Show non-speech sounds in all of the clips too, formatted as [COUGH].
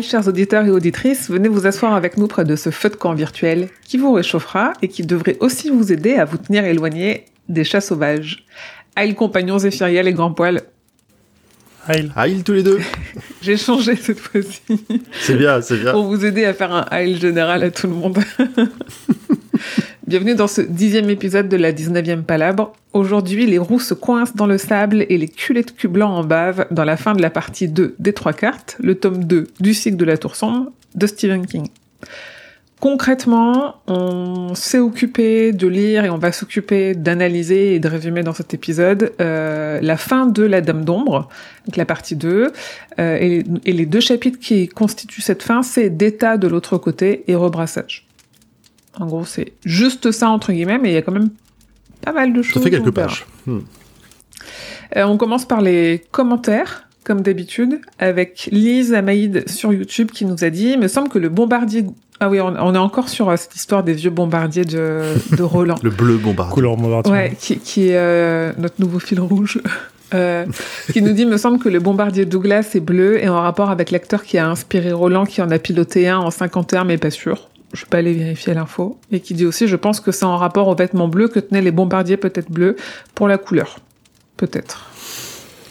Aïe, chers auditeurs et auditrices, venez vous asseoir avec nous près de ce feu de camp virtuel qui vous réchauffera et qui devrait aussi vous aider à vous tenir éloigné des chats sauvages. Aïe, compagnons zéphiriels et grands poils. Haïl. Aïe, tous les deux [LAUGHS] J'ai changé cette fois-ci C'est bien, c'est bien. pour vous aider à faire un aïe général à tout le monde. [LAUGHS] Bienvenue dans ce dixième épisode de la 19e palabre. Aujourd'hui, les roues se coincent dans le sable et les culets de cul blanc en bave dans la fin de la partie 2 des trois cartes, le tome 2 du cycle de la Tour Sombre de Stephen King. Concrètement, on s'est occupé de lire et on va s'occuper d'analyser et de résumer dans cet épisode euh, la fin de La Dame d'Ombre, donc la partie 2, euh, et, et les deux chapitres qui constituent cette fin, c'est D'état de l'autre côté et Rebrassage. En gros, c'est juste ça entre guillemets, mais il y a quand même pas mal de choses. Ça fait on quelques pages. Hmm. Euh, on commence par les commentaires, comme d'habitude, avec Lise Amaïd sur YouTube qui nous a dit, il me semble que le bombardier... Ah oui, on, on est encore sur euh, cette histoire des vieux bombardiers de, [LAUGHS] de Roland. Le bleu bombardé. Couleur bombardier. Ouais, qui, qui est euh, notre nouveau fil rouge. [LAUGHS] Euh, qui nous dit, me semble que le bombardier Douglas est bleu et en rapport avec l'acteur qui a inspiré Roland, qui en a piloté un en 51, mais pas sûr. Je peux aller vérifier l'info. Et qui dit aussi, je pense que c'est en rapport aux vêtements bleus que tenaient les bombardiers peut-être bleus pour la couleur. Peut-être.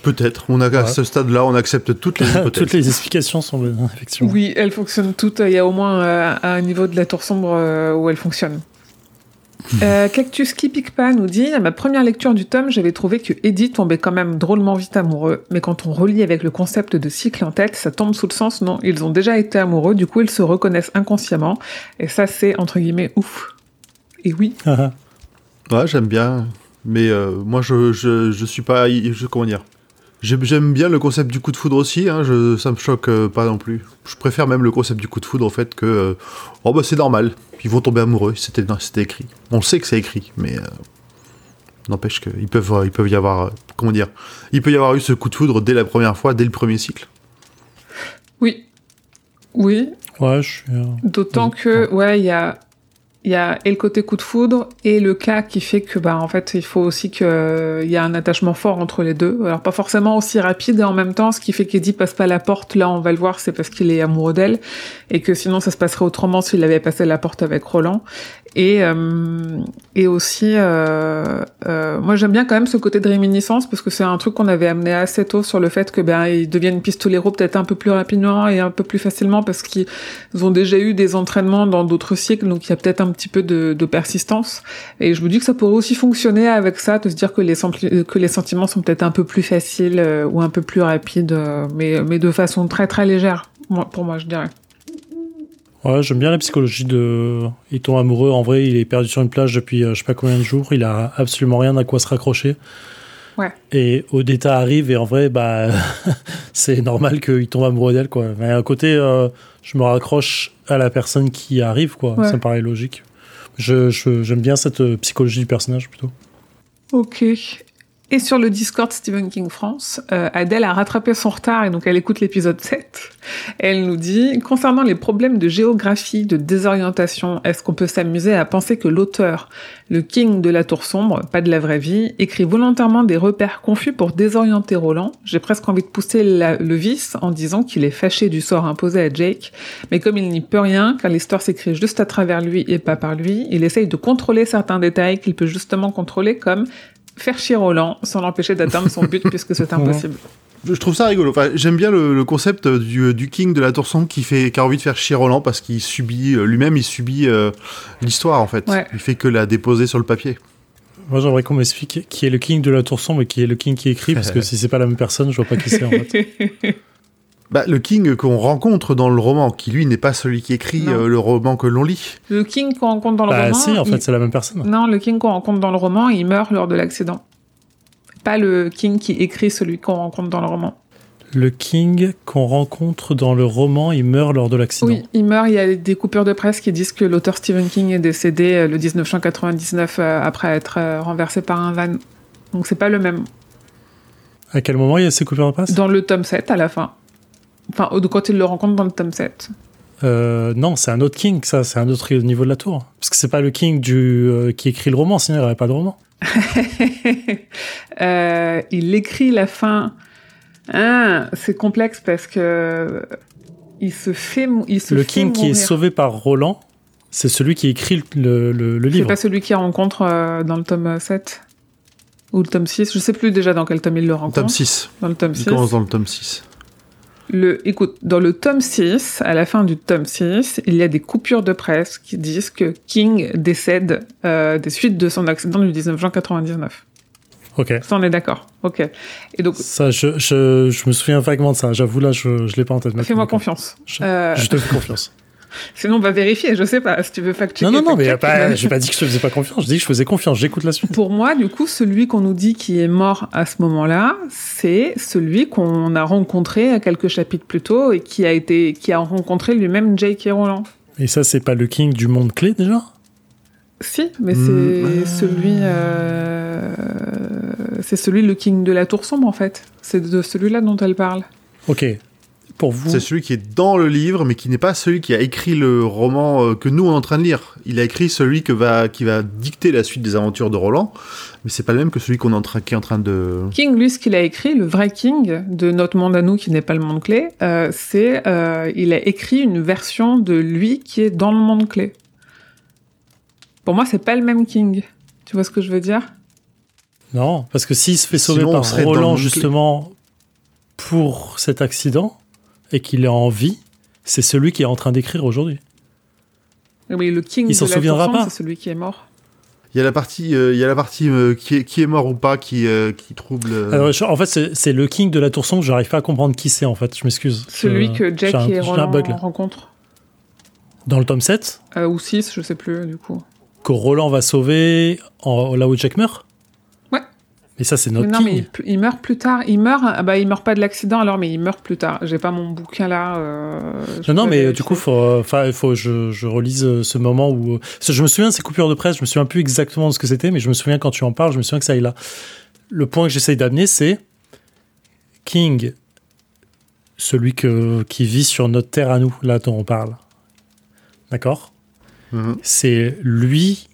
Peut-être. On a, à ce stade-là, on accepte toutes les [LAUGHS] hypothèses. Toutes les explications sont bonnes, effectivement. Oui, elles fonctionnent toutes. Il y a au moins euh, un niveau de la tour sombre euh, où elles fonctionnent. Euh, Cactus qui pique pas nous dit à ma première lecture du tome, j'avais trouvé que Eddie tombait quand même drôlement vite amoureux, mais quand on relit avec le concept de cycle en tête, ça tombe sous le sens non, ils ont déjà été amoureux, du coup ils se reconnaissent inconsciemment, et ça c'est entre guillemets ouf. Et oui, Ah, Ouais, j'aime bien. Mais euh, moi, je, je, je suis pas. Je, comment dire? J'aime bien le concept du coup de foudre aussi. Hein, je, ça me choque euh, pas non plus. Je préfère même le concept du coup de foudre au fait que. euh, oh, bah, c'est normal. Ils vont tomber amoureux. C'était c'était écrit. On sait que c'est écrit, mais. euh, N'empêche qu'ils peuvent, euh, ils peuvent y avoir. euh, comment dire Il peut y avoir eu ce coup de foudre dès la première fois, dès le premier cycle. oui, oui, ouais, je suis. euh, D'autant Oui. que, ouais, il y a, il y a et le côté coup de foudre et le cas qui fait que, bah, en fait, il faut aussi qu'il y a un attachement fort entre les deux. Alors, pas forcément aussi rapide et en même temps, ce qui fait qu'Eddie passe pas la porte, là, on va le voir, c'est parce qu'il est amoureux d'elle et que sinon, ça se passerait autrement s'il avait passé la porte avec Roland. Et, euh, et aussi, euh, euh, moi j'aime bien quand même ce côté de réminiscence parce que c'est un truc qu'on avait amené assez tôt sur le fait que ben ils deviennent pistoleros peut-être un peu plus rapidement et un peu plus facilement parce qu'ils ont déjà eu des entraînements dans d'autres cycles, donc il y a peut-être un petit peu de, de persistance. Et je me dis que ça pourrait aussi fonctionner avec ça, de se dire que les, que les sentiments sont peut-être un peu plus faciles euh, ou un peu plus rapides, euh, mais, mais de façon très très légère, pour moi je dirais. Ouais, j'aime bien la psychologie de. Il tombe amoureux. En vrai, il est perdu sur une plage depuis euh, je sais pas combien de jours. Il a absolument rien à quoi se raccrocher. Ouais. Et Odetta arrive et en vrai, bah, [LAUGHS] c'est normal qu'il tombe amoureux d'elle, quoi. Mais à côté, euh, je me raccroche à la personne qui arrive, quoi. Ouais. Ça me paraît logique. Je, j'aime bien cette euh, psychologie du personnage plutôt. Ok. Et sur le Discord Stephen King France, euh, Adèle a rattrapé son retard et donc elle écoute l'épisode 7. Elle nous dit, concernant les problèmes de géographie, de désorientation, est-ce qu'on peut s'amuser à penser que l'auteur, le King de la Tour Sombre, pas de la vraie vie, écrit volontairement des repères confus pour désorienter Roland? J'ai presque envie de pousser le vice en disant qu'il est fâché du sort imposé à Jake, mais comme il n'y peut rien, car l'histoire s'écrit juste à travers lui et pas par lui, il essaye de contrôler certains détails qu'il peut justement contrôler comme faire chier Roland sans l'empêcher d'atteindre son but puisque c'est [LAUGHS] impossible. Je trouve ça rigolo. Enfin, j'aime bien le, le concept du, du king de la tour sombre qui fait qui a envie de faire chier Roland parce qu'il subit euh, lui-même il subit euh, l'histoire en fait. Ouais. Il fait que la déposer sur le papier. Moi, j'aimerais qu'on m'explique qui est le king de la tour sombre et qui est le king qui écrit, parce que [LAUGHS] si c'est pas la même personne, je vois pas qui c'est en fait. [LAUGHS] Bah, le king qu'on rencontre dans le roman, qui lui n'est pas celui qui écrit euh, le roman que l'on lit. le King qu'on rencontre dans le Bah, roman. si, en il- fait, c'est la même personne. Non, le King qu'on rencontre dans le roman, il meurt lors de l'accident. Pas le King qui écrit celui qu'on rencontre dans le roman. Le king qu'on rencontre dans le roman, il meurt lors de l'accident. Oui, il meurt. Il y a des coupures de presse qui disent que l'auteur Stephen King est décédé euh, le 1999 euh, après être euh, renversé par un van. Donc c'est pas le même. À quel moment il y a ces coupures de presse? Dans le tome 7, à la fin. Enfin, au- quand il le rencontre dans le tome 7. Euh, Non, c'est un autre King, ça, c'est un autre niveau de la tour. Parce que c'est pas le King du, euh, qui écrit le roman, sinon il n'y aurait pas de roman. [LAUGHS] Euh, il écrit la fin. Ah, c'est complexe parce que il se fait, il se Le fait King qui est sauvé par Roland, c'est celui qui écrit le, le- le C'est livre. pas celui qu'il rencontre euh, dans le tome 7 ou le tome 6. Je sais plus déjà dans quel tome il le rencontre. Tome 6. Dans le tome Il 6. commence dans le tome 6. Le, écoute, dans le tome 6, à la fin du tome 6, il y a des coupures de presse qui disent que King décède euh, des suites de son accident du 19 juin 99. Ok. Ça, on est d'accord. Ok. Et donc, Ça, je, je, je me souviens vaguement de ça. J'avoue, là, je, je l'ai pas en tête. fais-moi confiance. Je, Euh, je te fais confiance. [LAUGHS] Sinon, on va vérifier. Je sais pas. Si tu veux fact-checker. non, non, non, mais pas, j'ai pas dit que je te faisais pas confiance. Je dis que je faisais confiance. J'écoute la suite. Pour moi, du coup, celui qu'on nous dit qui est mort à ce moment-là, c'est celui qu'on a rencontré à quelques chapitres plus tôt et qui a été, qui a rencontré lui-même J.K. Rowland. Et ça, c'est pas le King du monde clé, déjà? Si, mais c'est Mm. celui, euh, c'est celui le King de la Tour sombre en fait. C'est de celui-là dont elle parle. Ok. Pour vous, C'est celui qui est dans le livre, mais qui n'est pas celui qui a écrit le roman euh, que nous on est en train de lire. Il a écrit celui que va, qui va dicter la suite des aventures de Roland, mais c'est pas le même que celui qu'on est en train, qui est en train de. King, lui, ce qu'il a écrit, le vrai King de notre monde à nous, qui n'est pas le monde clé, euh, c'est, euh, il a écrit une version de lui qui est dans le monde clé. Pour moi, c'est pas le même King. Tu vois ce que je veux dire? Non, parce que s'il se fait sauver Sinon, on par Roland, justement, pour cet accident, et qu'il est en vie, c'est celui qui est en train d'écrire aujourd'hui. Oui, le King Il s'en de la souviendra pas. c'est celui qui est mort. Il y a la partie, euh, il y a la partie euh, qui, est, qui est mort ou pas qui, euh, qui trouble. euh, Alors, je- en fait, c'est le King de la Tour sombre. J'arrive pas à comprendre qui c'est, en fait. Je m'excuse. Celui que Jack j'ai un- et Roland bug, rencontrent. Dans le tome 7, Euh, ou 6, je sais plus, du coup. que Roland va sauver en, là où Jack meurt. Mais ça, c'est notre Mais non, King. mais il, il meurt plus tard. Il meurt, ah bah, il meurt pas de l'accident alors, mais il meurt plus tard. J'ai pas mon bouquin là. euh, Non, mais euh, du coup, faut, euh, enfin, il faut, je, je relise ce moment où. je me souviens de ces coupures de presse, je me souviens plus exactement de ce que c'était, mais je me souviens quand tu en parles, je me souviens que ça aille là. Le point que j'essaye d'amener, c'est King, celui que, qui vit sur notre terre à nous, là dont on parle. D'accord? Mhm. C'est lui,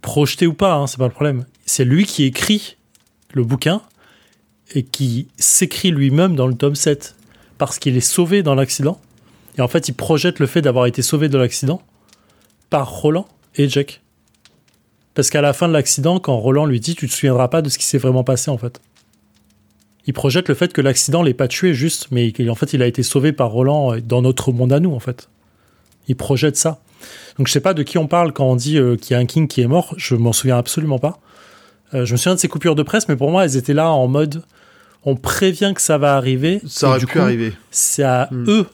projeté ou pas, hein, c'est pas le problème. C'est lui qui écrit le bouquin et qui s'écrit lui-même dans le tome 7 parce qu'il est sauvé dans l'accident. Et en fait, il projette le fait d'avoir été sauvé de l'accident par Roland et Jack. Parce qu'à la fin de l'accident, quand Roland lui dit Tu te souviendras pas de ce qui s'est vraiment passé, en fait. Il projette le fait que l'accident l'ait pas tué juste, mais qu'en fait, il a été sauvé par Roland euh, dans notre monde à nous, en fait. Il projette ça. Donc je sais pas de qui on parle quand on dit euh, qu'il y a un King qui est mort, je m'en souviens absolument pas. Euh, je me souviens de ces coupures de presse, mais pour moi, elles étaient là en mode on prévient que ça va arriver. Ça aurait du pu coup, arriver. C'est à Hmm. eux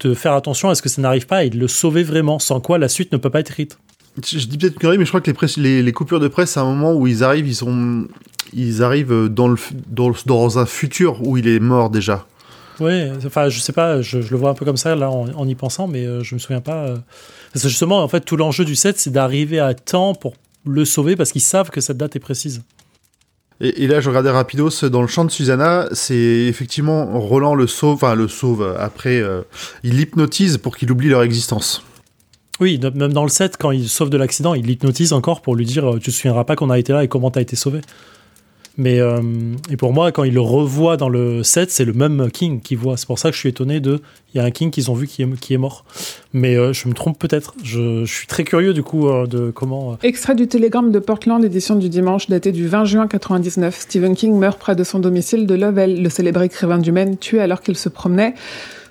de faire attention à ce que ça n'arrive pas et de le sauver vraiment, sans quoi la suite ne peut pas être écrite. Je je dis peut-être une mais je crois que les, presse- les, les coupures de presse, c'est un moment où ils arrivent, ils sont, ils arrivent dans le, fu- dans, le- dans un futur où il est mort déjà. Ouais, enfin, je sais pas, je, je le vois un peu comme ça là en, en y pensant, mais euh, je me souviens pas. euh. Parce que justement, en fait, tout l'enjeu du set, c'est d'arriver à temps pour le sauver parce qu'ils savent que cette date est précise. Et, et là, je regardais rapidos dans le champ de Susanna, c'est effectivement Roland le sauve, enfin le sauve. Après, euh, il l'hypnotise pour qu'il oublie leur existence. Oui, même dans le set, quand il sauve de l'accident, il l'hypnotise encore pour lui dire euh, Tu te souviendras pas qu'on a été là et comment t'as été sauvé. Mais euh, et pour moi, quand il le revoit dans le set, c'est le même King qui voit. C'est pour ça que je suis étonné de. Il y a un King qu'ils ont vu qui est, mort. Mais euh, je me trompe peut-être. Je, je suis très curieux du coup euh, de comment. euh, Extrait du télégramme de Portland, édition du dimanche, daté du 20 juin 99. Stephen King meurt près de son domicile de Lovell, le célèbre écrivain du Maine, tué alors qu'il se promenait.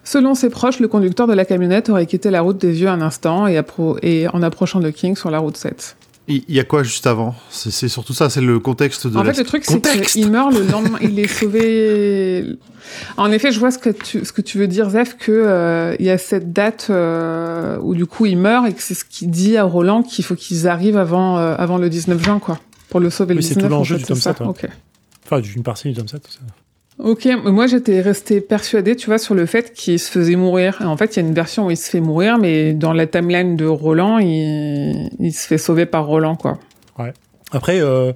Selon ses proches, le conducteur de la camionnette aurait quitté la route des yeux un instant et, et en approchant de King sur la route 7. Il y a quoi juste avant? C'est surtout ça, c'est le contexte de En la... fait, le truc, c'est qu'il meurt le lendemain. il est sauvé. En effet, je vois ce que tu, ce que tu veux dire, Zef, que euh, il y a cette date euh, où du coup il meurt et que c'est ce qu'il dit à Roland qu'il faut qu'ils arrivent avant, euh, avant le 19 juin, quoi, pour le sauver Oui, le c'est 19. tout en l'enjeu fait, du tome ça 7, ouais. Ok. Enfin, d'une partie du tome 7. C'est- Ok, mais moi j'étais restée persuadée, tu vois, sur le fait qu'il se faisait mourir. En fait, il y a une version où il se fait mourir, mais dans la timeline de Roland, il, il se fait sauver par Roland, quoi. Après, euh,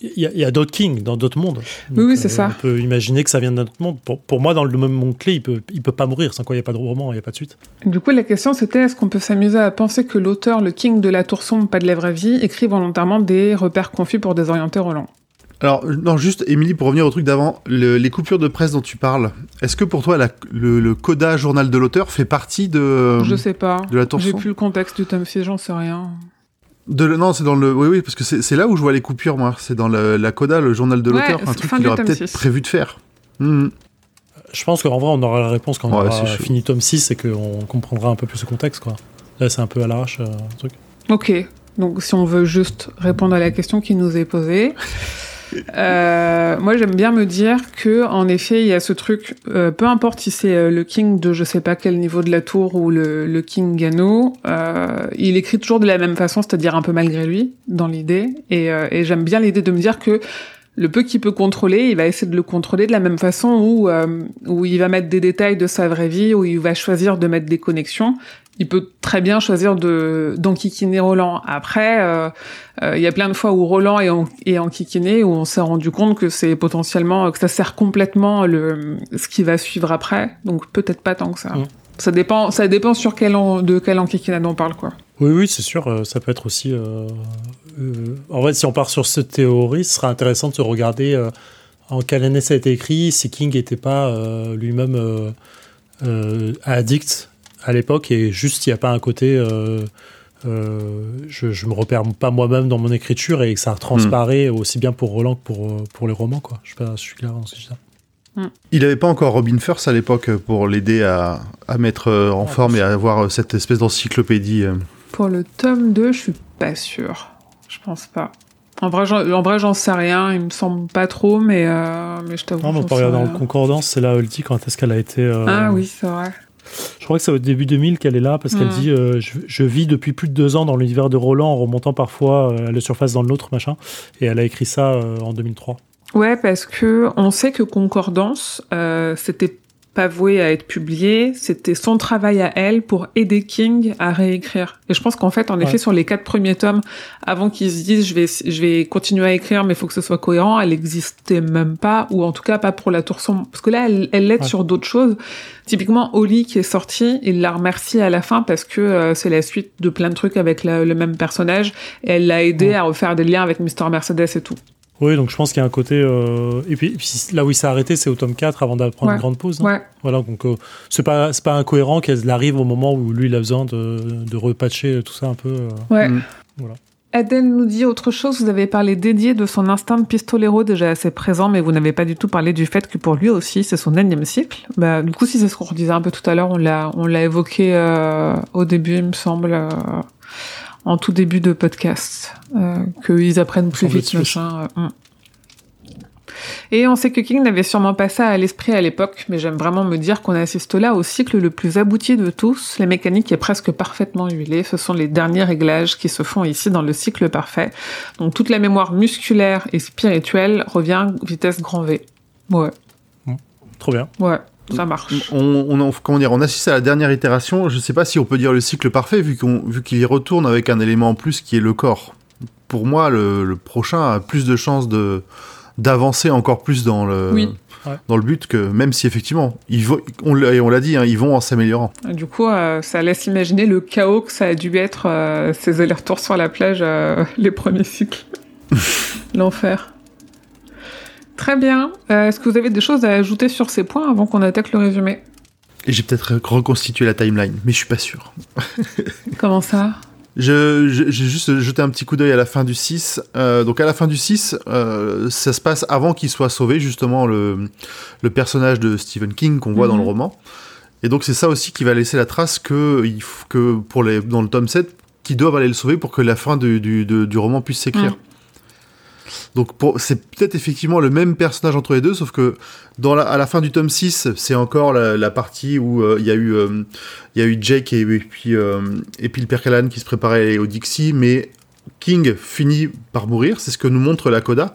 il y a, d'autres kings dans d'autres mondes. Oui, oui, c'est euh, ça. On peut imaginer que ça vient d'un autre monde. Pour, pour moi, dans le même monde clé, il peut, il peut pas mourir. Sans quoi, il n'y a pas de roman, il n'y a pas de suite. Du coup, la question c'était est-ce qu'on peut s'amuser à penser que l'auteur, le king de la tour sombre, pas de la vraie vie, écrit volontairement des repères confus pour désorienter Roland? Alors, non, juste, Émilie, pour revenir au truc d'avant, le- les coupures de presse dont tu parles, est-ce que pour toi, la- le, le coda journal de l'auteur fait partie de. Je sais pas. de la tour J'ai plus le contexte du tome 6, j'en sais rien. de le- non, c'est dans le. Oui, oui, parce que c'est là où je vois les coupures, moi. C'est dans le- la coda, le journal de Ouais, l'auteur, un truc qu'il aurait peut-être 6. prévu de faire. Mhm. Je pense qu'en vrai, on aura la réponse quand on Ouais, aura c'est chaud. fini tome 6 et qu'on comprendra un peu plus ce contexte. Quoi. Là, c'est un peu à l'arrache, euh, le truc. Ok, donc si on veut juste répondre à la question qui nous est posée, euh, moi j'aime bien me dire que en effet il y a ce truc, euh, peu importe si c'est euh, le king de je sais pas quel niveau de la tour ou le, le king Gano, euh, il écrit toujours de la même façon, c'est-à-dire un peu malgré lui dans l'idée, et, et j'aime bien l'idée de me dire que le peu qu'il peut contrôler, il va essayer de le contrôler de la même façon où, euh, où il va mettre des détails de sa vraie vie, où il va choisir de mettre des connexions. Il peut très bien choisir de d'enquiquiner Roland. Après, euh, euh, il y a plein de fois où Roland est, en, est enquiquiné, où on s'est rendu compte que c'est potentiellement que ça sert complètement le ce qui va suivre après. Donc peut-être pas tant que ça. Mm. Ça dépend, ça dépend sur quel en- de quel enquiquinade on parle quoi. Oui, oui, c'est sûr. euh, ça peut être aussi. euh, en fait, si on part sur cette théorie, ce sera intéressant de se regarder en quelle année ça a été écrit, si King n'était pas lui-même addict à l'époque et juste il n'y a pas un côté. euh, euh, je, je me repère pas moi-même dans mon écriture et que ça transparaît aussi bien pour Roland que pour, euh, pour les romans. Quoi. Je sais pas, je suis clair dans ce que je dis. Il avait pas encore Robin First à l'époque pour l'aider à, à mettre en Ah, forme et à avoir cette espèce d'encyclopédie. Pour le tome 2, je suis pas sûre. Je pense pas. En vrai, j'en, sais rien. Il me semble pas trop, mais, euh, mais je t'avoue. Non, mais on peut regarder dans le concordance, c'est là où elle dit quand est-ce qu'elle a été. euh, Ah oui, c'est vrai. Je crois que c'est au début 2000 qu'elle est là parce qu'elle Mm. dit euh, je, je vis depuis plus de deux ans dans l'univers de Roland en remontant parfois euh, à la surface dans l'autre machin et elle a écrit ça euh, en 2003. Ouais, parce que on sait que Concordance, c'était pas voué à être publié, c'était son travail à elle pour aider King à réécrire. Et je pense qu'en fait, en Ouais. effet, sur les quatre premiers tomes, avant qu'ils se disent je vais je vais continuer à écrire, mais il faut que ce soit cohérent, elle existait même pas, ou en tout cas pas pour la tour sombre. Parce que là, elle, elle l'aide Ouais. sur d'autres choses. Typiquement, Oli qui est sorti, il la remercie à la fin parce que euh, c'est la suite de plein de trucs avec la- le même personnage, et elle l'a aidé Ouais. à refaire des liens avec Mister Mercedes et tout. Oui, donc je pense qu'il y a un côté. euh, Et, puis, et puis là où il s'est arrêté, c'est au tome 4 avant de prendre Ouais. une grande pause. hein. Ouais. Voilà, donc euh, c'est pas, c'est pas incohérent qu'elle arrive au moment où lui il a besoin de, de repatcher tout ça un peu. euh. Ouais. Mm. Voilà. Adèle nous dit autre chose. Vous avez parlé dédié de son instinct de pistolero déjà assez présent, mais vous n'avez pas du tout parlé du fait que pour lui aussi, c'est son énième cycle. Bah, du coup, si c'est ce qu'on redisait un peu tout à l'heure, on l'a, on l'a évoqué euh, au début, il me semble, euh, en tout début de podcast, euh, qu'ils apprennent plus vite, machin. euh, hum. Et on sait que King n'avait sûrement pas ça à l'esprit à l'époque, mais j'aime vraiment me dire qu'on assiste là au cycle le plus abouti de tous. La mécanique est presque parfaitement huilée. Ce sont les derniers réglages qui se font ici dans le cycle parfait. Donc toute la mémoire musculaire et spirituelle revient vitesse grand V. Ouais, Trop bien. ouais, ça marche. On, on, en- comment dire, on assiste à la dernière itération. Je sais pas si on peut dire le cycle parfait vu qu'on vu qu'il y retourne avec un élément en plus qui est le corps. Pour moi, le, le prochain a plus de chances de d'avancer encore plus dans le Oui. Ouais. dans le but que même si effectivement ils vont, on l'a et on l'a dit, hein, ils vont en s'améliorant. Du coup, euh, ça laisse imaginer le chaos que ça a dû être euh, ces allers-retours sur la plage, euh, [LAUGHS] les premiers cycles. [LAUGHS] L'enfer. Très bien. Euh, Est-ce que vous avez des choses à ajouter sur ces points avant qu'on attaque le résumé? J'ai peut-être reconstitué la timeline, mais je suis pas sûr. [LAUGHS] [LAUGHS] Comment ça? Je- je- J'ai juste jeté un petit coup d'œil à la fin du 6. Euh, donc à la fin du 6, euh, ça se passe avant qu'il soit sauvé, justement, le, le personnage de Stephen King qu'on voit dans Mhm. le roman. Et donc c'est ça aussi qui va laisser la trace que, pour les, dans le tome 7, qu'ils doivent aller le sauver pour que la fin du, du, de- du roman puisse s'écrire. Mhm. Donc c'est peut-être effectivement le même personnage entre les deux, sauf que à la fin du tome 6, c'est encore la, partie où euh, il y a eu euh, il y a eu Jake et, euh, puis le père Callan qui se préparait au Dixie, mais King finit par mourir, c'est ce que nous montre la coda.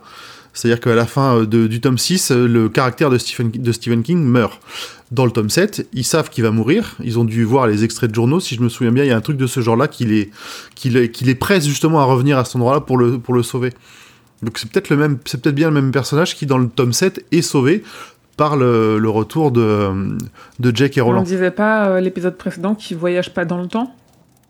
C'est-à-dire qu'à la fin du tome 6, euh, le caractère de Stephen, King meurt. Dans le tome 7, ils savent qu'il va mourir. Ils ont dû voir les extraits de journaux. Si je me souviens bien, il y a un truc de ce genre-là qui les, presse justement à revenir à cet endroit-là pour le sauver. Donc c'est peut-être le même, c'est peut-être bien le même personnage qui dans le tome 7 est sauvé par le, le retour de, de Jake et On Roland. disait pas euh, l'épisode précédent qu'ils voyagent pas dans le temps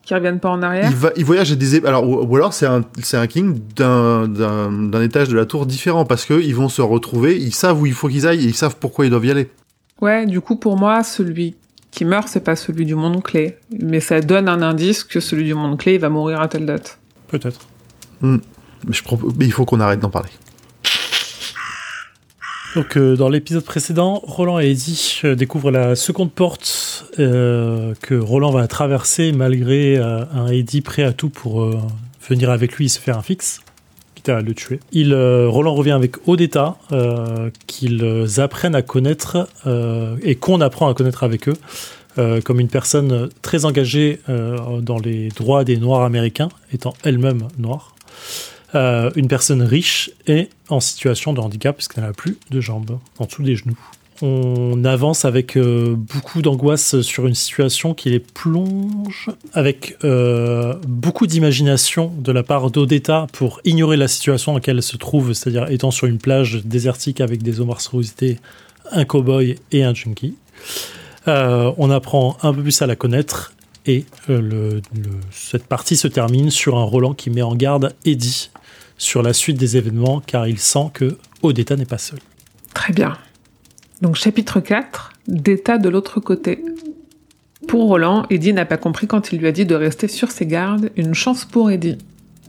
Qu'ils reviennent pas en arrière Il, va, il voyage à des alors ou, ou alors c'est un c'est un king d'un d'un d'un étage de la tour différent parce que ils vont se retrouver, ils savent où il faut qu'ils aillent, et ils savent pourquoi ils doivent y aller. Ouais, du coup, pour moi, celui qui meurt, c'est pas celui du monde clé. Mais ça donne un indice que celui du monde clé, il va mourir à telle date. Peut-être. Mais mais il faut qu'on arrête d'en parler. Donc, euh, dans l'épisode précédent, Roland et Eddie euh, découvrent la seconde porte euh, que Roland va traverser malgré un Eddie prêt à tout pour venir avec lui et se faire un fixe, quitte à le tuer. Il, Roland revient avec Odetta, qu'ils apprennent à connaître et qu'on apprend à connaître avec eux. comme une personne très engagée dans les droits des Noirs américains, étant elle-même noire. Euh, une personne riche et en situation de handicap puisqu'elle n'a plus de jambes en dessous des genoux. On avance avec euh, beaucoup d'angoisse sur une situation qui les plonge, avec euh, beaucoup d'imagination de la part d'Odetta pour ignorer la situation dans laquelle elle se trouve, c'est-à-dire étant sur une plage désertique avec des monstruosités, un cow-boy et un junkie. On apprend un peu plus à la connaître et cette partie se termine sur un Roland qui met en garde Eddie sur la suite des événements car il sent que Odetta n'est pas seul. Très bien. Donc, chapitre 4, d'état de l'autre côté. Pour Roland, Eddie n'a pas compris quand il lui a dit de rester sur ses gardes, une chance pour Eddie.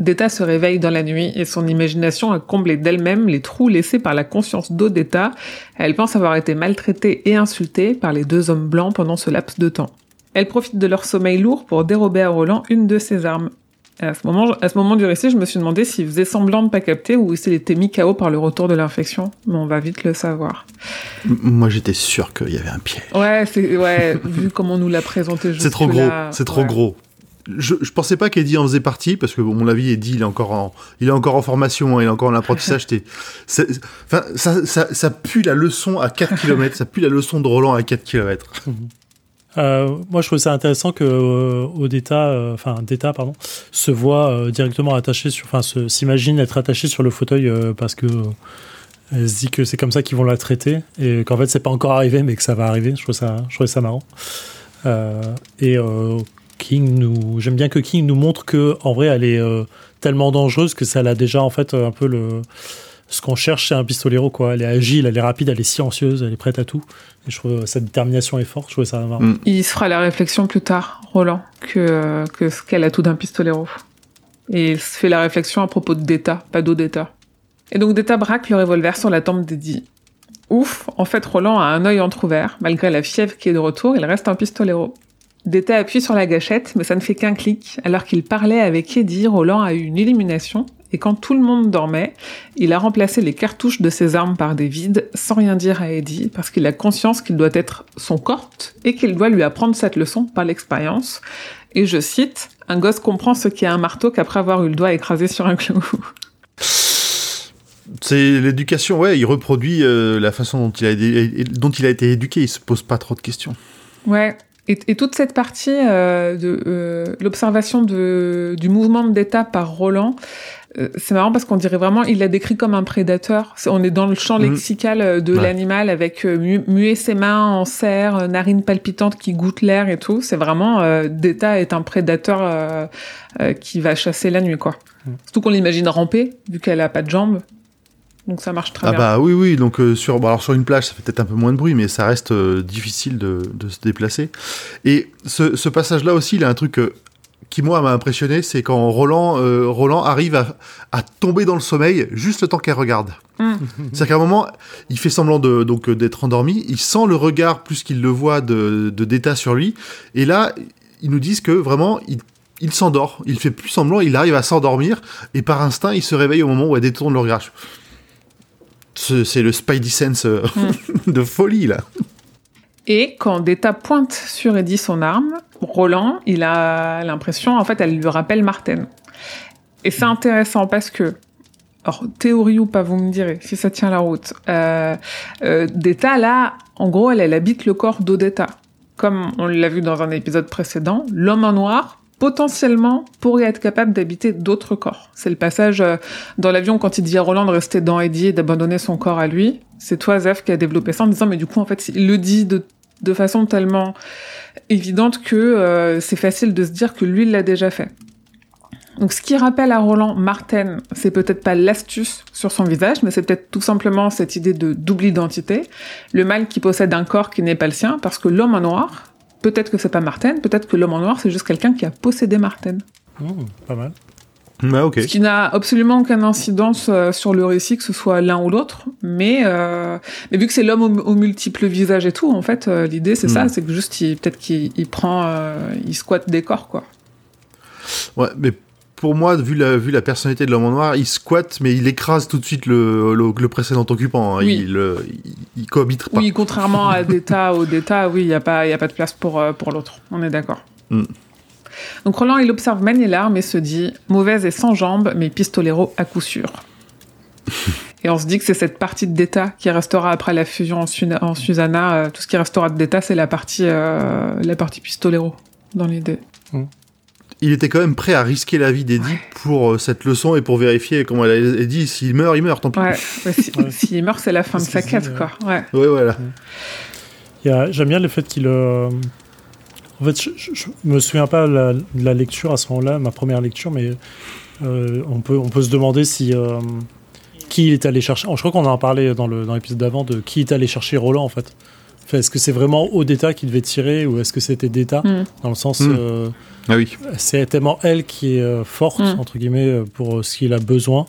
Deta se réveille dans la nuit et son imagination a comblé d'elle-même les trous laissés par la conscience d'Odetta. Elle pense avoir été maltraitée et insultée par les deux hommes blancs pendant ce laps de temps. Elle profite de leur sommeil lourd pour dérober à Roland une de ses armes. À ce moment, à ce moment du récit, je me suis demandé s'il faisait semblant de pas capter ou s'il était mis KO par le retour de l'infection. Mais on va vite le savoir. M- Moi, j'étais sûr qu'il y avait un piège. Ouais, c'est ouais, [LAUGHS] vu comment on nous l'a présenté. C'est trop gros, c'est trop ouais. gros. Je, je pensais pas qu'Eddie en faisait partie parce que bon, mon avis Eddie il est encore en il est encore en formation, hein, il est encore en apprentissage. [LAUGHS] Enfin ça, ça, ça pue la leçon à 4 km, ça pue la leçon de Roland à 4 km. [LAUGHS] Euh, moi, je trouve ça intéressant que euh, Odetta, euh, enfin Detta, pardon, se voit euh, directement attaché sur, enfin, s'imagine être attaché sur le fauteuil euh, parce que euh, elle se dit que c'est comme ça qu'ils vont la traiter et qu'en fait c'est pas encore arrivé, mais que ça va arriver. Je trouve ça, je trouvais ça marrant. Euh, et euh, King nous, j'aime bien que King nous montre que en vrai, elle est euh, tellement dangereuse que ça l'a déjà en fait un peu le ce qu'on cherche chez un pistolero quoi. Elle est agile, elle est rapide, elle est silencieuse, elle est prête à tout. Et je trouve sa détermination est forte. Je trouvais ça marrant. Mm. Il se fera la réflexion plus tard, Roland, que, que ce qu'elle a tout d'un pistolero. Et il se fait la réflexion à propos de Deta, pas d'Odetta. Et donc Deta braque le revolver sur la tempe d'Eddie. Ouf, en fait Roland a un œil entrouvert. Malgré la fièvre qui est de retour, il reste un pistolero. Deta appuie sur la gâchette, mais ça ne fait qu'un clic. Alors qu'il parlait avec Eddie, Roland a eu une illumination. Et quand tout le monde dormait, il a remplacé les cartouches de ses armes par des vides, sans rien dire à Eddie, parce qu'il a conscience qu'il doit être son corte et qu'il doit lui apprendre cette leçon par l'expérience. Et je cite, un gosse comprend ce qu'est un marteau qu'après avoir eu le doigt écrasé sur un clou. [LAUGHS] C'est l'éducation, ouais, il reproduit euh, la façon dont il, a, été- dont il a été éduqué, il se pose pas trop de questions. Ouais. Et, et toute cette partie euh, de euh, l'observation de, du mouvement d'état par Roland, c'est marrant parce qu'on dirait vraiment, il l'a décrit comme un prédateur. On est dans le champ Mhm. lexical euh, de Ouais. l'animal avec euh, mu- muer ses mains en serre, euh, narines palpitantes qui goûtent l'air et tout. C'est vraiment, euh, d'état est un prédateur euh, euh, qui va chasser la nuit, quoi. Mhm. Surtout qu'on l'imagine ramper, vu qu'elle a pas de jambes. Donc ça marche très Ah bien. bah oui, oui, donc euh, sur, bon, alors sur une plage, ça fait peut-être un peu moins de bruit, mais ça reste euh, difficile de, de se déplacer. Et ce, ce passage-là aussi, il a un truc euh, qui, moi, m'a impressionné, c'est quand Roland, euh, Roland arrive à, à tomber dans le sommeil juste le temps qu'elle regarde. Mm. C'est-à-dire qu'à un moment, il fait semblant de, donc euh, d'être endormi, il sent le regard plus qu'il le voit de, de d'état sur lui, et là, ils nous disent que vraiment, il, il s'endort, il fait plus semblant, il arrive à s'endormir, et par instinct, il se réveille au moment où elle détourne le regard. Ce- C'est le Spidey Sense euh, [LAUGHS] de folie, là. Et quand Deta pointe sur Eddie son arme, Roland, il a l'impression, en fait, elle lui rappelle Martin. Et c'est intéressant parce que, alors, théorie ou pas, vous me direz, si ça tient la route. Euh, euh, Deta, là, en gros, elle, elle habite le corps d'Odetta. Comme on l'a vu dans un épisode précédent, l'homme en noir potentiellement pourrait être capable d'habiter d'autres corps. C'est le passage euh, dans l'avion quand il dit à Roland de rester dans Eddie et d'abandonner son corps à lui. C'est toi, Zef, qui a développé ça en disant, mais du coup, en fait, il le dit de, de façon tellement évidente que euh, c'est facile de se dire que lui, il l'a déjà fait. Donc, ce qui rappelle à Roland Martin, c'est peut-être pas l'astuce sur son visage, mais c'est peut-être tout simplement cette idée de double identité, le mal qui possède un corps qui n'est pas le sien, parce que l'homme en noir, peut-être que c'est pas Martin, peut-être que l'homme en noir, c'est juste quelqu'un qui a possédé Martin. Mmh, pas mal. Ouais, ok. Ce qui n'a absolument aucune incidence euh, sur le récit, que ce soit l'un ou l'autre. Mais, euh, mais vu que c'est l'homme aux, aux multiples visages et tout, en fait, euh, l'idée c'est ça, Mm. c'est que juste, il- peut-être qu'il il prend, euh, il squatte des corps, quoi. Ouais, mais pour moi, vu la, vu la personnalité de l'homme en noir, il squatte, mais il écrase tout de suite le, le, le précédent occupant. hein. Oui. Il, il, il cohabite pas. Oui, contrairement à Deta, au Deta, oui, il n'y a, pas- il y a pas de place pour, euh, pour l'autre. On est d'accord. Mm. Donc Roland, il observe manier l'arme et se dit mauvaise et sans jambes, mais pistolero à coup sûr. [LAUGHS] et on se dit que c'est cette partie de Deta qui restera après la fusion en, en Susanna. euh, tout ce qui restera de Deta, c'est la partie, euh, la partie pistolero dans l'idée. Il était quand même prêt à risquer la vie d'Eddie pour euh, cette leçon et pour vérifier comment elle a dit s'il meurt, il meurt, tant pis. Ouais, [LAUGHS] ouais, si- Ouais. s'il meurt, c'est la fin de sa quête, quoi. Ouais. Ouais, voilà. J'aime bien le fait qu'il. euh, En fait, je, je, je me souviens pas la- de la lecture à ce moment-là, ma première lecture, mais euh, on, peut, on peut se demander si. euh, qui il est allé chercher. Je crois qu'on en a parlé dans le- dans l'épisode d'avant de qui est allé chercher Roland en fait. Enfin, est-ce que c'est vraiment Odetta qui devait tirer ou est-ce que c'était Deta Mm. Dans le sens. Mm. euh, Ah oui. c'est tellement elle qui est euh, forte, Mm. entre guillemets, euh, pour euh, ce qu'il a besoin,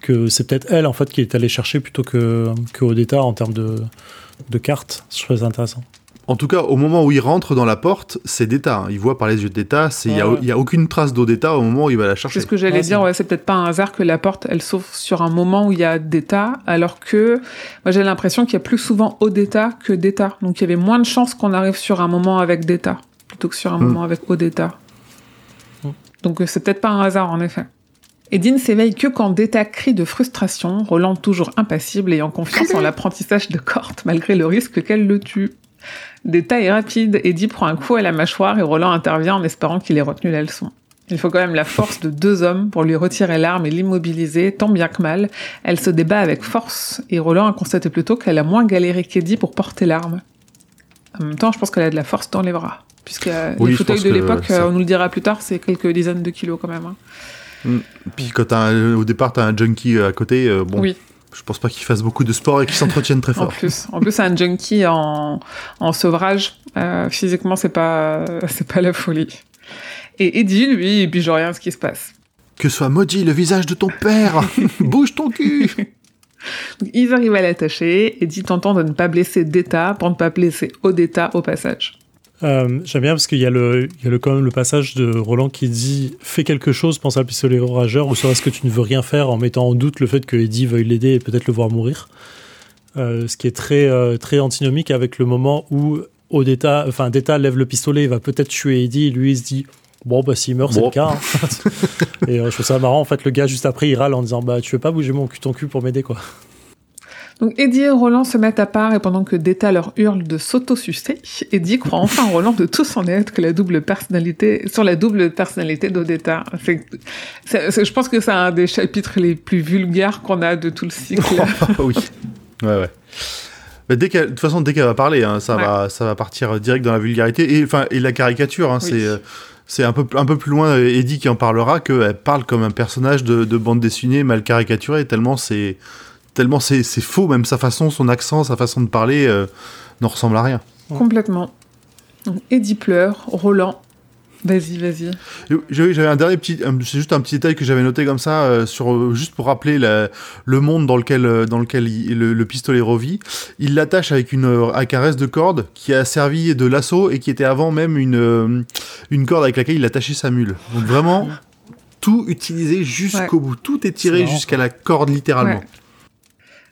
que c'est peut-être elle, en fait, qui est allée chercher plutôt que, que Odetta en termes de, de cartes. Je trouve ça intéressant. En tout cas, au moment où il rentre dans la porte, c'est d'État. hein. Il voit par les yeux d'État. Il n'y a, Ouais. aucune trace d'Odetta au moment où il va la C'est chercher. ce que j'allais dire, c'est- ouais, c'est peut-être pas un hasard que la porte, elle s'ouvre sur un moment où il y a d'état, alors que moi j'ai l'impression qu'il y a plus souvent au d'état que d'état. Donc il y avait moins de chances qu'on arrive sur un moment avec d'état, plutôt que sur un Hmm. moment avec au d'état. Donc c'est peut-être pas un hasard en effet. Edine s'éveille que quand Deta crie de frustration, Roland toujours impassible et en confiance en [LAUGHS] l'apprentissage de Corte, malgré le risque qu'elle le tue. Deta est rapide, Eddie prend un coup à la mâchoire et Roland intervient en espérant qu'il ait retenu la leçon. Il faut quand même la force de deux hommes pour lui retirer l'arme et l'immobiliser, tant bien que mal. Elle se débat avec force et Roland a constaté plutôt qu'elle a moins galéré qu'Eddie pour porter l'arme. En même temps, je pense qu'elle a de la force dans les bras. Puisque Oui, les fauteuils de que l'époque, ça- euh, on nous le dira plus tard, c'est quelques dizaines de kilos quand même. hein. Puis quand un- au départ, t'as un junkie à côté, euh, bon, Oui. Je pense pas qu'il fasse beaucoup de sport et qu'il s'entretienne très En fort. plus, en plus, c'est un junkie en, en sevrage. Euh, physiquement, c'est pas, [LAUGHS] c'est pas la folie. Et Eddie, lui, il pige rien à ce qui se passe. Que soit maudit le visage de ton père [LAUGHS] Bouge ton cul Donc, ils arrivent à l'attacher. Eddie tentant de ne pas blesser Deta pour ne pas blesser Odetta au passage. Euh, J'aime bien parce qu'il y a, le, il y a le, quand même le passage de Roland qui dit Fais quelque chose, pense à le pistolet rageur, ou serait-ce que tu ne veux rien faire en mettant en doute le fait que Eddie veuille l'aider et peut-être le voir mourir. Euh, ce qui est très, euh, très antinomique avec le moment où Odetta, enfin, Deta lève le pistolet, il va peut-être tuer Eddie, et lui il se dit Bon, bah s'il meurt, c'est le cas. hein. [LAUGHS] et je trouve ça marrant, en fait, le gars juste après il râle en disant Bah, tu veux pas bouger mon cul ton cul pour m'aider, quoi. Donc Eddie et Roland se mettent à part et pendant que Deta leur hurle de s'auto-sucer, Eddie croit enfin Roland de tout son être que la double personnalité, sur la double personnalité d'Odetta. Je pense que c'est un des chapitres les plus vulgaires qu'on a de tout le cycle. [LAUGHS] Ah oui. Ouais, ouais. Mais dès qu'elle- de toute façon, dès qu'elle va parler, hein, ça, Ouais. va, ça va partir direct dans la vulgarité et, enfin, et la caricature. hein, Oui. C'est euh, c'est un peu, un peu plus loin, euh, Eddie qui en parlera, qu'elle parle comme un personnage de, de bande dessinée mal caricaturé, tellement c'est tellement c'est c'est faux, même sa façon, son accent, sa façon de parler euh, ne ressemble à rien. Complètement. Eddie pleure, Roland, vas-y, vas-y. J'avais un dernier petit, c'est juste un petit détail que j'avais noté comme ça, euh, sur euh, juste pour rappeler la- le monde dans lequel euh, dans lequel il- le, le pistolet revit. Il l'attache avec une avec un reste de corde qui a servi de lasso et qui était avant même une une corde avec laquelle il attachait sa mule. Donc vraiment tout utilisé jusqu'au bout, tout est tiré jusqu'à la corde littéralement. Ouais.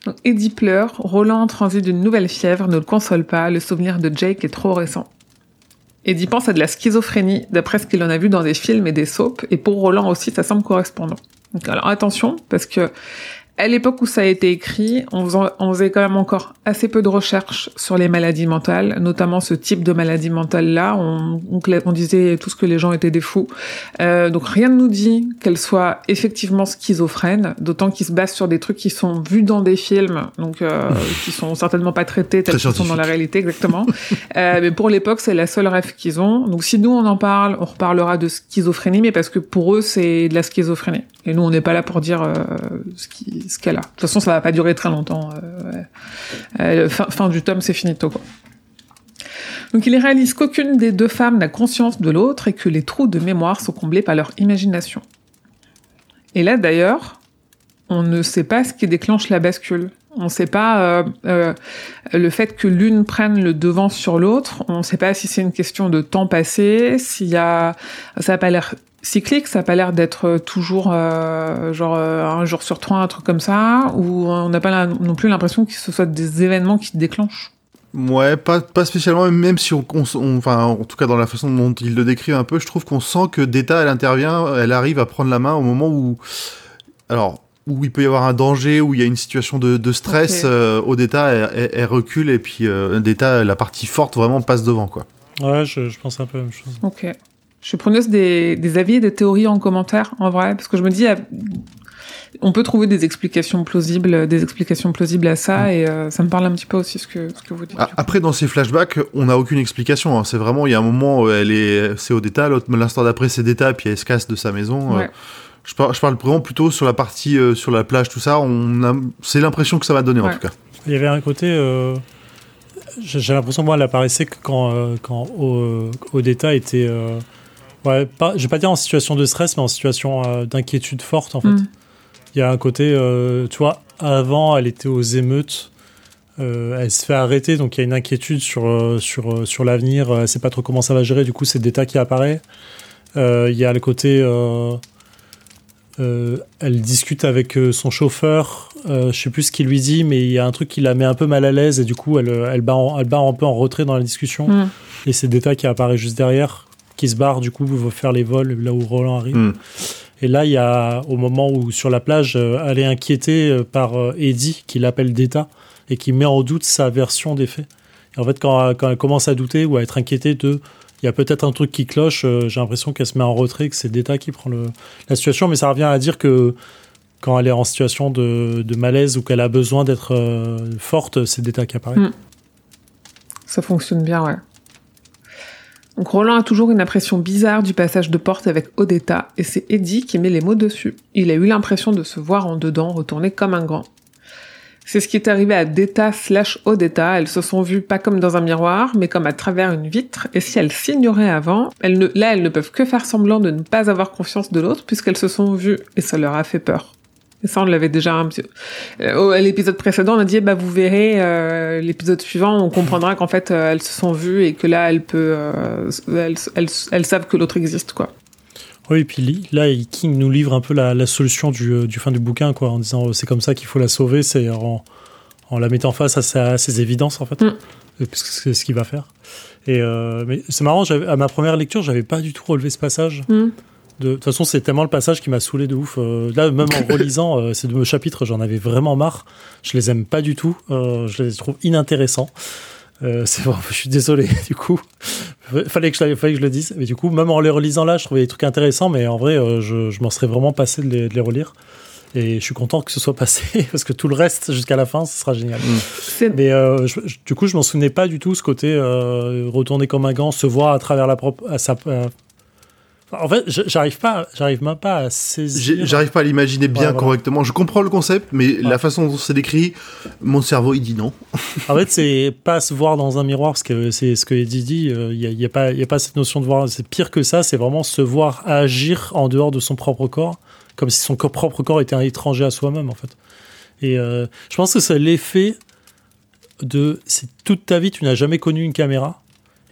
Donc Eddie pleure, Roland en transit d'une nouvelle fièvre ne le console pas, le souvenir de Jake est trop récent. Eddie pense à de la schizophrénie, d'après ce qu'il en a vu dans des films et des soaps, et pour Roland aussi, ça semble correspondre. Donc alors attention, parce que à l'époque où ça a été écrit, on faisait, on faisait quand même encore assez peu de recherches sur les maladies mentales, notamment ce type de maladie mentale-là. On, on, on disait tous que les gens étaient des fous. Euh, donc rien ne nous dit qu'elle soit effectivement schizophrène, d'autant qu'ils se basent sur des trucs qui sont vus dans des films, donc euh, [LAUGHS] qui sont certainement pas traités tels qu'ils sont dans la réalité exactement. [LAUGHS] euh, mais pour l'époque, c'est la seule rêve qu'ils ont. Donc si nous on en parle, on reparlera de schizophrénie, mais parce que pour eux c'est de la schizophrénie. Et nous on n'est pas là pour dire euh, ce qui ce qu'elle a. De toute façon, ça va pas durer très longtemps. Euh, fin, du tome, c'est finito, quoi. Donc il réalise qu'aucune des deux femmes n'a conscience de l'autre et que les trous de mémoire sont comblés par leur imagination. Et là, d'ailleurs, on ne sait pas ce qui déclenche la bascule. On ne sait pas euh, euh, le fait que l'une prenne le devant sur l'autre. On ne sait pas si c'est une question de temps passé, s'il y a, ça n'a pas l'air cyclique, ça n'a pas l'air d'être toujours euh, genre euh, un jour sur trois, un truc comme ça, ou on n'a pas la, non plus l'impression que ce soit des événements qui se déclenchent? Ouais, pas, pas spécialement, même si on, on, on, enfin, en tout cas dans la façon dont il le décrit un peu, je trouve qu'on sent que Data, elle intervient, elle arrive à prendre la main au moment où, alors, où il peut y avoir un danger, où il y a une situation de, de stress, okay. euh, au Data, elle, elle, elle, recule et puis euh, Data, la partie forte vraiment passe devant, quoi. Ouais, je, je pense un peu la même chose. Ok. Je suis preneuse des, des, avis et des théories en commentaire, en vrai, parce que je me dis, on peut trouver des explications plausibles, des explications plausibles à ça, et euh, ça me parle un petit peu aussi ce que, ce que vous dites. Après, dans ces flashbacks, on n'a aucune explication. Hein. C'est vraiment, il y a un moment, elle est, c'est au détail, l'instant d'après, c'est d'état, puis elle se casse de sa maison. Ouais. Je parle, je parle vraiment plutôt sur la partie, euh, sur la plage, tout ça. On a, c'est l'impression que ça m'a donné, Ouais. en tout cas. Il y avait un côté. euh, j'ai l'impression, moi, elle apparaissait que quand, euh, quand au, Odetta était. Ouais, pas, je vais pas dire en situation de stress, mais en situation euh, d'inquiétude forte, en fait. Mm. Il y a un côté, euh, tu vois, avant, elle était aux émeutes. euh, elle se fait arrêter, donc il y a une inquiétude sur, euh, sur, sur l'avenir. Elle sait pas trop comment ça va gérer, du coup, c'est Deta qui apparaît. Il y a le côté. elle discute avec son chauffeur. Je sais plus ce qu'il lui dit, mais il y a un truc qui la met un peu mal à l'aise et du coup, elle, elle, bat, en, elle bat un peu en retrait dans la discussion. Mm. Et c'est Deta qui apparaît juste derrière, qui se barre, du coup, veut faire les vols là où Roland arrive. Mm. Et là, il y a, au moment où sur la plage, euh, elle est inquiétée euh, par euh, Eddie, qui l'appelle Deta, et qui met en doute sa version des faits. Et en fait, quand, quand elle commence à douter ou à être inquiétée de il y a peut-être un truc qui cloche, euh, j'ai l'impression qu'elle se met en retrait, que c'est Deta qui prend le, la situation, mais ça revient à dire que quand elle est en situation de, de malaise ou qu'elle a besoin d'être euh, forte, c'est Deta qui apparaît. Mm. Ça fonctionne bien, ouais. Roland a toujours une impression bizarre du passage de porte avec Odetta, et c'est Eddie qui met les mots dessus. Il a eu l'impression de se voir en dedans, retourner comme un grand. C'est ce qui est arrivé à Deta slash Odetta. Elles se sont vues pas comme dans un miroir, mais comme à travers une vitre. Et si elles s'ignoraient avant, là, elles ne peuvent que faire semblant de ne pas avoir confiance de l'autre, puisqu'elles se sont vues. Et ça leur a fait peur. Ça, on l'avait déjà un petit... Euh, à l'épisode précédent, on a dit, bah, vous verrez, euh, l'épisode suivant, on comprendra qu'en fait, euh, elles se sont vues et que là, elles peut, euh, elles, elles, elles savent que l'autre existe, quoi. Oui, et puis là, King nous livre un peu la, la solution du, du fin du bouquin, quoi, en disant c'est comme ça qu'il faut la sauver, c'est en, en, la mettant face à, sa, à ses évidences, en fait, Mm. c'est ce qu'il va faire. Et mais c'est marrant, à ma première lecture, j'avais pas du tout relevé ce passage. Mm. De, toute façon, c'est tellement le passage qui m'a saoulé de ouf. Euh, là, même en [LAUGHS] relisant euh, ces deux chapitres, j'en avais vraiment marre. Je les aime pas du tout. Euh, je les trouve inintéressants. Euh, c'est bon, [LAUGHS] je suis désolé, [LAUGHS] du coup. Fallait que, je, fallait que je le dise. Mais du coup, même en les relisant là, je trouvais des trucs intéressants, mais en vrai, euh, je, je m'en serais vraiment passé de les, de les relire. Et je suis content que ce soit passé, parce que tout le reste, jusqu'à la fin, ce sera génial. C'est- Mais euh, je- je- du coup, je m'en souvenais pas du tout, ce côté euh, retourner comme un gant, se voir à travers la propre. À sa, euh, En fait, j'arrive pas, j'arrive même pas à saisir. J'arrive pas à l'imaginer bien Ouais, voilà. correctement. Je comprends le concept, mais la façon dont c'est décrit, mon cerveau, il dit non. En fait, c'est pas se voir dans un miroir, parce que c'est ce que Eddie dit. Il n'y a, y a, pas- y a pas cette notion de voir. C'est pire que ça. C'est vraiment se voir agir en dehors de son propre corps, comme si son propre corps était un étranger à soi-même, en fait. Et euh, je pense que c'est l'effet de. C'est toute ta vie, tu n'as jamais connu une caméra.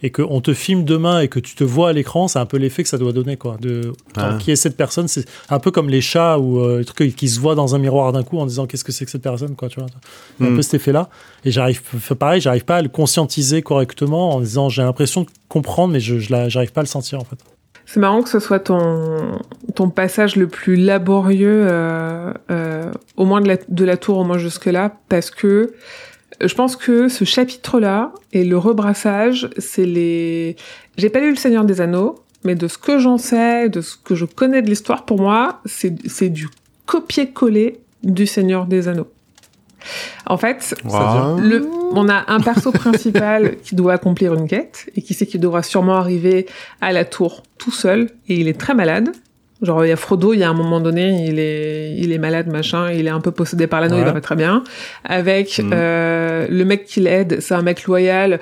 Et qu'on te filme demain et que tu te vois à l'écran, c'est un peu l'effet que ça doit donner, quoi. De Ah. qui est cette personne, c'est un peu comme les chats ou euh, les trucs qui se voient dans un miroir d'un coup en disant qu'est-ce que c'est que cette personne, quoi, tu vois. Un Mm. peu cet effet-là. Et j'arrive, fait pareil, j'arrive pas à le conscientiser correctement en disant j'ai l'impression de comprendre, mais je, j'arrive pas à le sentir en fait. C'est marrant que ce soit ton, ton passage le plus laborieux, euh, euh, au moins de la, de la tour, au moins jusque-là, parce que je pense que ce chapitre-là et le rebrassage, c'est les... J'ai pas lu Le Seigneur des Anneaux, mais de ce que j'en sais, de ce que je connais de l'histoire, pour moi, c'est du copier-coller du Seigneur des Anneaux. En fait, Wow. le, on a un perso principal [LAUGHS] qui doit accomplir une quête et qui sait qu'il devra sûrement arriver à la tour tout seul et il est très malade. Genre il y a Frodo, il y a un moment donné, il est il est malade machin, il est un peu possédé par l'anneau, il va pas très bien. Avec Mhm. euh, le mec qui l'aide, c'est un mec loyal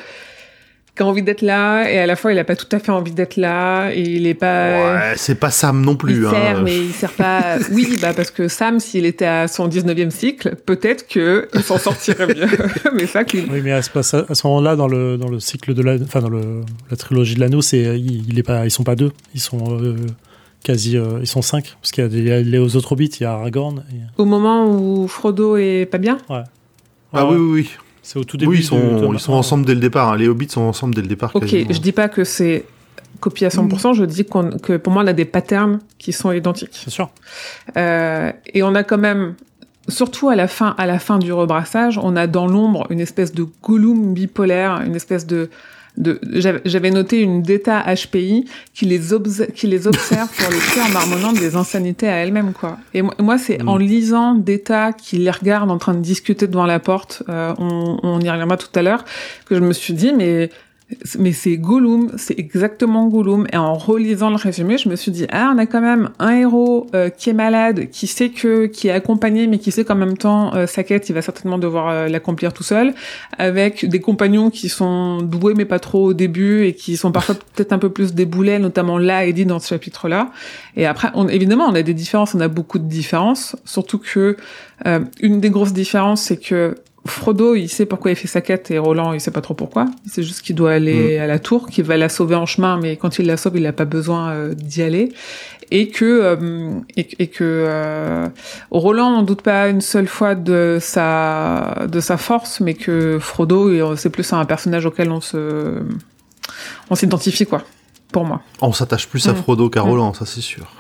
qui a envie d'être là et à la fois il a pas tout à fait envie d'être là et il est pas Ouais, c'est pas Sam non plus. il hein. sert, mais il sert pas. [LAUGHS] Oui, bah parce que Sam, s'il était à son 19e cycle, peut-être que il s'en sortirait mieux. [LAUGHS] mais ça, qu'il. Oui, mais à ce, passe- à ce moment-là, dans le, dans le cycle de la, enfin dans le, la trilogie de l'anneau, c'est il, il est pas, ils sont pas deux, ils sont euh, quasi, euh, ils sont cinq, parce qu'il y a, y les autres hobbits, il y a Aragorn. et- Au moment où Frodo est pas bien. Ah Ouais, oui, oui, oui. C'est au tout début. Oui, ils sont, ils ensemble dès le départ. hein. Les hobbits sont ensemble dès le départ. Ok, quasiment. je dis pas que c'est copié à 100%, je dis que pour moi on a des patterns qui sont identiques. C'est sûr. Euh, et on a quand même, surtout à la fin, à la fin du rebrassage, on a dans l'ombre une espèce de Gollum bipolaire, une espèce de de, j'avais j'avais noté une Deta HPI qui les, obs- qui les observe pour le en marmonnant des insanités à elle-même, quoi. Et moi, c'est Mm. en lisant Deta qui les regarde en train de discuter devant la porte, euh, on, on y reviendra tout à l'heure, que je me suis dit, mais mais c'est Gollum, c'est exactement Gollum. Et en relisant le résumé, je me suis dit ah on a quand même un héros euh, qui est malade, qui sait que qui est accompagné, mais qui sait qu'en même temps euh, sa quête il va certainement devoir euh, l'accomplir tout seul, avec des compagnons qui sont doués mais pas trop au début et qui sont parfois [LAUGHS] peut-être un peu plus des boulets, notamment là Eddie dans ce chapitre-là. Et après, on, évidemment, on a des différences, on a beaucoup de différences, surtout que euh, une des grosses différences, c'est que Frodo, il sait pourquoi il fait sa quête et Roland, il sait pas trop pourquoi. C'est juste qu'il doit aller à la tour, qu'il va la sauver en chemin, mais quand il la sauve, il n'a pas besoin euh, d'y aller. Et que euh, et, et que euh, Roland n'en doute pas une seule fois de sa de sa force, mais que Frodo, euh, c'est plus un personnage auquel on se on s'identifie quoi, pour moi. On s'attache plus à Mm. Frodo qu'à Mm. Roland, ça c'est sûr.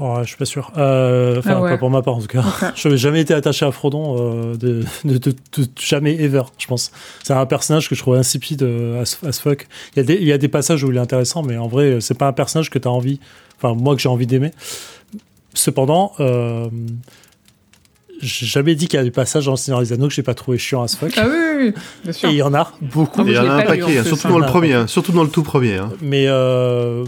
Oh, je suis pas sûr. Euh, Enfin, Ah ouais. pas pour ma part en tout cas. [LAUGHS] Je n'ai jamais été attaché à Frodon, euh, de, de, de- de- jamais ever, je pense. C'est un personnage que je trouve insipide euh, as, as fuck. Il y, a des, il y a des passages où il est intéressant, mais en vrai, euh, c'est pas un personnage que tu as envie, enfin, moi que j'ai envie d'aimer. Cependant, euh, j'ai jamais dit qu'il y a des passages dans le Seigneur des Anneaux que j'ai pas trouvé chiant as fuck. Ah oui, oui, oui, bien sûr. Et il y en a beaucoup. Il y en a un pas paquet, hein, surtout dans le Ah, premier, hein, surtout dans le tout premier. hein. Mais euh,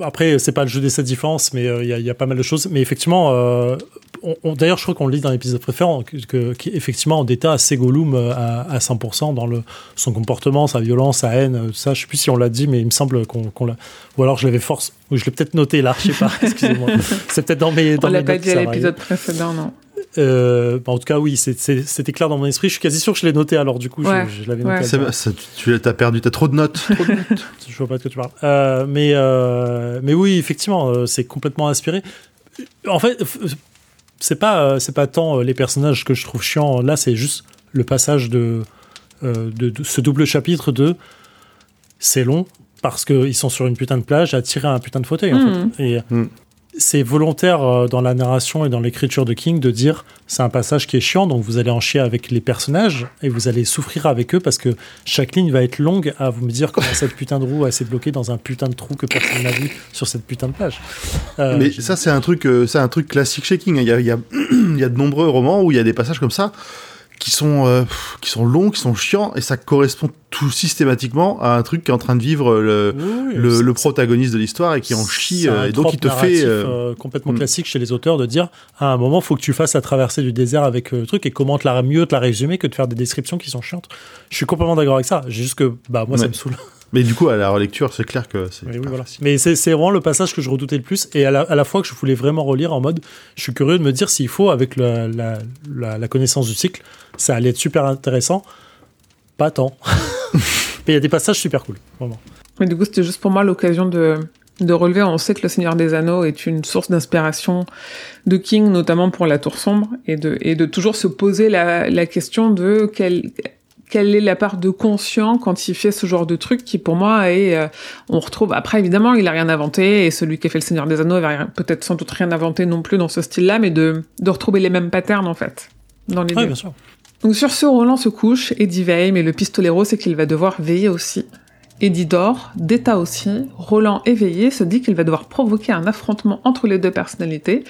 après, c'est pas le jeu des sept différences, mais euh, il y, a- il y a pas mal de choses. Mais effectivement, euh, on, on- d'ailleurs, je crois qu'on le lit dans l'épisode préférant, que, que- qu'effectivement, Deta a ses Gollum euh, à, à 100% dans le, son comportement, sa violence, sa haine, euh, tout ça. Je sais plus si on l'a dit, mais il me semble qu'on, qu'on l'a. Ou alors je l'avais force, ou je l'ai peut-être noté là, je sais pas, [LAUGHS] excusez-moi. C'est peut-être dans mes. Dans On l'a mes pas notes dit à l'épisode précédent, non. Euh, bah, en tout cas, oui, c'était clair dans mon esprit. Je suis quasi sûr que je l'ai noté, alors du coup, je- Ouais, je, l'avais noté. ça- tu tu as perdu, t'as trop de notes. trop de notes. Je vois pas de quoi tu parles. Euh, mais, euh, mais oui, effectivement, c'est complètement inspiré. En fait, c'est pas, c'est pas tant les personnages que je trouve chiants. Là, c'est juste le passage de, de, de ce double chapitre de c'est long parce qu'ils sont sur une putain de plage à tirer un putain de fauteuil. En fait. Et Mhm. C'est volontaire euh, dans la narration et dans l'écriture de King de dire c'est un passage qui est chiant, donc vous allez en chier avec les personnages et vous allez souffrir avec eux parce que chaque ligne va être longue à vous me dire comment cette putain de roue elle s'est bloquée dans un putain de trou que personne n'a vu sur cette putain de plage. Euh, Mais ça, c'est un truc, euh, un truc classique chez King. A, il y, a, [CLEARS THROAT] il y a de nombreux romans où il y a des passages comme ça qui sont, euh, qui sont longs, qui sont chiants, et ça correspond tout systématiquement à un truc qui est en train de vivre le, Oui, le, protagoniste de l'histoire et qui en chie, euh, un et donc il te fait. euh, complètement hmm. classique chez les auteurs de dire à un moment faut que tu fasses la traversée du désert avec le truc et comment te la mieux te la résumer que de faire des descriptions qui sont chiantes. Je suis complètement d'accord avec ça. J'ai juste que bah moi ça me saoule. [LAUGHS] Mais du coup, à la relecture, c'est clair que c'est. Mais, oui, pas voilà. Mais c'est c'est vraiment le passage que je redoutais le plus et à la, à la fois que je voulais vraiment relire en mode je suis curieux de me dire s'il faut avec la, la, la- la connaissance du cycle ça allait être super intéressant pas tant [LAUGHS] mais il y a des passages super cool vraiment Mais du coup, c'était juste pour moi l'occasion de, de relever. On sait que Le Seigneur des Anneaux est une source d'inspiration de King, notamment pour La Tour Sombre, et de, et de toujours se poser la, la question de quel, quelle est la part de conscient quand il fait ce genre de truc qui pour moi est euh, on retrouve après évidemment il a rien inventé et celui qui a fait le Seigneur des Anneaux avait peut-être sans doute rien inventé non plus dans ce style-là mais de de retrouver les mêmes patterns en fait dans les Ouais, deux. bien sûr. Donc sur ce, Roland se couche, Eddie veille, mais le pistolero, c'est qu'il va devoir veiller aussi. Eddie dort, Deta aussi, Roland éveillé se dit qu'il va devoir provoquer un affrontement entre les deux personnalités.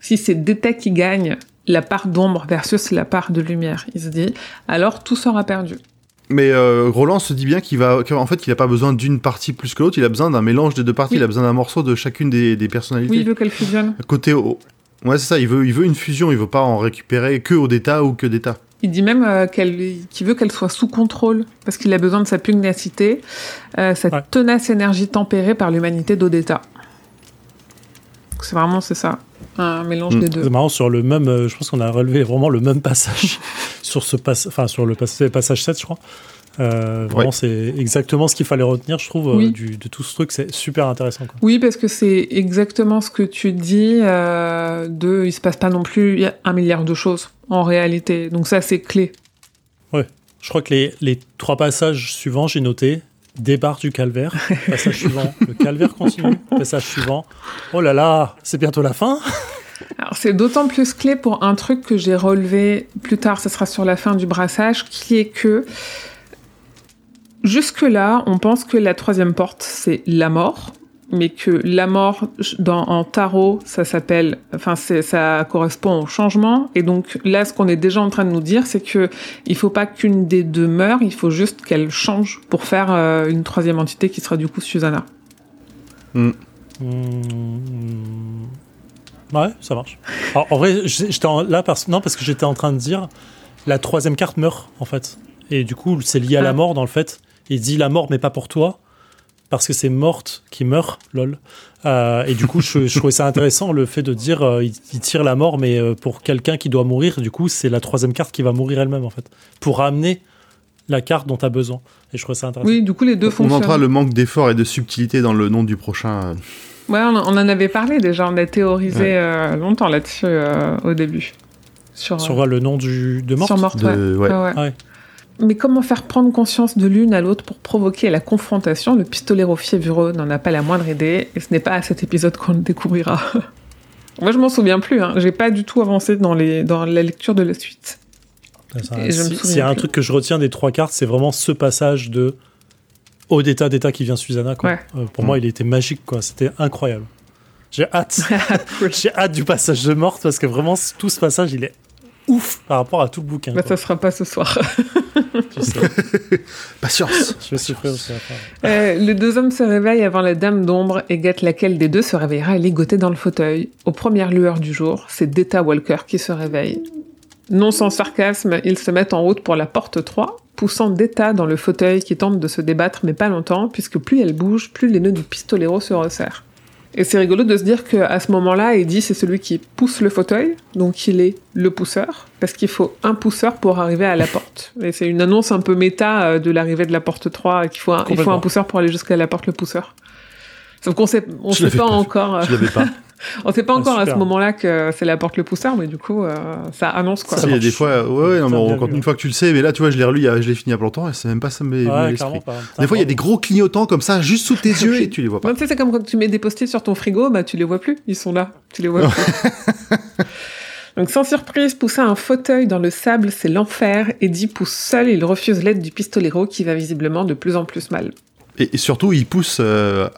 Si c'est Deta qui gagne la part d'ombre versus la part de lumière, il se dit, alors tout sera perdu. Mais euh, Roland se dit bien qu'il va, qu'en fait, il a pas besoin d'une partie plus que l'autre. Il a besoin d'un mélange des deux parties. Oui. Il a besoin d'un morceau de chacune des, des personnalités. Oui, il veut qu'elle fusionne. Côté, au- ouais, c'est ça. Il veut, il veut une fusion. Il veut pas en récupérer que au d'état ou que d'état. Il dit même euh, qu'elle, qu'il veut qu'elle soit sous contrôle, parce qu'il a besoin de sa pugnacité, euh, cette Ouais. tenace énergie tempérée par l'humanité d'Odetta. C'est vraiment, c'est ça, un mélange Mm. des deux. C'est marrant sur le même. euh, je pense qu'on a relevé vraiment le même passage [LAUGHS] sur ce pass, enfin sur le pass- passage 7, je crois. Euh, vraiment, Ouais. c'est exactement ce qu'il fallait retenir, je trouve, euh, Oui. du- de tout ce truc. C'est super intéressant. Quoi. Oui, parce que c'est exactement ce que tu dis, euh, de, il se passe pas non plus un milliard de choses, en réalité. Donc ça, c'est clé. Je crois que les, les trois passages suivants, j'ai noté départ du calvaire, [LAUGHS] passage suivant, le calvaire continue, passage suivant. Oh là là, c'est bientôt la fin. Alors c'est d'autant plus clé pour un truc que j'ai relevé plus tard, ce sera sur la fin du brassage, qui est que jusque-là, on pense que la troisième porte, c'est la mort, mais que la mort dans, en tarot, ça s'appelle, enfin ça correspond au changement, et donc là, ce qu'on est déjà en train de nous dire, c'est que il faut pas qu'une des deux meure, il faut juste qu'elle change pour faire euh, une troisième entité qui sera du coup Susanna. Hmm, Ouais, ça marche. Alors, en vrai, j'étais là parce non parce que j'étais en train de dire la troisième carte meurt en fait, et du coup c'est lié à Ah. la mort dans le fait. Il dit la mort mais pas pour toi parce que c'est morte qui meurt, lol. Euh, et du coup, je, je trouvais ça intéressant le fait de dire euh, il, il tire la mort, mais euh, pour quelqu'un qui doit mourir, du coup, c'est la troisième carte qui va mourir elle-même en fait, pour ramener la carte dont tu as besoin. Et je trouvais ça intéressant. Oui, du coup les deux On fonctionnent. notera le manque d'effort et de subtilité dans le nom du prochain. euh, Ouais, on, on en avait parlé déjà, on a théorisé Ouais. euh, longtemps là-dessus euh, au début. Sur, Sur le nom du, de mort. sur Morte, ouais. de- ouais. Ouais, ouais. Ah ouais. Mais comment faire prendre conscience de l'une à l'autre pour provoquer la confrontation? Le pistolero fiévreux n'en a pas la moindre idée, et ce n'est pas à cet épisode qu'on le découvrira. [LAUGHS] Moi, je m'en souviens plus, hein. j'ai pas du tout avancé dans, les, dans la lecture de la suite. S'il y a un truc que je retiens des trois cartes, c'est vraiment ce passage de au d'état d'état qui vient Susanna. Quoi. Ouais. Euh, pour Mm. moi, il était magique. quoi. C'était incroyable. J'ai hâte. [LAUGHS] Cool. J'ai hâte du passage de morte parce que vraiment, tout ce passage, il est ouf par rapport à tout le bouquin. Bah, quoi. ça sera pas ce soir. [LAUGHS] Tu sais, [LAUGHS] Patience. je vais souffrir aussi après. Euh, les deux hommes se réveillent avant la dame d'ombre et guettent laquelle des deux se réveillera ligoté dans le fauteuil. Aux premières lueurs du jour, c'est Deta Walker qui se réveille. Non sans sarcasme, ils se mettent en route pour la porte 3, poussant Deta dans le fauteuil qui tente de se débattre mais pas longtemps, puisque plus elle bouge, plus les nœuds du pistolero se resserrent. Et c'est rigolo de se dire qu'à ce moment-là, Eddie, c'est celui qui pousse le fauteuil, donc il est le pousseur, parce qu'il faut un pousseur pour arriver à la porte. Et c'est une annonce un peu méta euh, de l'arrivée de la porte 3, qu'il faut un, il faut un pousseur pour aller jusqu'à la porte, le pousseur. Sauf qu'on sait, on Je sait pas pas encore, euh, Je l'avais pas. [LAUGHS] on sait pas Ah, encore à ce moment-là que c'est la porte, le pousseur, mais du coup, euh, ça annonce quoi. Ça Si, il y a des fois, ouais, ouais, non, mais quand, une fois que tu le sais, mais là, tu vois, je l'ai relu, je l'ai fini il y a pas longtemps, et c'est même pas ça mes Ouais. Des fois, il y a des gros clignotants comme ça, juste sous tes [LAUGHS] yeux, et tu les vois pas. Tu sais, c'est comme quand tu mets des post-it sur ton frigo, bah tu les vois plus, ils sont là, tu les vois plus. [LAUGHS] Donc sans surprise, pousser un fauteuil dans le sable, c'est l'enfer. Eddie pousse seul, il refuse l'aide du pistolero qui va visiblement de plus en plus mal. Et, et surtout, il pousse. euh,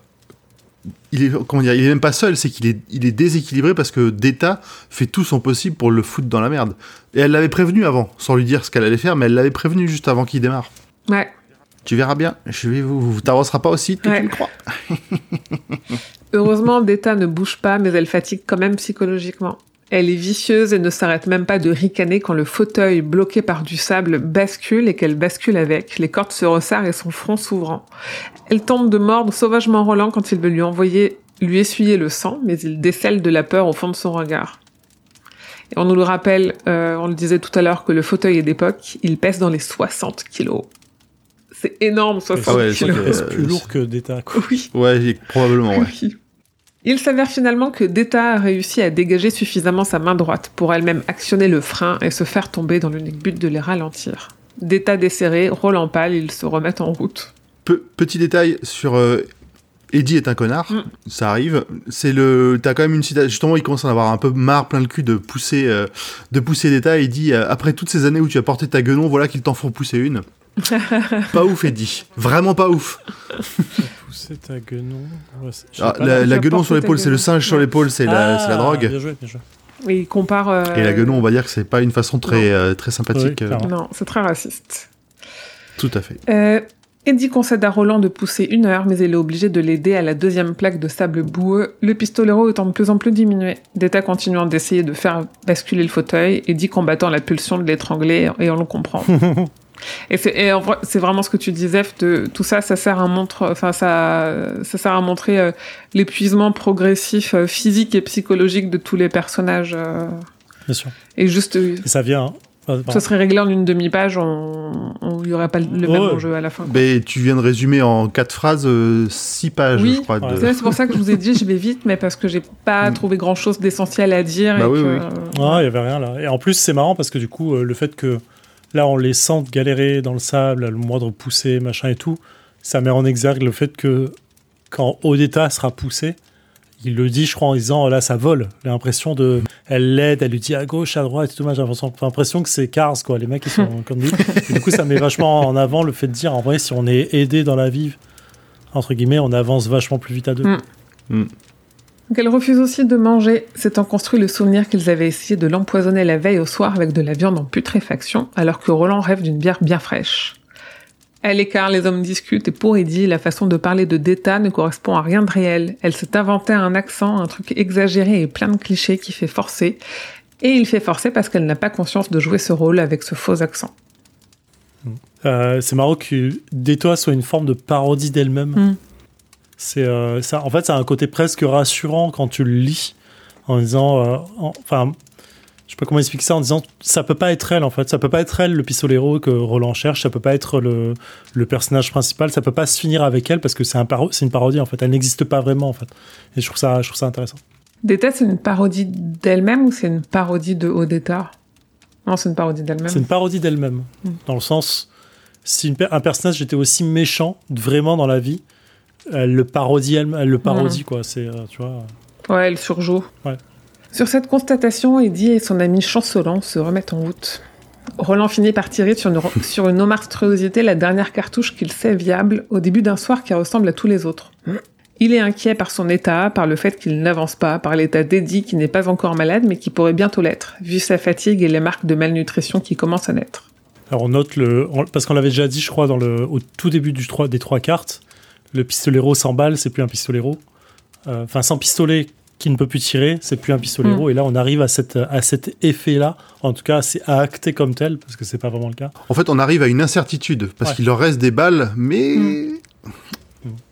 il est, comment dire, il est même pas seul, c'est qu'il est, il est déséquilibré parce que Deta fait tout son possible pour le foutre dans la merde. Et elle l'avait prévenu avant, sans lui dire ce qu'elle allait faire, mais elle l'avait prévenu juste avant qu'il démarre. Ouais. Tu verras bien, je vais vous, vous t'avanceras pas aussi que Ouais. tu le crois. [LAUGHS] Heureusement, Deta ne bouge pas, mais elle fatigue quand même psychologiquement. Elle est vicieuse et ne s'arrête même pas de ricaner quand le fauteuil, bloqué par du sable, bascule et qu'elle bascule avec. Les cordes se resserrent et son front s'ouvrant. Elle tente de mordre sauvagement Roland quand il veut lui envoyer, lui essuyer le sang, mais il décèle de la peur au fond de son regard. Et on nous le rappelle, euh, on le disait tout à l'heure, que le fauteuil est d'époque, il pèse dans les 60 kilos. C'est énorme, 60 Ah ouais, kilos. C'est plus lourd que d'état. quoi. Oui. Ouais, probablement, ouais. Oui. Il s'avère finalement que Deta a réussi à dégager suffisamment sa main droite pour elle-même actionner le frein et se faire tomber dans l'unique but de les ralentir. D'état desserré, Roland pâle, ils se remettent en route. Pe- petit détail sur euh, Eddie est un connard, Mm. ça arrive. C'est le, t'as quand même une citation. Justement, il commence à en avoir un peu marre, plein le cul de pousser, euh, de pousser d'état. Il dit euh, après toutes ces années où tu as porté ta guenon, voilà qu'il t'en faut pousser une. [LAUGHS] pas ouf, Eddie. Vraiment pas ouf. [LAUGHS] Pousser ta guenon. Ouais, Ah, la, guenon sur l'épaule, c'est le singe sur l'épaule, c'est la, Ah, drogue. Bien joué, bien joué. Oui, il compare. euh, Et la guenon, on va dire que c'est pas une façon très, euh, très sympathique. Oui, euh. Non, c'est très raciste. tout à fait. Euh, Eddie concède à Roland de pousser une heure, mais il est obligé de l'aider à la deuxième plaque de sable boueux, le pistolero étant de plus en plus diminué. Deta continuant d'essayer de faire basculer le fauteuil, Eddie combattant la pulsion de l'étrangler, et on le comprend. [LAUGHS] et c'est vrai, vraiment ce que tu disais, de tout ça, ça sert à montre, enfin ça, ça sert à montrer euh, l'épuisement progressif euh, physique et psychologique de tous les personnages. euh, Bien sûr. et juste, Et ça vient. hein. Enfin, ça serait réglé en une demi-page, on il y aurait pas le même Ouais. enjeu à la fin. quoi. Mais tu viens de résumer en quatre phrases, euh, six pages, Oui. je crois. Ouais. C'est c'est pour ça que je vous ai dit, je vais vite, mais parce que j'ai pas Mm. trouvé grand chose d'essentiel à dire. Bah et oui, que, oui. Ah, il y avait rien là. Et en plus, c'est marrant parce que du coup, euh, le fait que là, on les sente galérer dans le sable, à le moindre poussé, machin et tout, ça met en exergue le fait que quand Odetta sera poussée, il le dit, je crois, en disant là, ça vole. J'ai l'impression de. Elle l'aide, elle lui dit à gauche, à droite et tout. J'ai l'impression j'ai l'impression que c'est Cars, quoi. Les mecs, ils sont comme lui. Et du coup, ça met vachement en avant le fait de dire en vrai, si on est aidé dans la vie, entre guillemets, on avance vachement plus vite à deux. Mm. Donc elle refuse aussi de manger, s'étant construit le souvenir qu'ils avaient essayé de l'empoisonner la veille au soir avec de la viande en putréfaction, alors que Roland rêve d'une bière bien fraîche. À l'écart, les hommes discutent et pour Eddie, la façon de parler de Deta ne correspond à rien de réel. Elle s'est inventé un accent, un truc exagéré et plein de clichés qui fait forcer. Et il fait forcer parce qu'elle n'a pas conscience de jouer ce rôle avec ce faux accent. Euh, c'est marrant que Détois soit une forme de parodie d'elle-même. Mm. C'est euh, ça. En fait, ça a un côté presque rassurant quand tu le lis, en disant, euh, en- enfin, je sais pas comment expliquer ça, en disant, ça peut pas être elle en fait, ça peut pas être elle le pistolero que Roland cherche, ça peut pas être le, le personnage principal, ça peut pas se finir avec elle parce que c'est un paro- c'est une parodie en fait, elle n'existe pas vraiment en fait. Et je trouve ça, je trouve ça intéressant. Deta, c'est une parodie d'elle-même ou c'est une parodie de Odetta? Non, c'est une parodie d'elle-même. C'est une parodie d'elle-même, Mm. dans le sens, si une un personnage était aussi méchant vraiment dans la vie, elle le parodie, elle, elle le parodie quoi. C'est, euh, tu vois. Ouais, elle surjoue. Ouais. Sur cette constatation, Eddie et son ami chancelant se remettent en route. Roland finit par tirer sur une, [LAUGHS] sur une monstruosité la dernière cartouche qu'il sait viable au début d'un soir qui ressemble à tous les autres. Il est inquiet par son état, par le fait qu'il n'avance pas, par l'état d'Eddie qui n'est pas encore malade mais qui pourrait bientôt l'être, vu sa fatigue et les marques de malnutrition qui commencent à naître. Alors on note le, on- parce qu'on l'avait déjà dit, je crois, dans le, au tout début du trois- des trois cartes, le pistolero sans balle, c'est plus un pistolero. Euh, Enfin, sans pistolet qui ne peut plus tirer, c'est plus un pistolero. Et là, on arrive à, cette, à cet effet-là. En tout cas, c'est à acter comme tel, parce que c'est pas vraiment le cas. En fait, on arrive à une incertitude, parce Ouais. qu'il leur reste des balles, mais... Mm.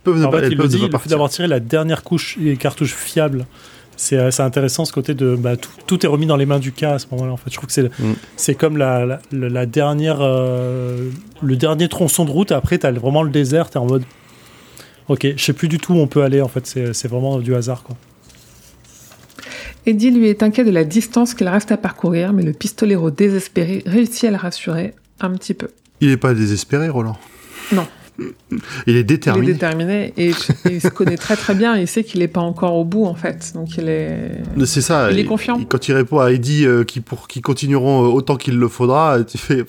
Peuvent ne pas- fait, elles il le peuvent ne dit, pas le fait partir. d'avoir tiré la dernière couche et cartouche fiable, c'est euh, c'est intéressant ce côté de bah, tout, tout est remis dans les mains du cas à ce moment-là. En fait, je trouve que c'est Mm. c'est comme la, la, la- la dernière euh, le dernier tronçon de route. Après, t'as vraiment le désert. T'es en mode ok, je sais plus du tout où on peut aller. En fait, c'est vraiment du hasard quoi. Eddie lui est inquiet de la distance qu'il reste à parcourir, mais le pistolero désespéré réussit à le rassurer un petit peu. Il est pas désespéré, Roland? Non. Il est Il déterminé. est déterminé et, et il se connaît très très bien. Il sait qu'il n'est pas encore au bout en fait. Donc il est. C'est ça. Il est confiant. Quand il répond à Eddie euh, qui, pour, qui continueront euh, autant qu'il le faudra, tu fais...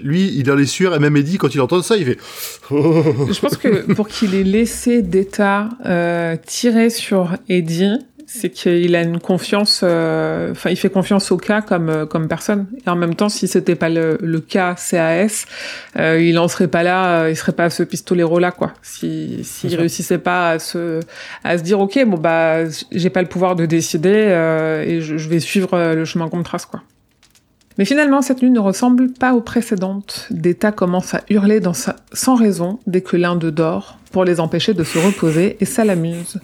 Lui, il en est sûr, et même Eddie, quand il entend ça, il fait... Je pense que pour qu'il ait laissé d'État euh, tirer sur Eddie, c'est qu'il a une confiance. euh, Enfin, il fait confiance au cas comme euh, comme personne. Et en même temps, si c'était pas le, le cas CAS, euh, il en serait pas là. euh, il serait pas à ce pistolero là quoi. Si s'il ça. réussissait pas à se à se dire ok bon bah j'ai pas le pouvoir de décider euh, et je, je vais suivre le chemin qu'on me trace quoi. Mais finalement, cette nuit ne ressemble pas aux précédentes. Deta commence à hurler dans sa- sans raison dès que l'un d'eux dort, pour les empêcher de se reposer, et ça l'amuse.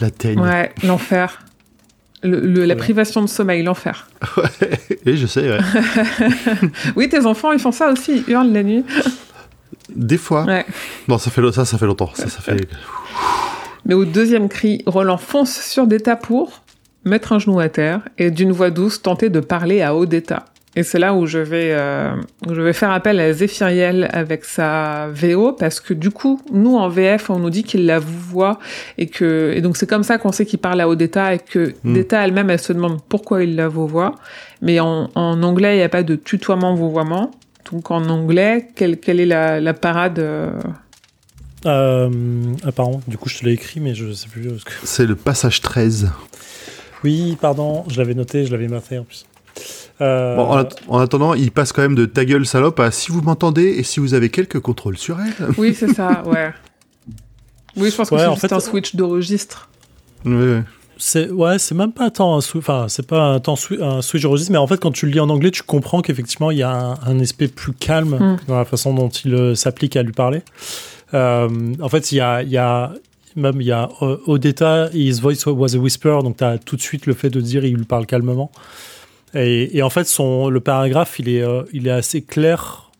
La teigne. Ouais, l'enfer. Le, le- la Ouais. privation de sommeil, l'enfer. [LAUGHS] Et je sais, ouais. [LAUGHS] Oui, tes enfants, ils font ça aussi, ils hurlent la nuit. Des fois. Ouais. Non, ça fait, ça, ça fait longtemps. Ça, ça fait... Mais au deuxième cri, Roland fonce sur Deta pour mettre un genou à terre et d'une voix douce tenter de parler à Odetta. Et c'est là où je vais, euh, où je vais faire appel à Zéphiriel avec sa VO parce que du coup, nous en VF, on nous dit qu'il la voit et que et donc c'est comme ça qu'on sait qu'il parle à Odetta et que Mm. Detta elle-même elle se demande pourquoi il la voit. Mais en, en anglais, il n'y a pas de tutoiement vouvoiement. Donc en anglais, quelle, quelle est la, la parade euh, Euh, ah, pardon, du coup, je te l'ai écrit, mais je sais plus. ce que- C'est le passage 13. Oui, pardon, je l'avais noté, je l'avais marqué en plus. Euh, Bon, en, att- en attendant, il passe quand même de ta gueule salope à si vous m'entendez et si vous avez quelques contrôles sur elle. [LAUGHS] Oui, c'est ça, ouais. Oui, je pense que c'est en juste fait- un switch de registre. Ouais, ouais. C'est ouais, c'est même pas tant un enfin c'est pas un temps un switch de registre, mais en fait quand tu le lis en anglais, tu comprends qu'effectivement il y a un, un aspect plus calme Mm. dans la façon dont il euh, s'applique à lui parler. Euh, en fait, il y a il y a même il y a euh, Odetta, his voice was a whisper, donc tu as tout de suite le fait de dire il parle calmement. Et, en fait son le paragraphe il est euh, il est assez clair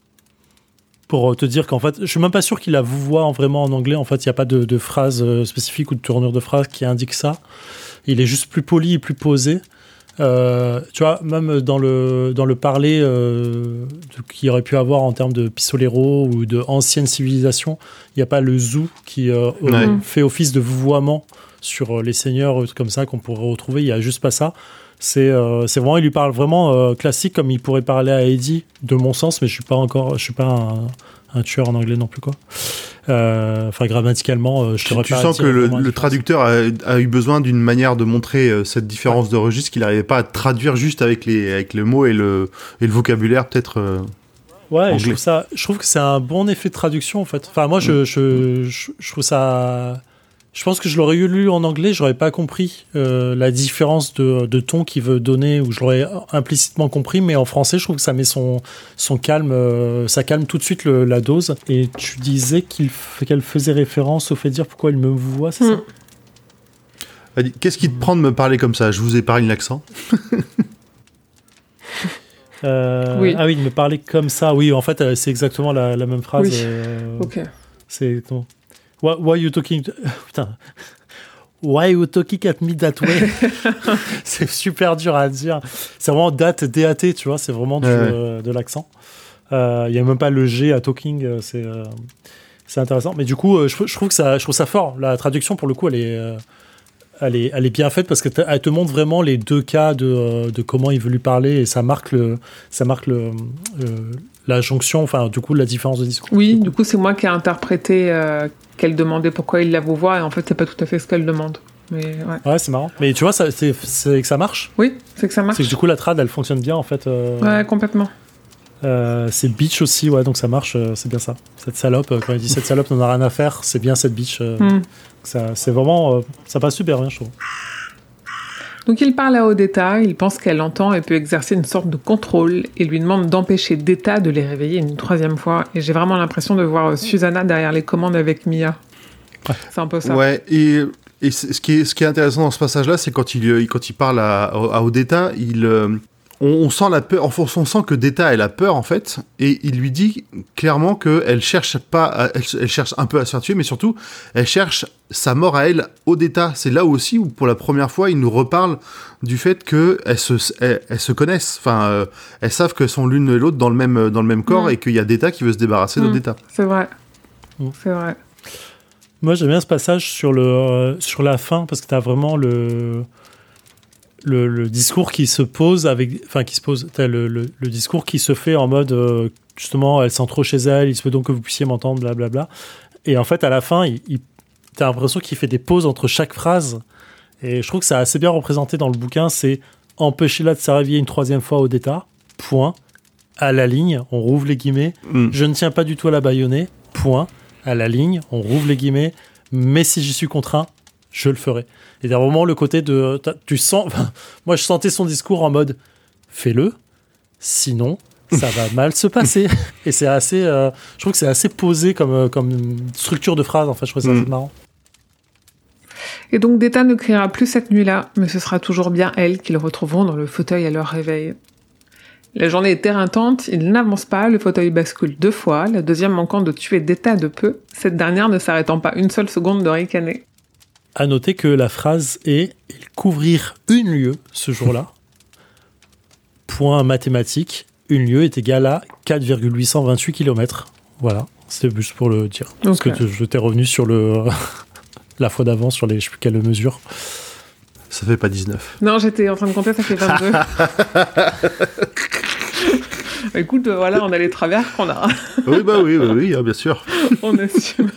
pour te dire qu'en fait, je suis même pas sûr qu'il la en- vraiment en anglais. En fait, il n'y a pas de, de phrase euh, spécifique ou de tournure de phrase qui indique ça. Il est juste plus poli et plus posé. Euh, tu vois, même dans le, dans le parler euh, qu'il aurait pu avoir en termes de pistolero ou de ancienne civilisation, il n'y a pas le zou qui euh, Ouais. euh, fait office de vouvoiement sur euh, les seigneurs comme ça qu'on pourrait retrouver. Il n'y a juste pas ça. C'est euh, c'est vraiment, il lui parle vraiment euh, classique comme il pourrait parler à Eddie, de mon sens, mais je suis pas encore, je suis pas un, un tueur en anglais non plus quoi. Euh, Enfin grammaticalement, euh, je saurais tu sens que le, différence. traducteur a, a eu besoin d'une manière de montrer euh, cette différence de registre qu'il n'arrivait pas à traduire juste avec les, avec le mot et le, et le vocabulaire peut-être. Ouais, je trouve ça, je trouve que c'est un bon effet de traduction en fait. Enfin, moi, je, je, je, je trouve ça. Je pense que je l'aurais eu lu en anglais, j'aurais pas compris euh, la différence de, de ton qu'il veut donner, ou je l'aurais implicitement compris, mais en français, je trouve que ça met son, son calme, euh, ça calme tout de suite le- la dose. Et tu disais qu'elle faisait référence au fait de dire pourquoi il me voit, c'est ça? Mm. Dit, Qu'est-ce qui te prend de me parler comme ça? Je vous épargne l'accent. [LAUGHS] Euh, Oui. Ah oui, il me parlait comme ça. Oui, en fait, c'est exactement la, la même phrase. Oui. euh, Ok. C'est comment why, why you talking to- [LAUGHS] Putain. Why you talking at me that way? [LAUGHS] C'est super dur à dire. C'est vraiment date DAT, tu vois, c'est vraiment du, Ouais, ouais. euh, de l'accent. Euh, Il y a même pas le G à talking, euh, c'est euh, intéressant. Mais du coup, euh, je, je trouve que ça, je trouve ça fort. La traduction, pour le coup, elle est, euh, elle est, elle est bien faite parce qu'elle te montre vraiment les deux cas de, euh, de comment il veut lui parler et ça marque le, ça marque le, euh, la jonction, enfin, du coup, la différence de discours. Oui, du coup, c'est moi qui ai interprété euh, qu'elle demandait pourquoi il la voit, et en fait, c'est pas tout à fait ce qu'elle demande. Mais ouais. Ouais, c'est marrant. Mais tu vois, c'est que ça marche? Oui, c'est que ça marche. C'est que du coup, la trad, elle fonctionne bien, en fait. euh, Ouais, complètement. euh, c'est bitch aussi, ouais, donc ça marche, c'est bien ça. Cette salope, quand il dit cette salope n'en a rien à faire, c'est bien cette bitch. Hmm. ça, c'est vraiment, ça passe super bien, je trouve. Donc il parle à Odetta, il pense qu'elle entend et peut exercer une sorte de contrôle et lui demande d'empêcher Detta de les réveiller une troisième fois. Et j'ai vraiment l'impression de voir euh, Susanna derrière les commandes avec Mia. C'est un peu ça. Ouais, et, et c- ce, qui est, ce qui est intéressant dans ce passage-là, c'est quand il, euh, quand il parle à, à Odetta, il, euh, on, on sent la peur, enfin, on sent que Detta, elle a peur, en fait, et il lui dit clairement qu'elle cherche pas, à- elle, elle cherche un peu à se faire tuer, mais surtout, elle cherche sa mort à elle, Odetta. C'est là aussi où, pour la première fois, il nous reparle du fait qu'elles se, elles, elles se connaissent, enfin, euh, elles savent que sont l'une et l'autre dans le même, dans le même corps, Mm. et qu'il y a Detta qui veut se débarrasser Mm. d'Odetta. C'est vrai. Hmm. C'est vrai. Moi, j'aime bien ce passage sur, le, euh, sur la fin, parce que tu as vraiment le, le, le discours qui se pose avec. Enfin, qui se pose. Le, le, le discours qui se fait en mode. euh, justement, elle sent trop chez elle, il se peut donc que vous puissiez m'entendre, blablabla. Et en fait, à la fin, il, il, t'as l'impression qu'il fait des pauses entre chaque phrase. Et je trouve que c'est assez bien représenté dans le bouquin. C'est empêcher-la de réveiller une troisième fois au départ. Point. À la ligne, on rouvre les guillemets. Mm. Je ne tiens pas du tout à la baïonner. Point. À la ligne, on rouvre les guillemets. Mais si j'y suis contraint, je le ferai. Et t'as vraiment le côté de. Tu sens. [LAUGHS] moi, je sentais son discours en mode fais-le. Sinon, ça va [LAUGHS] mal se passer. Et c'est assez. euh, je trouve que c'est assez posé comme, euh, comme structure de phrase. En fait, je trouve ça Mm. assez marrant. Et donc Detta ne criera plus cette nuit-là, mais ce sera toujours bien elle qu'ils retrouveront dans le fauteuil à leur réveil. La journée est éreintante, ils n'avancent pas, le fauteuil bascule deux fois, la deuxième manquant de tuer Detta de peu, cette dernière ne s'arrêtant pas une seule seconde de ricaner. À noter que la phrase est ils couvrirent une lieue ce jour-là. point mathématique, une lieue est égale à 4,828 km. Voilà, c'était juste pour le dire. Parce que je t'ai revenu sur le [LAUGHS] la fois d'avant sur les je sais plus quelle mesure. Ça fait pas 19. Non, j'étais en train de compter, ça fait 22. [LAUGHS] Écoute, voilà, on a les travers qu'on a. oui, bah oui, oui, oui, hein, bien sûr. [LAUGHS] on assume.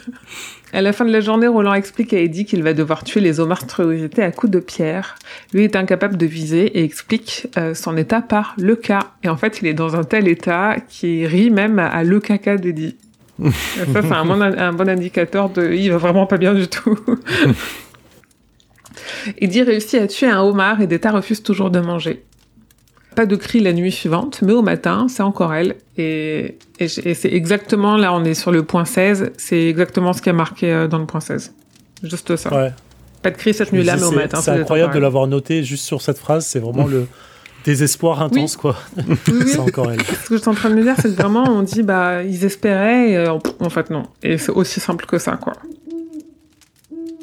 À la fin de la journée, Roland explique à Eddie qu'il va devoir tuer les eaux monstruosités à coups de pierre. Lui est incapable de viser et explique euh, son état par le cas. Et en fait, il est dans un tel état qui rit même à le caca d'Eddie. [LAUGHS] Ça, c'est un bon, un bon indicateur de il va vraiment pas bien du tout. [LAUGHS] Eddie réussit à tuer un homard et Deta refuse toujours de manger. Pas de cri la nuit suivante, mais au matin, c'est encore elle. Et, et, et c'est exactement, là on est sur le point 16, c'est exactement ce qui est marqué euh, dans le point 16. Juste ça. Ouais. Pas de cri cette nuit-là, mais au matin. C'est incroyable de l'avoir noté juste sur cette phrase. C'est vraiment le désespoir intense, quoi. elle. Oui, oui. [LAUGHS] c'est encore elle. Ce que je suis en train de me dire, c'est que vraiment, on dit, bah, ils espéraient, et euh, en fait, non. Et c'est aussi simple que ça, quoi.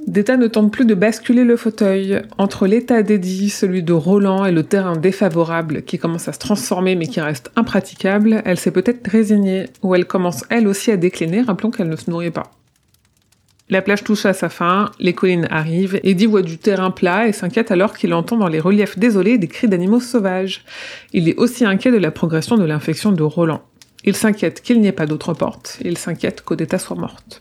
Deta ne tente plus de basculer le fauteuil. Entre l'état d'Eddie, celui de Roland et le terrain défavorable qui commence à se transformer mais qui reste impraticable, elle s'est peut-être résignée, ou elle commence elle aussi à décliner, rappelons qu'elle ne se nourrit pas. La plage touche à sa fin, les collines arrivent, Eddie voit du terrain plat et s'inquiète alors qu'il entend dans les reliefs désolés des cris d'animaux sauvages. Il est aussi inquiet de la progression de l'infection de Roland. Il s'inquiète qu'il n'y ait pas d'autre porte, il s'inquiète qu'Odetta soit morte.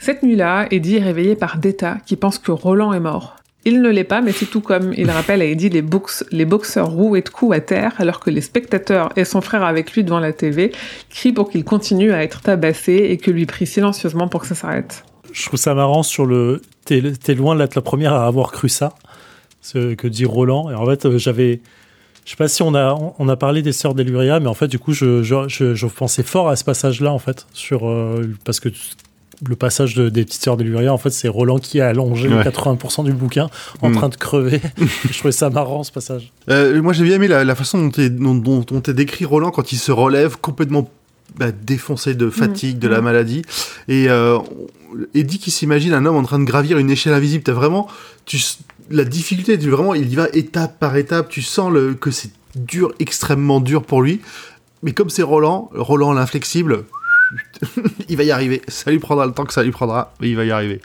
Cette nuit-là, Eddie est réveillé par Deta, qui pense que Roland est mort. Il ne l'est pas, mais c'est tout comme. Il rappelle à Eddie les, box- les boxeurs roués de coups à terre, alors que les spectateurs et son frère avec lui devant la TV crient pour qu'il continue à être tabassé et que lui prie silencieusement pour que ça s'arrête. Je trouve ça marrant sur le. T'es loin d'être la première à avoir cru ça, ce que dit Roland. Et en fait, euh, j'avais. Je sais pas si on a, parlé des sœurs d'Eluria, mais en fait, du coup, je, je pensais fort à ce passage-là, en fait, sur, euh, parce que le passage de- des petites sœurs d'Eluria, en fait, c'est Roland qui a allongé Ouais. 80% du bouquin en Mm. train de crever. [LAUGHS] je trouvais ça marrant, ce passage. Euh, moi, j'ai bien aimé la, la façon dont est, dont, dont- dont est décrit Roland quand il se relève complètement bah, défoncé de fatigue, de la Mm. maladie. Et euh, Eddie qui s'imagine un homme en train de gravir une échelle invisible. T'as vraiment tu, la difficulté, tu, vraiment, il y va étape par étape. Tu sens le, que c'est dur, extrêmement dur pour lui. Mais comme c'est Roland, Roland l'inflexible, [LAUGHS] il va y arriver. Ça lui prendra le temps que ça lui prendra, mais il va y arriver.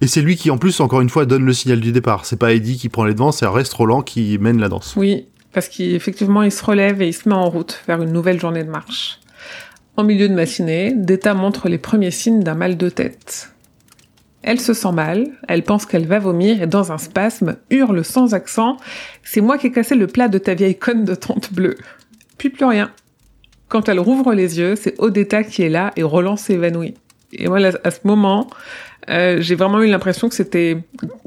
Et c'est lui qui, en plus, encore une fois, donne le signal du départ. C'est pas Eddie qui prend les devants, c'est reste Roland qui mène la danse. Oui, parce qu'effectivement, il se relève et il se met en route vers une nouvelle journée de marche. En milieu de matinée, Deta montre les premiers signes d'un mal de tête. Elle se sent mal, elle pense qu'elle va vomir et dans un spasme, hurle sans accent « C'est moi qui ai cassé le plat de ta vieille conne de tante bleue !» Puis plus rien. Quand elle rouvre les yeux, c'est Odetta qui est là et Roland s'évanouit. Et voilà, à ce moment, euh, j'ai vraiment eu l'impression que c'était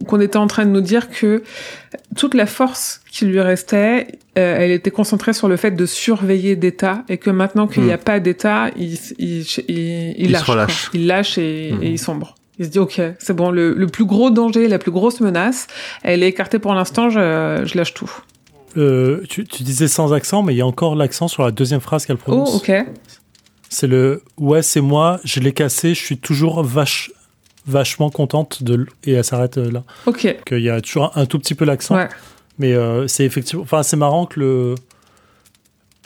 qu'on était en train de nous dire que toute la force qui lui restait, euh, elle était concentrée sur le fait de surveiller d'État et que maintenant qu'il n'y a pas d'État, il, il, il, il, lâche. relâche. Il lâche et, Mhm. et il sombre. Il se dit ok, c'est bon, le, le plus gros danger, la plus grosse menace, elle est écartée pour l'instant, je, je lâche tout. Euh, tu, tu disais sans accent, mais il y a encore l'accent sur la deuxième phrase qu'elle Oh, prononce. ok. C'est le ouais, c'est moi, je l'ai cassé, je suis toujours vache, vachement contente de et elle s'arrête euh, là. Ok. Qu'il y a toujours un, un tout petit peu l'accent, Ouais. mais euh, c'est effectivement, enfin c'est marrant que le,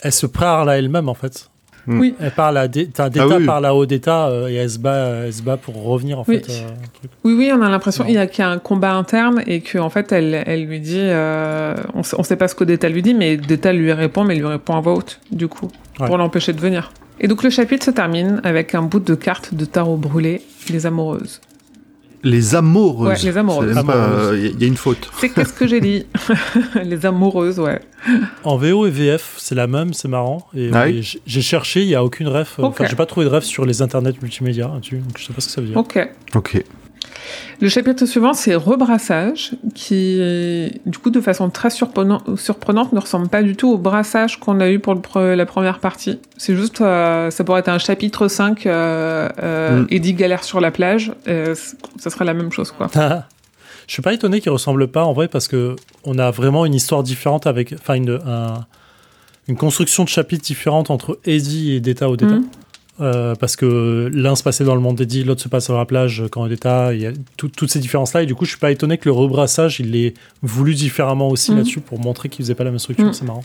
elle se parle à elle-même en fait. Mm. Oui. Elle parle à Dé- t'as Deta Ah oui. parle à Odetta euh, et elle se bat, elle se bat pour revenir en Oui. fait. euh, truc. Oui, oui, on a l'impression qu'il y a, qu'il y a un combat interne et que en fait, elle, elle lui dit, euh, on, sait, on sait pas ce que Deta lui dit, mais Deta lui répond, mais il lui répond à voix haute, du coup, Ouais. pour l'empêcher de venir. Et donc le chapitre se termine avec un bout de carte de tarot brûlé, les amoureuses. Les amoureuses. Ouais, les amoureuses. Il y, Amoureuses. y a une faute. C'est qu'est-ce que j'ai dit [LAUGHS] Les amoureuses, ouais. En VO et VF, c'est la même, c'est marrant. Et, Ah oui et j- j'ai cherché, il y a aucune ref. euh, Enfin, j'ai pas trouvé de ref sur les internets multimédia là-dessus, donc je sais pas ce que ça veut dire. Ok. Ok. Le chapitre suivant, c'est rebrassage, qui, du coup, de façon très surprenant- surprenante, ne ressemble pas du tout au brassage qu'on a eu pour le la première partie. C'est juste, euh, ça pourrait être un chapitre 5, euh, euh, Mm. Eddie galère sur la plage, ça serait la même chose, quoi. Je suis pas étonné qu'il ressemble pas en vrai parce que on a vraiment une histoire différente avec, enfin une, un- une construction de chapitres différente entre Eddie et Deta Odetta. Mhm. Euh, parce que l'un se passait dans le monde d'Eddie, l'autre se passe sur la plage quand Odetta. Il y a tout- toutes ces différences-là et du coup je suis pas étonné que le rebrassage il l'ait voulu différemment aussi Mhm. là-dessus pour montrer qu'il faisait pas la même structure. Mhm. C'est marrant.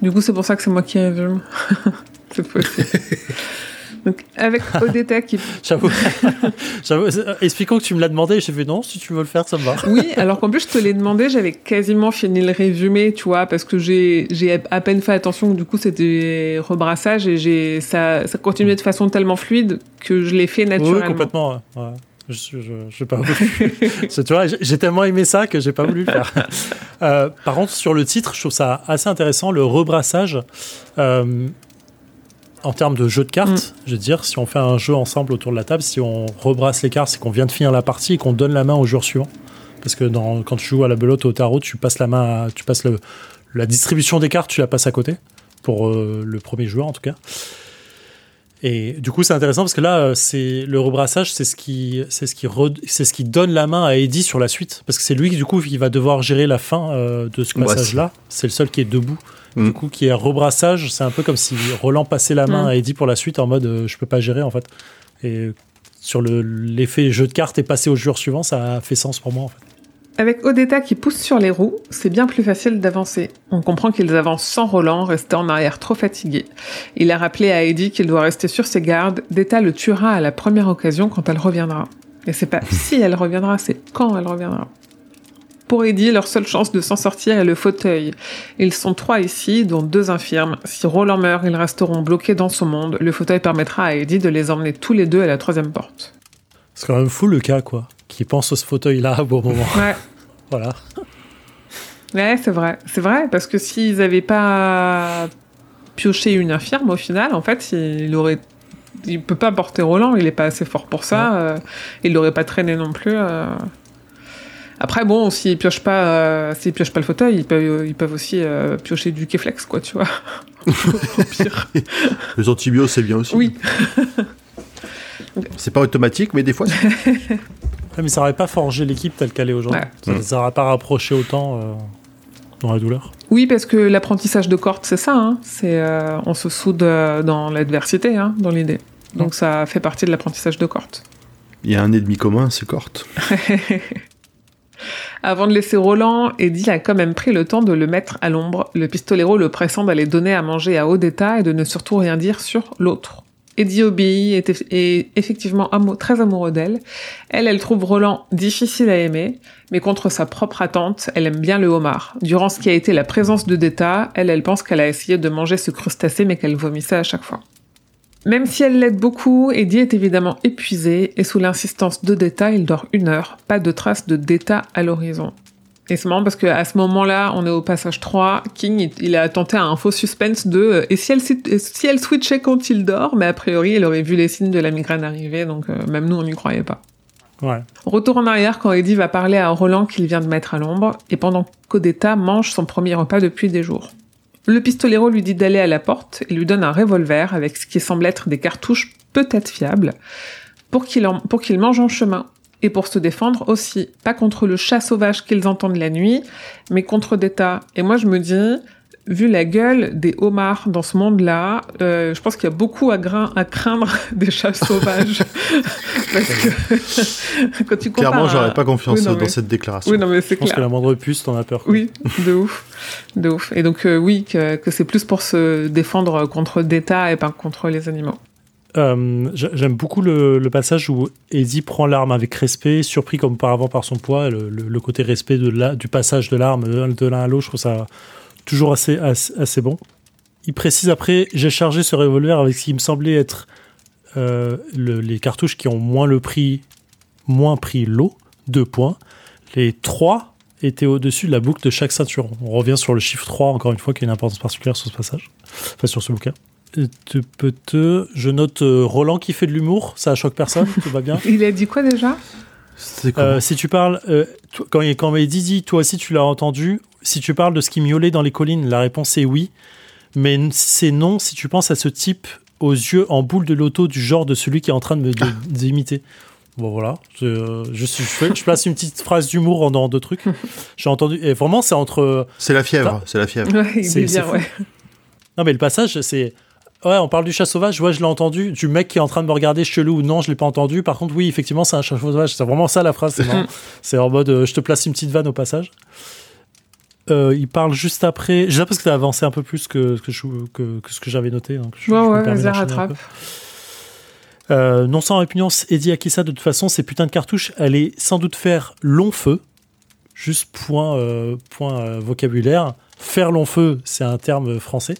Du coup, c'est pour ça que c'est moi qui résume. [LAUGHS] c'est possible. [LAUGHS] Donc, avec Odetta qui. [LAUGHS] J'avoue. [LAUGHS] J'avoue. Expliquons que tu me l'as demandé. J'ai fait non, si tu veux le faire, ça me va. Oui, alors qu'en plus, je te l'ai demandé, j'avais quasiment fini le résumé, tu vois, parce que j'ai, à peine fait attention, du coup, c'était rebrassage et ça, ça continuait de façon tellement fluide que je l'ai fait naturellement. Oui, complètement. Ouais. Je, je, je, pas voulu. [LAUGHS] tu vois, j'ai tellement aimé ça que j'ai pas voulu le faire. Euh, par contre, sur le titre, je trouve ça assez intéressant, le rebrassage. Euh, en termes de jeu de cartes, mm. je veux dire, si on fait un jeu ensemble autour de la table, si on rebrasse les cartes, c'est qu'on vient de finir la partie et qu'on donne la main au joueur suivant. Parce que dans, quand tu joues à la belote au tarot, tu passes la main, tu passes le, la distribution des cartes, tu la passes à côté pour euh, le premier joueur en tout cas. Et du coup, c'est intéressant parce que là, euh, c'est le rebrassage, c'est ce qui, c'est ce qui, c'est ce qui donne la main à Eddie sur la suite, parce que c'est lui du coup qui va devoir gérer la fin euh, de ce passage-là. C'est le seul qui est debout. Du mm. coup, qui est rebrassage, c'est un peu comme si Roland passait la main mm. à Eddie pour la suite en mode euh, je peux pas gérer en fait. Et sur l'effet jeu de cartes et passer au joueur suivant, ça a fait sens pour moi en fait. Avec Odetta qui pousse sur les roues, c'est bien plus facile d'avancer. On comprend qu'ils avancent sans Roland, resté en arrière trop fatigué. Il a rappelé à Eddie qu'il doit rester sur ses gardes. Detta le tuera à la première occasion quand elle reviendra. Et c'est pas [LAUGHS] si elle reviendra, c'est quand elle reviendra. Pour Eddie, leur seule chance de s'en sortir est le fauteuil. Ils sont trois ici, dont deux infirmes. Si Roland meurt, ils resteront bloqués dans ce monde. Le fauteuil permettra à Eddie de les emmener tous les deux à la troisième porte. C'est quand même fou le cas, quoi. Qui pense à ce fauteuil-là au bon moment. Ouais. [LAUGHS] voilà. Ouais, c'est vrai. C'est vrai, parce que s'ils n'avaient pas pioché une infirme, au final, en fait, il aurait. Il peut pas porter Roland, il est pas assez fort pour ça. Euh, il l'aurait pas traîné non plus. Euh. Après, bon, s'ils piochent pas, euh, s'ils piochent pas le fauteuil, ils peuvent, ils peuvent aussi piocher du Keflex, quoi, tu vois. [LAUGHS] [LAUGHS] Les antibiotiques, c'est bien aussi. Oui. c'est pas automatique, mais des fois. mais ça n'aurait pas forgé l'équipe telle qu'elle est aujourd'hui. Ça n'aurait pas rapproché autant euh, dans la douleur. Oui, parce que l'apprentissage de corte, c'est ça. Hein. C'est, euh, on se soude euh, dans l'adversité, hein, dans l'idée. Donc ça fait partie de l'apprentissage de corte. Il y a un ennemi commun, c'est corte. [LAUGHS] Avant de laisser Roland, Eddie a quand même pris le temps de le mettre à l'ombre, le pistolero le pressant d'aller donner à manger à d'état et de ne surtout rien dire sur l'autre. Eddie obéit, est, effectivement très amoureux d'elle. Elle, elle trouve Roland difficile à aimer, mais contre sa propre attente, elle aime bien le homard. Durant ce qui a été la présence de Deta, elle, elle pense qu'elle a essayé de manger ce crustacé, mais qu'elle vomissait à chaque fois. Même si elle l'aide beaucoup, Eddie est évidemment épuisé, et sous l'insistance de Deta, il dort une heure. Pas de traces de Deta à l'horizon. Et c'est marrant parce qu'à ce moment-là, on est au passage 3. King, il a tenté un faux suspense de euh, et si elle, si elle switchait quand il dort, mais a priori, il aurait vu les signes de la migraine arriver, donc euh, même nous, on n'y croyait pas. Ouais. Retour en arrière quand Eddie va parler à Roland qu'il vient de mettre à l'ombre, et pendant qu'Odetta mange son premier repas depuis des jours. Le pistolero lui dit d'aller à la porte et lui donne un revolver avec ce qui semble être des cartouches peut-être fiables pour qu'il mange en chemin et pour se défendre aussi, pas contre le chat sauvage qu'ils entendent la nuit, mais contre des tas. Et moi, je me dis, vu la gueule des homards dans ce monde-là, euh, je pense qu'il y a beaucoup à, grain, à craindre [LAUGHS] des chats sauvages. [LAUGHS] Parce que [LAUGHS] quand tu Clairement, j'aurais pas confiance dans cette déclaration. Oui, non, mais c'est Je pense que la moindre puce, t'en as peur. Oui, de ouf. De ouf. Et donc, euh, oui, que, que c'est plus pour se défendre contre des tas et pas contre les animaux. Euh, j'aime beaucoup le, passage où Eddie prend l'arme avec respect, surpris comme auparavant par son poids, le, côté respect de la, du passage de l'arme de l'un à l'autre, je trouve ça toujours assez, assez, bon. Il précise après, j'ai chargé ce revolver avec ce qui me semblait être euh, les cartouches qui ont moins le prix, moins pris l'eau, deux points. Les trois étaient au-dessus de la boucle de chaque ceinture. On revient sur le chiffre 3, encore une fois, qui a une importance particulière sur ce passage, enfin sur ce bouquin je note euh, Roland qui fait de l'humour, ça choque personne, tout va bien. [LAUGHS] Il a dit quoi déjà? Euh, Si tu parles, euh, quand, quand il dit, toi aussi tu l'as entendu, si tu parles de ce qui miaulait dans les collines, la réponse est oui. Mais c'est non si tu penses à ce type aux yeux en boule de loto du genre de celui qui est en train de me d'imiter. Bon voilà, je, je, je, place une petite phrase d'humour en, deux trucs. J'ai entendu, et vraiment c'est entre. C'est la fièvre, c'est la fièvre. c'est bien, ouais. Non mais le passage, c'est Ouais, on parle du chat sauvage. Ouais, je l'ai entendu. Du mec qui est en train de me regarder chelou. Non, je l'ai pas entendu. Par contre, oui, effectivement, c'est un chat sauvage. C'est vraiment ça la phrase. C'est [LAUGHS] en mode, euh, je te place une petite vanne au passage. euh, il parle juste après. Je sais parce que tu as avancé un peu plus que, que, je- que- que ce que j'avais noté. Donc je, Ouais, je ouais, vas-y, rattrape. Euh, non sans répugnance, Eddie Akissa, de toute façon, ces putains de cartouches allaient sans doute faire long feu. Juste point, euh, point vocabulaire. Faire long feu, c'est un terme français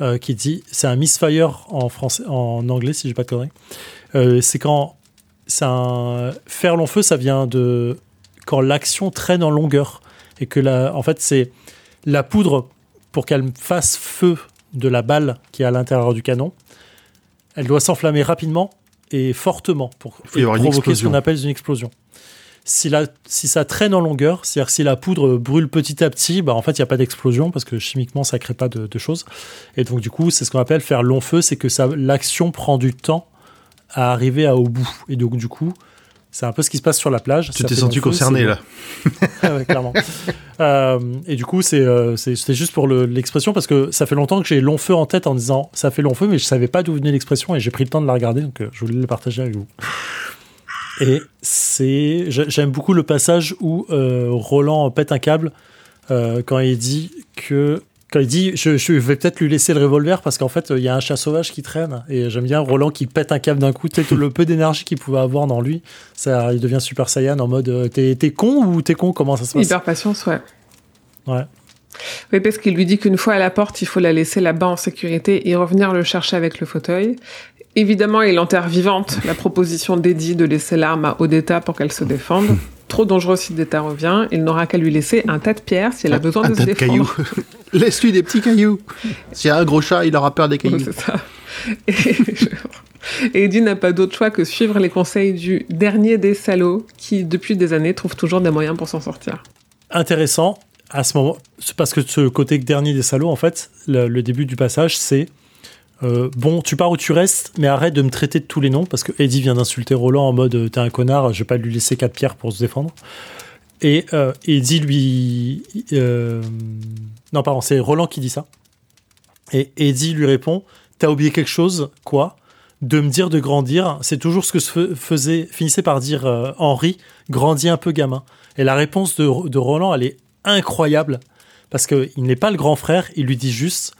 euh, qui dit, c'est un misfire en français, en anglais si j'ai pas de conneries. Euh, c'est quand, c'est un faire long feu, ça vient de quand l'action traîne en longueur et que la, en fait c'est la poudre pour qu'elle fasse feu de la balle qui est à l'intérieur du canon. Elle doit s'enflammer rapidement et fortement pour une provoquer ce qu'on appelle une explosion. Si, la, si ça traîne en longueur, c'est-à-dire si la poudre brûle petit à petit, bah en fait il n'y a pas d'explosion parce que chimiquement ça crée pas de, de choses. Et donc du coup c'est ce qu'on appelle faire long feu, c'est que l'action prend du temps à arriver à, au bout. Et donc du coup c'est un peu ce qui se passe sur la plage. Tu t'es senti concerné là. [LAUGHS] ah ouais, clairement. Euh, et du coup, c'est, euh, c'était juste pour le- l'expression parce que ça fait longtemps que j'ai long feu en tête en disant ça fait long feu, mais je savais pas d'où venait l'expression et j'ai pris le temps de la regarder, donc euh, je voulais le partager avec vous. Et c'est, j'ai- j'aime beaucoup le passage où euh, Roland pète un câble euh, quand il dit que quand il dit je, je vais peut-être lui laisser le revolver parce qu'en fait il y a un chat sauvage qui traîne et j'aime bien Roland qui pète un câble d'un coup tout le peu d'énergie qu'il pouvait avoir dans lui ça il devient super saiyan en mode euh, t'es, t'es con ou t'es con comment ça se passe? Hyper patience, ouais. ouais Oui, parce qu'il lui dit qu'une fois à la porte, il faut la laisser là-bas en sécurité et revenir le chercher avec le fauteuil. Évidemment, il enterre vivante la proposition d'Eddie de laisser l'arme à Odetta pour qu'elle se défende. Trop dangereux si Odetta revient, il n'aura qu'à lui laisser un tas de pierres s'il a besoin un de se tas de défendre. cailloux. [LAUGHS] Laisse-lui des petits cailloux. S'il y a un gros chat, il aura peur des cailloux. c'est ça. Et, et Eddie n'a pas d'autre choix que suivre les conseils du dernier des salauds qui, depuis des années, trouve toujours des moyens pour s'en sortir. intéressant à ce moment c'est parce que ce côté dernier des salauds en fait le, le début du passage c'est euh, bon tu pars où tu restes mais arrête de me traiter de tous les noms parce que Eddie vient d'insulter Roland en mode euh, t'es un connard je vais pas lui laisser quatre pierres pour se défendre. Et euh, Eddie lui euh, non pardon c'est Roland qui dit ça. Et Eddie lui répond t'as oublié quelque chose quoi? De me dire de grandir, c'est toujours ce que se faisait, finissait par dire Henri, grandis un peu gamin. Et la réponse de Roland, elle est incroyable, parce qu'il n'est pas le grand frère, il lui dit juste,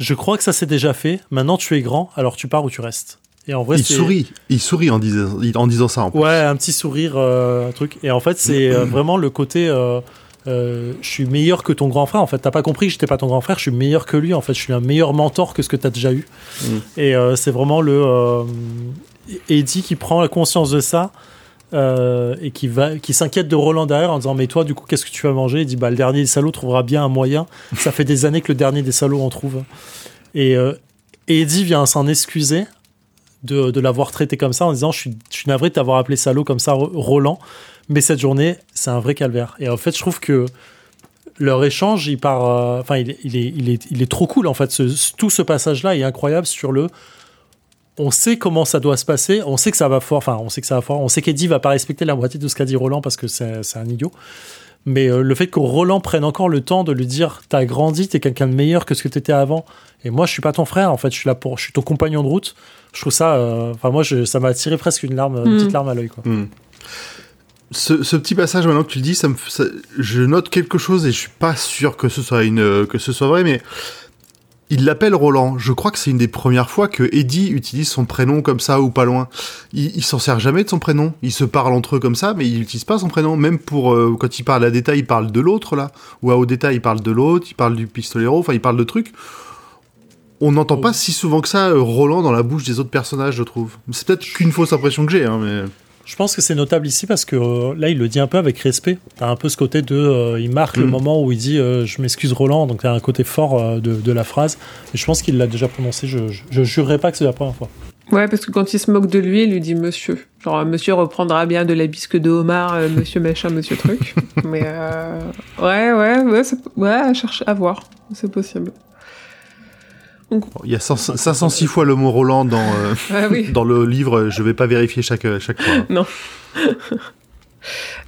je crois que ça s'est déjà fait, maintenant tu es grand, alors tu pars où tu restes. Et en vrai, Il sourit. Il sourit en disant, en disant ça. En plus. Ouais, un petit sourire, euh, un truc. Et en fait, c'est euh, vraiment le côté. euh, euh, je suis meilleur que ton grand frère. En fait, t'as pas compris que j'étais pas ton grand frère. Je suis meilleur que lui. En fait, je suis un meilleur mentor que ce que t'as déjà eu. Mm. Et euh, c'est vraiment le euh, Eddie qui prend la conscience de ça euh, et qui va, qui s'inquiète de Roland derrière en disant mais toi, du coup, qu'est-ce que tu vas manger? Il dit bah le dernier des salauds trouvera bien un moyen. Ça fait des années que le dernier des salauds en trouve. Et euh, Eddie vient s'en excuser de, l'avoir traité comme ça en disant je suis, navré de t'avoir appelé salaud comme ça Ro- Roland mais cette journée c'est un vrai calvaire et en fait je trouve que leur échange il part euh, enfin il, est- il, est, il, est, trop cool en fait tout ce passage là est incroyable sur le on sait comment ça doit se passer on sait que ça va fort enfin on sait que ça va fort on sait qu'Eddie va pas respecter la moitié de ce qu'a dit Roland parce que c'est un idiot mais euh, le fait que Roland prenne encore le temps de lui dire t'as grandi, t'es quelqu'un de meilleur que ce que t'étais avant, et moi je suis pas ton frère, en fait je suis là pour, je suis ton compagnon de route. Je trouve ça, euh, enfin moi je, ça m'a tiré presque une larme, une Mm. petite larme à l'œil quoi. Hmm. Ce, ce petit passage maintenant que tu le dis, ça me, ça- je note quelque chose et je suis pas sûr que ce soit une, que ce soit vrai, mais il l'appelle Roland. Je crois que c'est une des premières fois que Eddie utilise son prénom comme ça ou pas loin. Il, il s'en sert jamais de son prénom. Ils se parlent entre eux comme ça, mais il utilise pas son prénom. Même pour euh, quand il parle à détail, il parle de l'autre là, ou à au détail, il parle de l'autre. Il parle du pistolero. Enfin, il parle de trucs. On n'entend pas si souvent que ça euh, Roland dans la bouche des autres personnages, je trouve. C'est peut-être qu'une fausse impression que j'ai, hein, mais. Je pense que c'est notable ici parce que euh, là il le dit un peu avec respect. T'as un peu ce côté de, euh, il marque le Mm. moment où il dit euh, je m'excuse Roland, donc t'as un côté fort euh, de, de la phrase. Et je pense qu'il l'a déjà prononcé. Je, je, je jurerais pas que c'est la première fois. Ouais, parce que quand il se moque de lui, il lui dit monsieur. Genre, monsieur reprendra bien de la bisque de homard, euh, monsieur machin, monsieur truc. [LAUGHS] Mais euh, ouais, ouais, ouais, ouais, à chercher, à voir. C'est possible. Il y a 500 506 fois le mot Roland dans, euh, [LAUGHS] Ah oui. dans le livre, je vais pas vérifier chaque, chaque fois. [LAUGHS]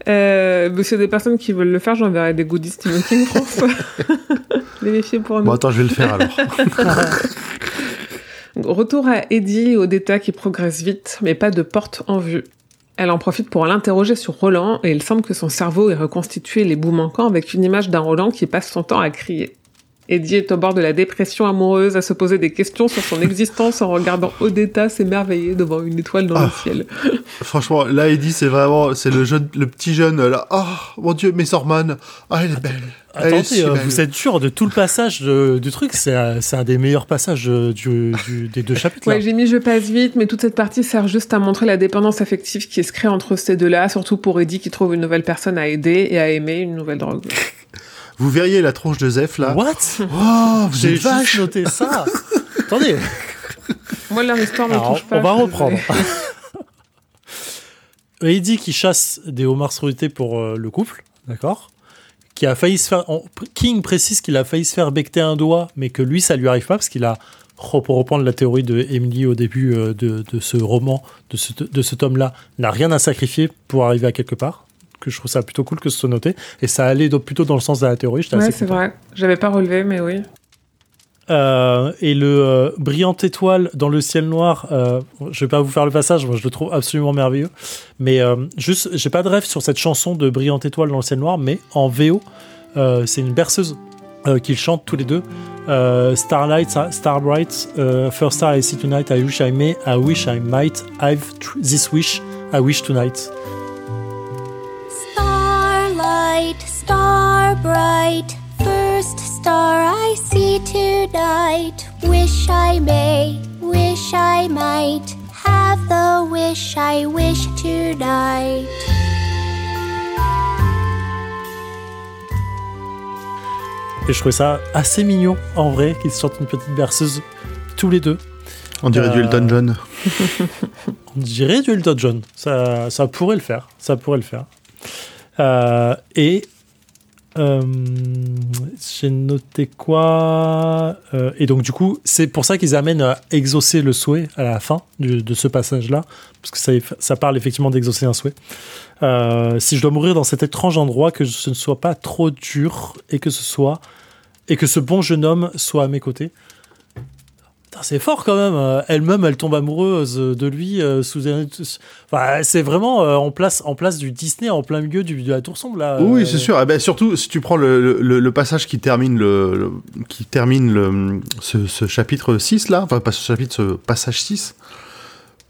Euh, mais s'il y a des personnes qui veulent le faire, j'enverrai des goodies Stephen King France. [LAUGHS] Vérifiez pour nous. Bon, attends, je vais le faire alors. Retour à Eddie et Odetta qui progressent vite, mais pas de porte en vue. Elle en profite pour l'interroger sur Roland et il semble que son cerveau ait reconstitué les bouts manquants avec une image d'un Roland qui passe son temps à crier. Eddie est au bord de la dépression amoureuse, à se poser des questions sur son existence en regardant Odetta s'émerveiller devant une étoile dans le Ah. ciel. [LAUGHS] Franchement, là, Eddie, c'est vraiment, c'est le jeune, le petit jeune, là. Oh, mon dieu, Miss Orman. Ah, elle est belle. Elle est Attendez, si euh, belle. vous êtes sûr de tout le passage de- du truc? C'est un, des meilleurs passages euh, du, du- des deux chapitres. Ouais, j'ai mis je passe vite, mais toute cette partie sert juste à montrer la dépendance affective qui se crée entre ces deux-là, surtout pour Eddie qui trouve une nouvelle personne à aider et à aimer une nouvelle drogue. Vous verriez la tronche de Zef, là. What? Oh, vous J'ai juste noté ça. Attendez, Moi, leur histoire me touche pas. on va reprendre. Eddie [LAUGHS] qui chasse des homards sautés pour euh, le couple, d'accord Qui a failli se faire. on- King précise qu'il a failli se faire becter un doigt, mais que lui, ça lui arrive pas parce qu'il a. Pour reprendre la théorie de Emily au début euh, de, de ce roman, de ce, de ce tome-là, n'a rien à sacrifier pour arriver à quelque part. Que je trouve ça plutôt cool que ce soit noté. Et ça allait plutôt dans le sens de la théorie. Ouais, c'est vrai. J'avais pas relevé, mais oui. Euh, et le euh, brillante étoile dans le ciel noir, euh, je vais pas vous faire le passage, moi je le trouve absolument merveilleux. Mais euh, juste, j'ai pas de rêve sur cette chanson de brillante étoile dans le ciel noir, mais en VO, euh, c'est une berceuse qu'ils chantent tous les deux. Starlight, Starbright, euh, First Star I See Tonight, I Wish I May, I Wish I Might, I've this wish, I wish tonight. Starlight, star bright, first star I see tonight. Wish I may, wish I might, have the wish I wish tonight. Et je trouvais ça assez mignon en vrai qu'ils sortent une petite berceuse tous les deux. On dirait du Euh, Elton John. [LAUGHS] On dirait du Elton John. Ça, ça pourrait le faire. Ça pourrait le faire. Euh, et euh, j'ai noté quoi Euh, Et donc du coup, c'est pour ça qu'ils amènent à exaucer le souhait à la fin de ce passage-là, parce que ça, ça parle effectivement d'exaucer un souhait. Euh, si je dois mourir dans cet étrange endroit, que ce ne soit pas trop dur et que ce soit et que ce bon jeune homme soit à mes côtés. C'est fort quand même. Euh, Elle-même, elle tombe amoureuse de lui euh, sous un- Enfin, c'est vraiment euh, en place, en place du Disney, en plein milieu du, de la tour sombre là. Oui, Euh, c'est sûr. Ah ben, surtout, si tu prends le, le- le passage qui termine, le, le- qui termine le, ce, ce chapitre 6, là, enfin, pas ce chapitre, ce passage 6.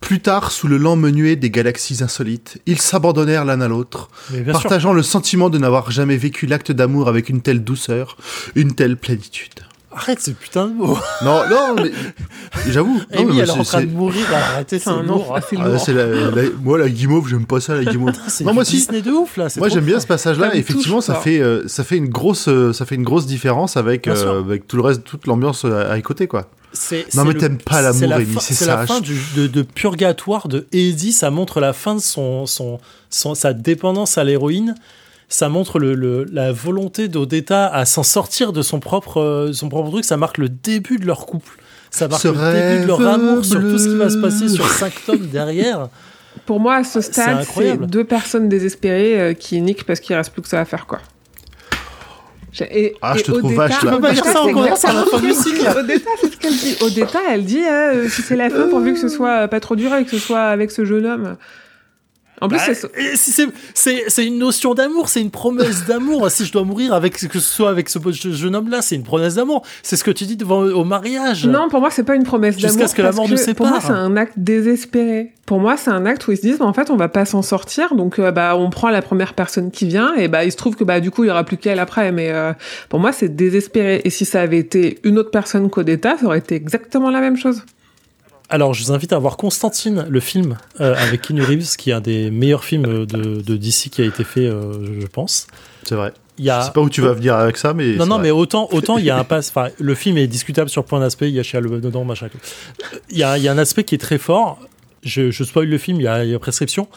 Plus tard, sous le lent menuet des galaxies insolites, ils s'abandonnèrent l'un à l'autre, sûr. partageant le sentiment de n'avoir jamais vécu l'acte d'amour avec une telle douceur, une telle plénitude. Arrête ce putain de mot. [LAUGHS] Non, non, mais j'avoue. non, Amy, mais elle est en c'est- train de mourir. Arrêtez, c'est lourd. Ah, moi, la guimauve, j'aime pas ça, la [LAUGHS] guimauve. C'est Non, moi aussi. Disney de ouf là. Moi j'aime bien ce passage-là. Effectivement, touche ça fait euh, ça fait une grosse euh, ça fait une grosse différence avec euh, avec tout le reste, toute l'ambiance à côté quoi. Non, mais t'aimes pas l'amour, Amy, c'est la fin de, de purgatoire de Eddie. Ça montre la fin de son, son, son- sa dépendance à l'héroïne. Ça montre le, le- la volonté d'Odetta à s'en sortir de son propre, euh, son propre truc. Ça marque le début de leur couple. Ça marque Ce le début de leur amour sur tout ce qui va se passer sur cinq tomes derrière. [LAUGHS] Pour moi, à ce stade, c'est deux personnes désespérées euh, qui niquent parce qu'il reste plus que ça à faire, quoi. Et, Ah, je te trouve Odetta- vache, là. Pas dire ça, à la fin du cycle. Odetta, c'est ce qu'elle dit. Odetta, elle dit, euh, si c'est la fin, pourvu que ce soit pas trop dur et que ce soit avec ce jeune homme. En plus, Bah, c'est... une notion d'amour, c'est une promesse [LAUGHS] d'amour. si je dois mourir avec que ce soit avec ce jeune homme-là, c'est une promesse d'amour. C'est ce que tu dis devant au mariage. Non, pour moi, c'est pas une promesse Jusqu'à d'amour. ce que la mort nous sépare. Pour moi, c'est un acte désespéré. Pour moi, c'est un acte où ils se disent, bah, en fait, on va pas s'en sortir, donc euh, bah, on prend la première personne qui vient, et bah, il se trouve que bah, du coup, il y aura plus qu'elle après. Mais euh, pour moi, c'est désespéré. Et si ça avait été une autre personne qu'Odetta, ça aurait été exactement la même chose. Alors, je vous invite à voir Constantine, le film euh, avec Keanu Reeves, qui est un des meilleurs films de, de DC qui a été fait, euh, je, pense. C'est vrai. Il y a Je sais pas où tu vas venir avec ça, mais non, non, vrai. mais autant, [LAUGHS] autant il y a un passe. Enfin, le film est discutable sur plein d'aspects. Il y a le dedans, machin. tout. Il y a, il y a un aspect qui est très fort. Je, je spoil le film. Il y a, il y a prescription.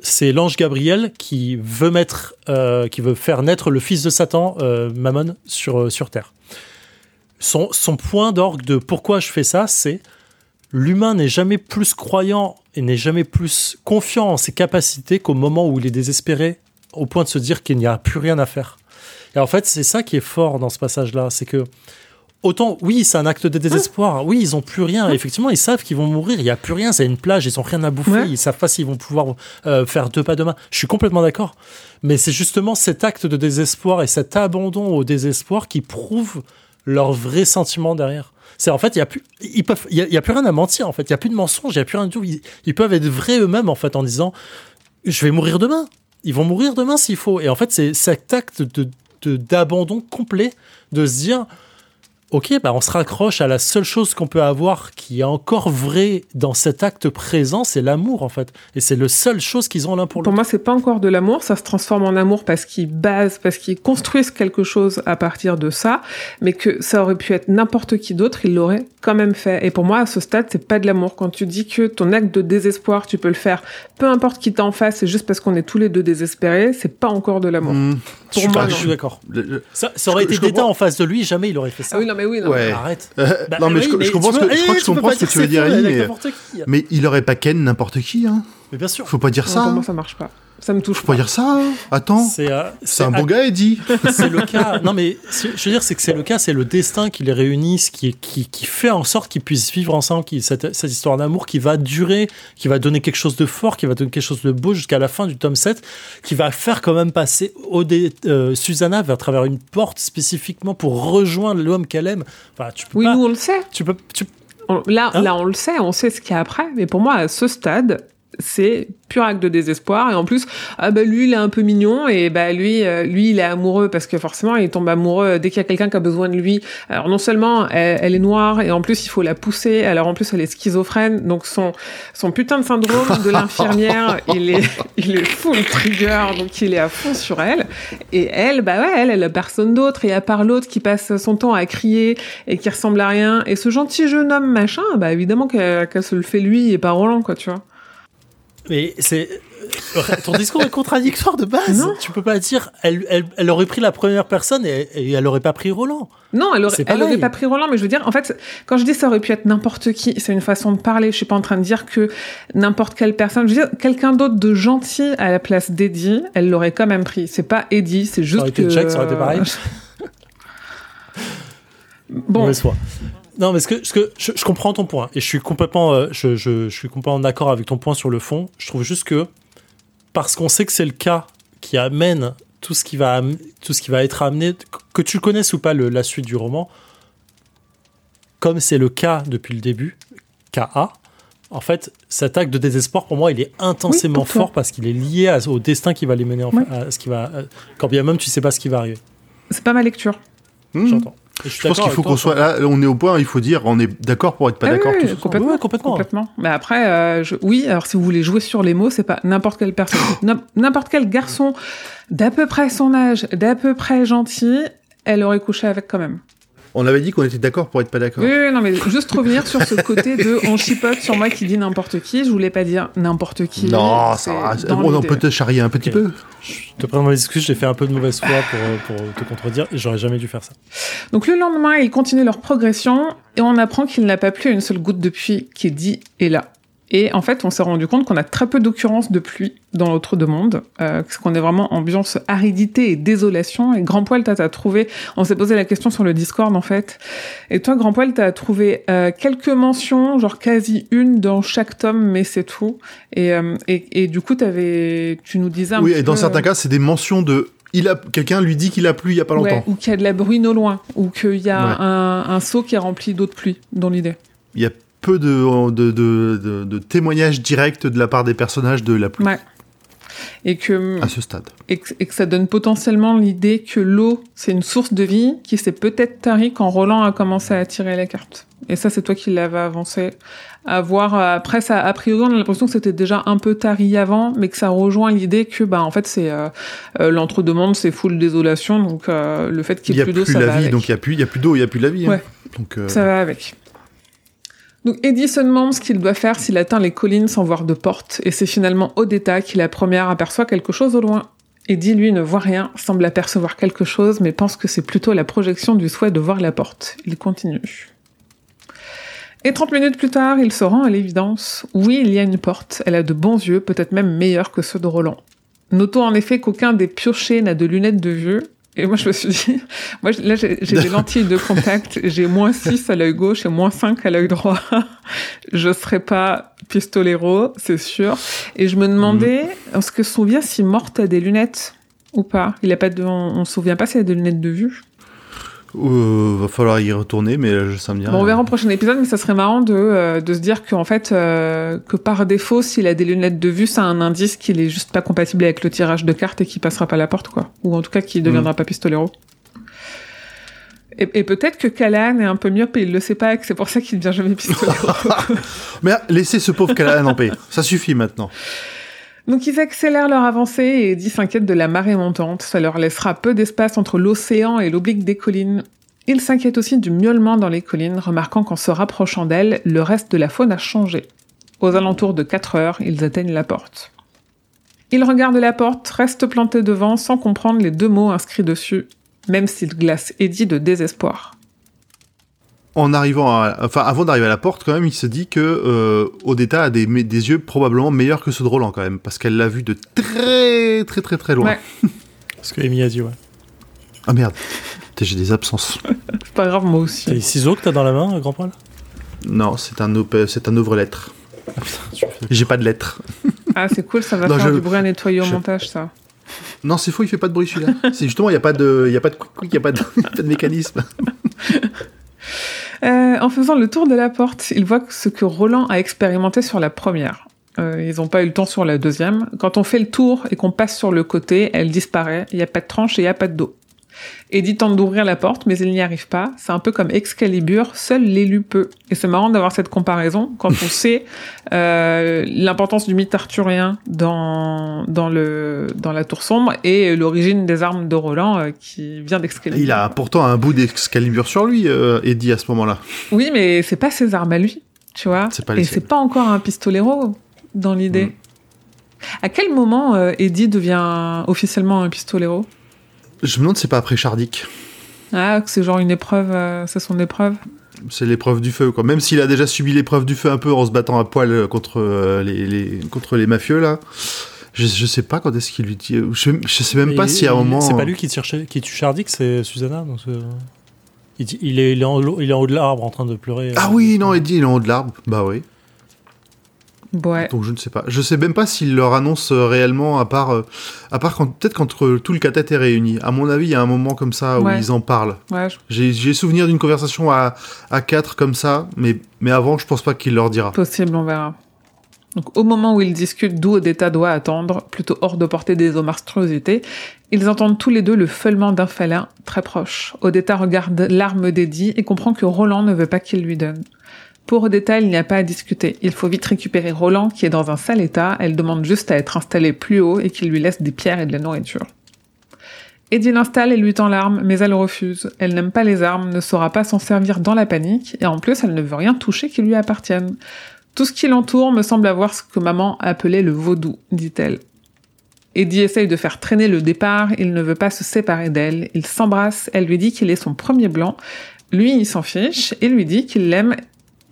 C'est l'ange Gabriel qui veut mettre, euh, qui veut faire naître le fils de Satan, Mammon, sur sur Terre. Son, son point d'orgue de pourquoi je fais ça, c'est l'humain n'est jamais plus croyant et n'est jamais plus confiant en ses capacités qu'au moment où il est désespéré, au point de se dire qu'il n'y a plus rien à faire. Et en fait, c'est ça qui est fort dans ce passage-là, c'est que autant, oui, c'est un acte de désespoir. Oui, ils ont plus rien. Effectivement, ils savent qu'ils vont mourir. Il y a plus rien. C'est une plage. Ils ont rien à bouffer. Ouais. Ils savent pas s'ils vont pouvoir euh, faire deux pas demain. Je suis complètement d'accord. Mais c'est justement cet acte de désespoir et cet abandon au désespoir qui prouve leur vrai sentiment derrière. C'est en fait, il y a plus, ils peuvent, il y plus rien à mentir en fait. Il y a plus de mensonge. Il y a plus rien du tout. Ils, peuvent être vrais eux-mêmes en fait en disant, je vais mourir demain. Ils vont mourir demain s'il faut. Et en fait, c'est cet acte de- d'abandon complet de se dire ok bah on se raccroche à la seule chose qu'on peut avoir qui est encore vraie dans cet acte présent c'est l'amour en fait et c'est le seule chose qu'ils ont l'un pour Pour l'autre moi, c'est pas encore de l'amour, ça se transforme en amour parce qu'ils basent, parce qu'ils construisent quelque chose à partir de ça, mais que ça aurait pu être n'importe qui d'autre, ils l'auraient quand même fait. Et pour moi, à ce stade, c'est pas de l'amour. Quand tu dis que ton acte de désespoir, tu peux le faire, peu importe qui t'en face, c'est juste parce qu'on est tous les deux désespérés, c'est pas encore de l'amour. Hmm, Pour je- moi, je suis d'accord ça, ça aurait Je- été je d'État comprends. en face de lui jamais il aurait fait ça Ah oui, non, mais oui, non. Ouais. arrête Euh, Bah, non, mais oui, je, je comprends tu ce que, je crois que eh, je comprends ce que tu veux dire, avec mais, mais il aurait pas ken n'importe qui. Hein. Mais bien sûr Faut pas dire Non, ça. pour hein. moi, ça marche pas. Ça me touche Faut pas dire ça. hein. Attends, c'est euh, un bon gars, Eddie. [LAUGHS] c'est le cas. [LAUGHS] Non, mais je veux dire, c'est que c'est le cas, c'est le destin qui les réunisse, qui, qui, qui fait en sorte qu'ils puissent vivre ensemble, qui, cette, cette histoire d'amour qui va durer, qui va donner quelque chose de fort, qui va donner quelque chose de beau jusqu'à la fin du tome 7, qui va faire quand même passer Odé, euh, Susanna à travers une porte spécifiquement pour rejoindre l'homme qu'elle aime. Enfin, tu peux Oui, pas. nous, on le sait. Tu peux, tu- On- là, Hein là, on le sait, on sait ce qu'il y a après. Mais pour moi, à ce stade, c'est pur acte de désespoir. Et en plus, ah bah lui, il est un peu mignon. Et bah lui, euh, lui, il est amoureux parce que forcément, il tombe amoureux dès qu'il y a quelqu'un qui a besoin de lui. Alors non seulement elle, elle est noire et en plus il faut la pousser. Alors en plus elle est schizophrène. Donc son son putain de syndrome de l'infirmière, [LAUGHS] il est il est full trigger. Donc il est à fond sur elle. Et elle, bah ouais, elle, elle a personne d'autre. Et à part l'autre qui passe son temps à crier et qui ressemble à rien. Et ce gentil jeune homme machin, bah évidemment qu'elle qu'elle se le fait lui et pas Roland, quoi, tu vois. Mais c'est. euh, Ton discours est contradictoire de base. Non. Tu peux pas dire. Elle, elle, elle aurait pris la première personne et, et elle aurait pas pris Roland. Non, elle aurait, elle aurait pas pris Roland, mais je veux dire, en fait, quand je dis ça aurait pu être n'importe qui, c'est une façon de parler. Je suis pas en train de dire que n'importe quelle personne, je veux dire, quelqu'un d'autre de gentil à la place d'Eddie, elle l'aurait quand même pris. C'est pas Eddie, c'est juste aurait été que. Jack, ça aurait été pareil. [LAUGHS] [LAUGHS] bon, Mauvaise foi. Non, mais ce que, ce que je, je comprends ton point et je suis complètement, euh, je, je, je suis complètement d'accord avec ton point sur le fond. Je trouve juste que parce qu'on sait que c'est le cas qui amène tout ce qui va, am- tout ce qui va être amené, que tu connaisses ou pas le- la suite du roman, comme c'est le cas depuis le début, KA. En fait, cet acte de désespoir, pour moi, il est intensément fort parce qu'il est lié à- au destin qui va les mener en Ouais. à ce qui va, à- quand bien même tu sais pas ce qui va arriver. c'est pas ma lecture. Hmm. J'entends. Je pense qu'il faut qu'on soit là. On est au point. Il faut dire, on est d'accord pour être pas Ah d'accord. oui, complètement, Ouais, complètement. complètement. Mais après, euh, je- oui, alors si vous voulez jouer sur les mots, c'est pas n'importe quelle personne, [GASPS] N'im- n'importe quel garçon d'à peu près son âge, d'à peu près gentil, elle aurait couché avec quand même. On avait dit qu'on était d'accord pour être pas d'accord. Oui, oui, non, mais juste revenir sur ce côté de [LAUGHS] on chipote sur moi qui dit n'importe qui. Je voulais pas dire n'importe qui. Non, ça va. dans On peut te charrier un petit peu. Je te présente mes excuses, j'ai fait un peu de mauvaise foi pour, euh, pour te contredire et j'aurais jamais dû faire ça. Donc le lendemain, ils continuent leur progression et on apprend qu'il n'a pas plu une seule goutte de pluie qui est dit est là. Et en fait, on s'est rendu compte qu'on a très peu d'occurrences de pluie dans l'autre de monde, euh, parce qu'on est vraiment ambiance aridité et désolation. Et Grand Poil, t'as trouvé, on s'est posé la question sur le Discord en fait. Et toi, Grand Poil, t'as trouvé euh, quelques mentions, genre quasi une dans chaque tome, mais c'est tout. Et, euh, et, et du coup, t'avais, tu nous disais un Oui, et dans certains cas, c'est des mentions de. Il a quelqu'un lui dit qu'il a plu il y a pas Ouais, longtemps. ou qu'il y a de la bruine au loin, ou qu'il y a Ouais. un, un seau qui est rempli d'eau de pluie, dans l'idée. Il y a peu de, de, de, de- de témoignages directs de la part des personnages de la pluie Ouais. Et que, à ce stade. et que, et que ça donne potentiellement l'idée que l'eau, c'est une source de vie qui s'est peut-être tarie quand Roland a commencé à tirer les cartes. Et ça, c'est toi qui l'avais avancé. À voir, euh, après, ça, a priori, on a l'impression que c'était déjà un peu tari avant, mais que ça rejoint l'idée que, bah, en fait, c'est, euh, euh, l'entre-deux-mondes, c'est full désolation, donc, euh, le fait qu'il Il y y ait a plus d'eau, ça la va vie, avec. donc il y a plus, il y a plus d'eau, il y a plus la vie. hein. Ouais. Donc euh, Ça va avec. Donc se demande ce qu'il doit faire s'il atteint les collines sans voir de porte, et c'est finalement Odetta qui la première aperçoit quelque chose au loin. Eddie, lui, ne voit rien, semble apercevoir quelque chose, mais pense que c'est plutôt la projection du souhait de voir la porte. Il continue. Et 30 minutes plus tard, il se rend à l'évidence. Oui, il y a une porte, elle a de bons yeux, peut-être même meilleurs que ceux de Roland. Notons en effet qu'aucun des piochés n'a de lunettes de vue, Et moi, je me suis dit, [LAUGHS] moi, là, j'ai des lentilles de contact, j'ai moins 6 à l'œil gauche et moins 5 à l'œil droit. [LAUGHS] je serais pas pistolero, c'est sûr. Et je me demandais, est-ce que Souvia, si Morte a des lunettes ou pas? Il a pas de, on, on se souvient pas s'il a des lunettes de vue? Euh, va falloir y retourner, mais euh, ça me dit Bon, on verra au prochain épisode, mais ça serait marrant de, euh, de se dire qu'en fait, euh, que par défaut, s'il a des lunettes de vue, c'est un indice qu'il est juste pas compatible avec le tirage de cartes et qu'il passera pas la porte, quoi. Ou en tout cas, qu'il deviendra pas pistolero. Et, et peut-être que Callahan est un peu myope et il le sait pas et que c'est pour ça qu'il devient jamais pistolero. [LAUGHS] Mais laissez ce pauvre Callahan en paix. Ça suffit maintenant. Donc ils accélèrent leur avancée et Eddie s'inquiète de la marée montante. Ça leur laissera peu d'espace entre l'océan et l'oblique des collines. Il s'inquiète aussi du miaulement dans les collines, remarquant qu'en se rapprochant d'elles, le reste de la faune a changé. Aux alentours de 4 heures, ils atteignent la porte. Ils regardent la porte, restent plantés devant sans comprendre les deux mots inscrits dessus, même s'ils glacent Eddie de désespoir. En arrivant à, enfin, avant d'arriver à la porte, quand même, il se dit que euh, Odetta a des, yeux probablement meilleurs que ceux de Roland, quand même, parce qu'elle l'a vu de très, très, très, très loin. Ouais. [LAUGHS] Ce que Amy a dit, ouais. Ah merde. J'ai des absences. [LAUGHS] C'est pas grave, moi T'as aussi. les ciseaux que t'as dans la main, grand poil? Non, c'est un, c'est un ouvre-lettre. J'ai pas de lettres. [LAUGHS] Ah, c'est cool, ça va Non, faire je- du bruit à nettoyer au je- montage, ça. Non, c'est faux, il fait pas de bruit celui-là. c'est justement, il y a pas de, il y a pas de, quick, quick, il y a pas de, il y a pas de mécanisme. Euh, en faisant le tour de la porte, ils voient ce que Roland a expérimenté sur la première. Euh, ils n'ont pas eu le temps sur la deuxième. Quand on fait le tour et qu'on passe sur le côté, elle disparaît. Il n'y a pas de tranche et il n'y a pas de dos. Eddie tente d'ouvrir la porte, mais il n'y arrive pas. C'est un peu comme Excalibur, seul l'élu peut. Et c'est marrant d'avoir cette comparaison quand on [LAUGHS] sait euh, l'importance du mythe arthurien dans, dans, le, dans la tour sombre et l'origine des armes de Roland euh, qui vient d'Excalibur. Il a pourtant un bout d'Excalibur sur lui, euh, Eddie, à ce moment-là. Oui, mais c'est pas ses armes à lui, tu vois. C'est pas Et c'est pas encore un pistolero dans l'idée. Mm. À quel moment euh, Eddie devient officiellement un pistolero? Je me demande, si c'est pas après Chardic. Ah, que c'est genre une épreuve, euh, c'est son épreuve. C'est l'épreuve du feu, quoi. Même s'il a déjà subi l'épreuve du feu un peu en se battant à poil euh, contre euh, les, les- contre les mafieux, là. Je, je sais pas quand est-ce qu'il lui dit. Je, je sais même pas si à un moment. C'est pas lui qui, tire chez- qui tue Shardik, c'est Susanna. Donc il, dit- il est, il, est en, haut- il est en haut de l'arbre en train de pleurer. Ah euh, oui, non, Eddie, il est en haut de l'arbre. Bah oui. Ouais. Donc je ne sais pas. Je sais même pas s'il leur annonce euh, réellement, à part, euh, à part quand peut-être quand euh, tout le catet est réuni. À mon avis, il y a un moment comme ça où Ouais. ils en parlent. Ouais, je- J'ai j'ai souvenir d'une conversation à, à quatre comme ça, mais, mais avant, je pense pas qu'il leur dira. possible, on verra. Donc, au moment où ils discutent d'où Odetta doit attendre, plutôt hors de portée des monstruosités, ils entendent tous les deux le feulement d'un félin très proche. Odetta regarde l'arme d'Eddie et comprend que Roland ne veut pas qu'il lui donne. Pour Odetta, il n'y a pas à discuter. Il faut vite récupérer Roland, qui est dans un sale état. Elle demande juste à être installée plus haut et qu'il lui laisse des pierres et de la nourriture. Eddie l'installe et lui tend l'arme, mais elle refuse. Elle n'aime pas les armes, ne saura pas s'en servir dans la panique, et en plus, elle ne veut rien toucher qui lui appartienne. Tout ce qui l'entoure me semble avoir ce que maman appelait le vaudou, dit-elle. Eddie essaye de faire traîner le départ, il ne veut pas se séparer d'elle, il s'embrasse, elle lui dit qu'il est son premier blanc, lui il s'en fiche et lui dit qu'il l'aime,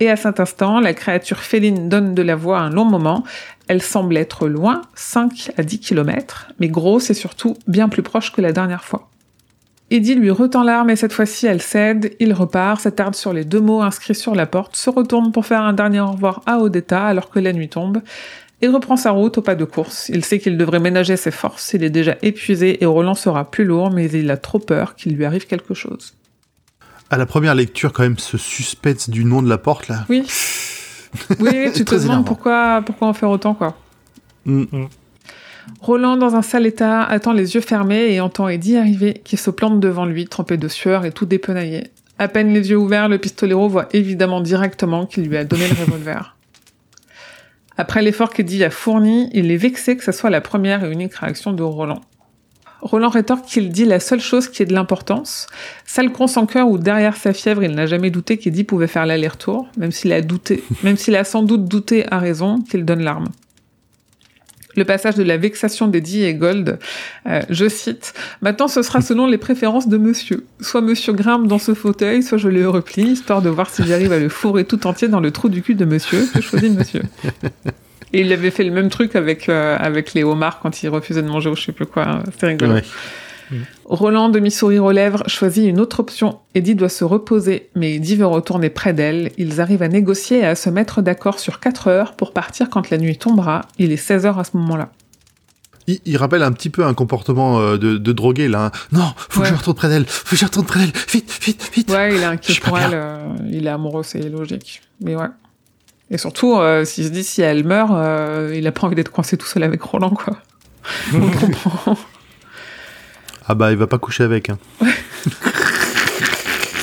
et à cet instant, la créature féline donne de la voix un long moment, elle semble être loin, 5 à 10 kilomètres, mais grosse et surtout bien plus proche que la dernière fois. Eddie lui retend l'arme et cette fois-ci elle cède, il repart, s'attarde sur les deux mots inscrits sur la porte, se retourne pour faire un dernier au revoir à Odetta alors que la nuit tombe, et reprend sa route au pas de course. Il sait qu'il devrait ménager ses forces, il est déjà épuisé et Roland sera plus lourd, mais il a trop peur qu'il lui arrive quelque chose. À la première lecture, quand même, ce suspense du nom de la porte, là. Oui. [LAUGHS] Oui, tu te demandes pourquoi, pourquoi en faire autant, quoi. Mm. Roland, dans un sale état, attend les yeux fermés et entend Eddie arriver, qui se plante devant lui, trempé de sueur et tout dépenaillé. À peine les yeux ouverts, le pistolero voit évidemment directement qu'il lui a donné le revolver. Après l'effort qu'Eddie a fourni, il est vexé que ce soit la première et unique réaction de Roland. Roland rétorque qu'il dit la seule chose qui est de l'importance. Sale con sans cœur où derrière sa fièvre, il n'a jamais douté qu'Eddie pouvait faire l'aller-retour, même s'il a douté, [LAUGHS] même s'il a sans doute douté à raison qu'il donne l'arme. Le passage de la vexation d'Eddie et Gold, euh, je cite, Maintenant ce sera selon les préférences de monsieur. Soit monsieur grimpe dans ce fauteuil, soit je le replie, histoire de voir si j'arrive à le fourrer tout entier dans le trou du cul de monsieur. Je choisis monsieur. Et il avait fait le même truc avec, euh, avec les homards quand il refusait de manger ou je sais plus quoi. hein. C'était rigolo. Ouais. Roland, demi-sourire aux lèvres, choisit une autre option. Eddie doit se reposer, mais Eddie veut retourner près d'elle. Ils arrivent à négocier et à se mettre d'accord sur 4 heures pour partir quand la nuit tombera. Il est 16 heures à ce moment-là. Il, il rappelle un petit peu un comportement euh, de, de drogué là. hein. Non, faut Ouais. que je retourne près d'elle. Faut que je retourne près d'elle. Vite, vite, vite. Ouais, il pour elle, bien. euh, il est amoureux, c'est logique. Mais ouais. Et surtout, euh, s'il se dit si elle meurt, euh, il a pas envie d'être coincé tout seul avec Roland, quoi. [LAUGHS] On comprend. Ah bah il va pas coucher avec. Hein. [LAUGHS]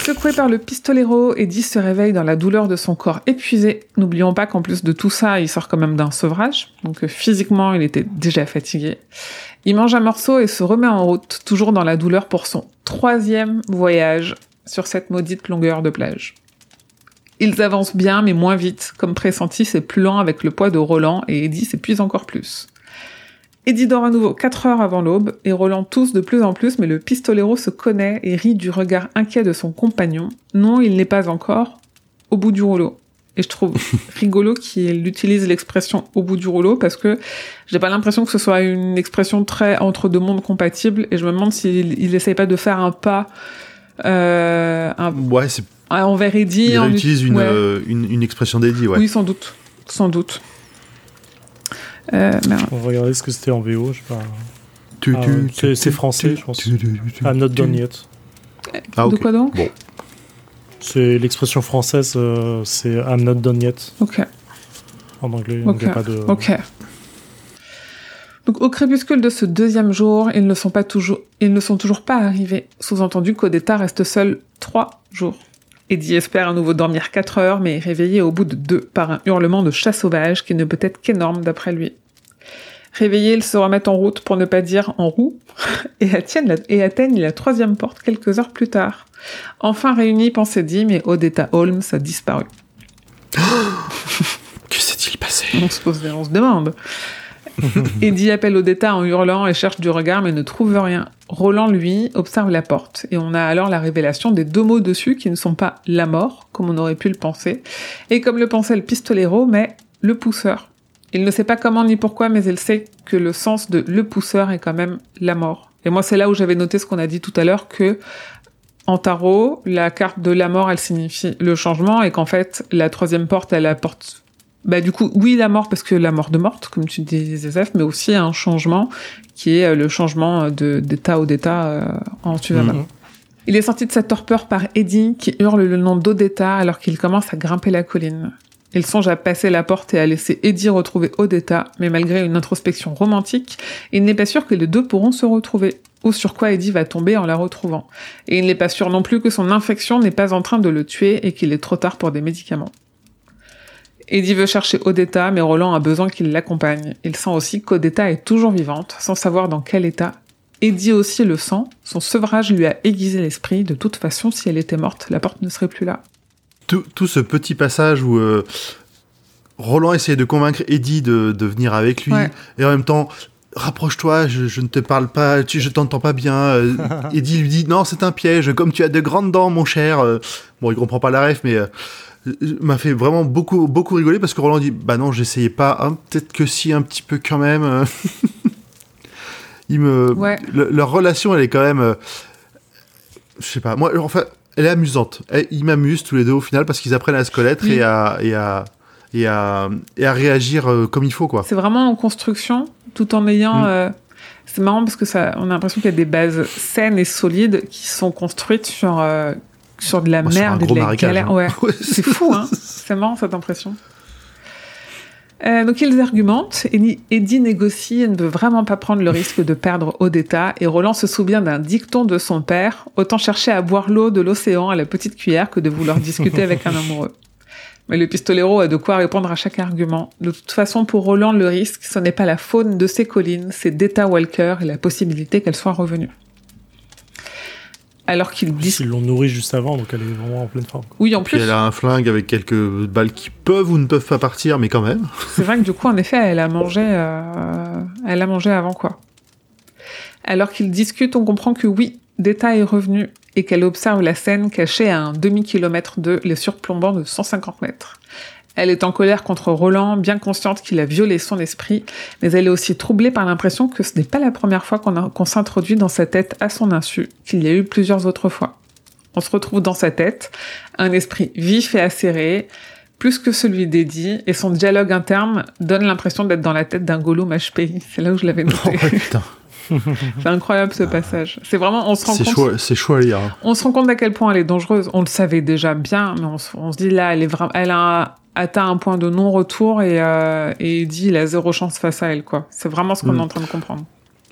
Secoué par le pistolero, Eddie se réveille dans la douleur de son corps épuisé. N'oublions pas qu'en plus de tout ça, il sort quand même d'un sevrage. Donc euh, physiquement, il était déjà fatigué. Il mange un morceau et se remet en route, toujours dans la douleur pour son troisième voyage sur cette maudite longueur de plage. Ils avancent bien, mais moins vite. Comme pressenti, c'est plus lent avec le poids de Roland et Eddie s'épuise encore plus. Eddie dort à nouveau 4 heures avant l'aube et Roland tousse de plus en plus, mais le pistolero se connaît et rit du regard inquiet de son compagnon. Non, il n'est pas encore au bout du rouleau. Et je trouve [LAUGHS] rigolo qu'il utilise l'expression au bout du rouleau parce que j'ai pas l'impression que ce soit une expression très entre deux mondes compatibles et je me demande s'il il essaye pas de faire un pas euh, un, Ouais, c'est. Envers Eddie. Il en- utilise une, ouais. euh, une, une expression d'Eddie, ouais. Oui, sans doute. Sans doute. Euh. On va regarder ce que c'était en VO. Je sais pas. Tu- Ah, tu- ouais, tu- c'est- français, tu- je pense. tu- tu- tu- I'm not done yet. Ah, De quoi donc? Bon. C'est l'expression française, euh, c'est I'm not done yet Ok. en anglais. donc Ok. y a pas de... Ok. Donc au crépuscule de ce deuxième jour, ils ne sont pas toujours, ils ne sont toujours pas arrivés. Sous-entendu qu'Odetta reste seul trois jours. Eddie espère à nouveau dormir quatre heures, mais est réveillé au bout de deux par un hurlement de chat sauvage qui ne peut être qu'énorme d'après lui. Réveillé, ils se remettent en route pour ne pas dire en roue [LAUGHS] et atteignent la, et atteignent la troisième porte quelques heures plus tard. Enfin réunis, pense Eddie, mais Odetta Holmes a disparu. [GASPS] Que s'est-il passé? On se pose, on se demande. [LAUGHS] Eddie appelle Odetta en hurlant et cherche du regard mais ne trouve rien. Roland, lui, observe la porte et on a alors la révélation des deux mots dessus qui ne sont pas la mort, comme on aurait pu le penser, et comme le pensait le pistolero, mais le pousseur. Il ne sait pas comment ni pourquoi, mais il sait que le sens de le pousseur est quand même la mort. Et moi, c'est là où j'avais noté ce qu'on a dit tout à l'heure que en tarot, la carte de la mort, elle signifie le changement et qu'en fait, la troisième porte, elle apporte bah du coup, oui, la mort parce que la mort de morte, comme tu dis, Zef, mais aussi un changement qui est euh, le changement de d'état au d'état euh, en Tuvama. Mhm. Il est sorti de sa torpeur par Eddie qui hurle le nom d'Odetta alors qu'il commence à grimper la colline. Il songe à passer la porte et à laisser Eddie retrouver Odetta, mais malgré une introspection romantique, il n'est pas sûr que les deux pourront se retrouver, ou sur quoi Eddie va tomber en la retrouvant. Et il n'est pas sûr non plus que son infection n'est pas en train de le tuer et qu'il est trop tard pour des médicaments. Eddie veut chercher Odetta, mais Roland a besoin qu'il l'accompagne. Il sent aussi qu'Odetta est toujours vivante, sans savoir dans quel état. Eddie aussi le sent, son sevrage lui a aiguisé l'esprit, de toute façon, si elle était morte, la porte ne serait plus là. tout, tout ce petit passage où euh, Roland essayait de convaincre Eddie de, de venir avec lui, Ouais. et en même temps, rapproche-toi, je, je ne te parle pas, tu, je t'entends pas bien. Euh, [LAUGHS] Eddie lui dit, non, c'est un piège, comme tu as de grandes dents, mon cher. Euh, bon, il comprend pas la ref, mais euh, euh, m'a fait vraiment beaucoup, beaucoup rigoler parce que Roland dit, bah non, j'essayais pas, hein, peut-être que si, un petit peu quand même. euh. [LAUGHS] il me, Ouais. le- leur relation, elle est quand même, euh, je sais pas, moi, enfin, elle est amusante. Elle- ils m'amusent tous les deux au final parce qu'ils apprennent à se connaître Oui. et à, et à, et à, et à réagir euh, comme il faut, quoi. C'est vraiment en construction, tout en ayant... Mm. euh, c'est marrant parce que ça, on a l'impression qu'il y a des bases saines et solides qui sont construites sur, euh, sur de la Moi, un merde et de la marécage, galère. hein. Ouais. [LAUGHS] C'est fou, hein C'est marrant cette impression. Euh, donc ils argumentent, Eddie, Eddie négocie et ne veut vraiment pas prendre le risque de perdre Odetta, et Roland se souvient d'un dicton de son père, autant chercher à boire l'eau de l'océan à la petite cuillère que de vouloir discuter avec un amoureux. Mais le pistolero a de quoi répondre à chaque argument. De toute façon, pour Roland, le risque, ce n'est pas la faune de ces collines, c'est Detta Walker et la possibilité qu'elle soit revenue. Alors qu'il dit... Ils l'ont nourrie juste avant, donc elle est vraiment en pleine forme. quoi. Oui, en plus, elle a un flingue avec quelques balles qui peuvent ou ne peuvent pas partir, mais quand même. [LAUGHS] C'est vrai que du coup, en effet, elle a mangé, euh, elle a mangé avant quoi. Alors qu'ils discutent, on comprend que oui, Deta est revenue et qu'elle observe la scène cachée à un demi-kilomètre d'eux, les surplombant de 150 mètres. Elle est en colère contre Roland, bien consciente qu'il a violé son esprit, mais elle est aussi troublée par l'impression que ce n'est pas la première fois qu'on s'introduit dans sa tête à son insu, qu'il y a eu plusieurs autres fois. On se retrouve dans sa tête, un esprit vif et acéré, plus que celui d'Eddie, et son dialogue interne donne l'impression d'être dans la tête d'un Gollum HPI. C'est là où je l'avais Oh, noté. ouais, putain. [LAUGHS] C'est incroyable ce passage. C'est vraiment, on se rend C'est compte. chaud, c'est chaud à lire. On se rend compte à quel point elle est dangereuse. On le savait déjà bien, mais on, se- on se dit là, elle est vraiment, elle a atteint un point de non-retour et, euh, et Eddie, il a zéro chance face à elle, quoi. C'est vraiment ce qu'on Mm. est en train de comprendre.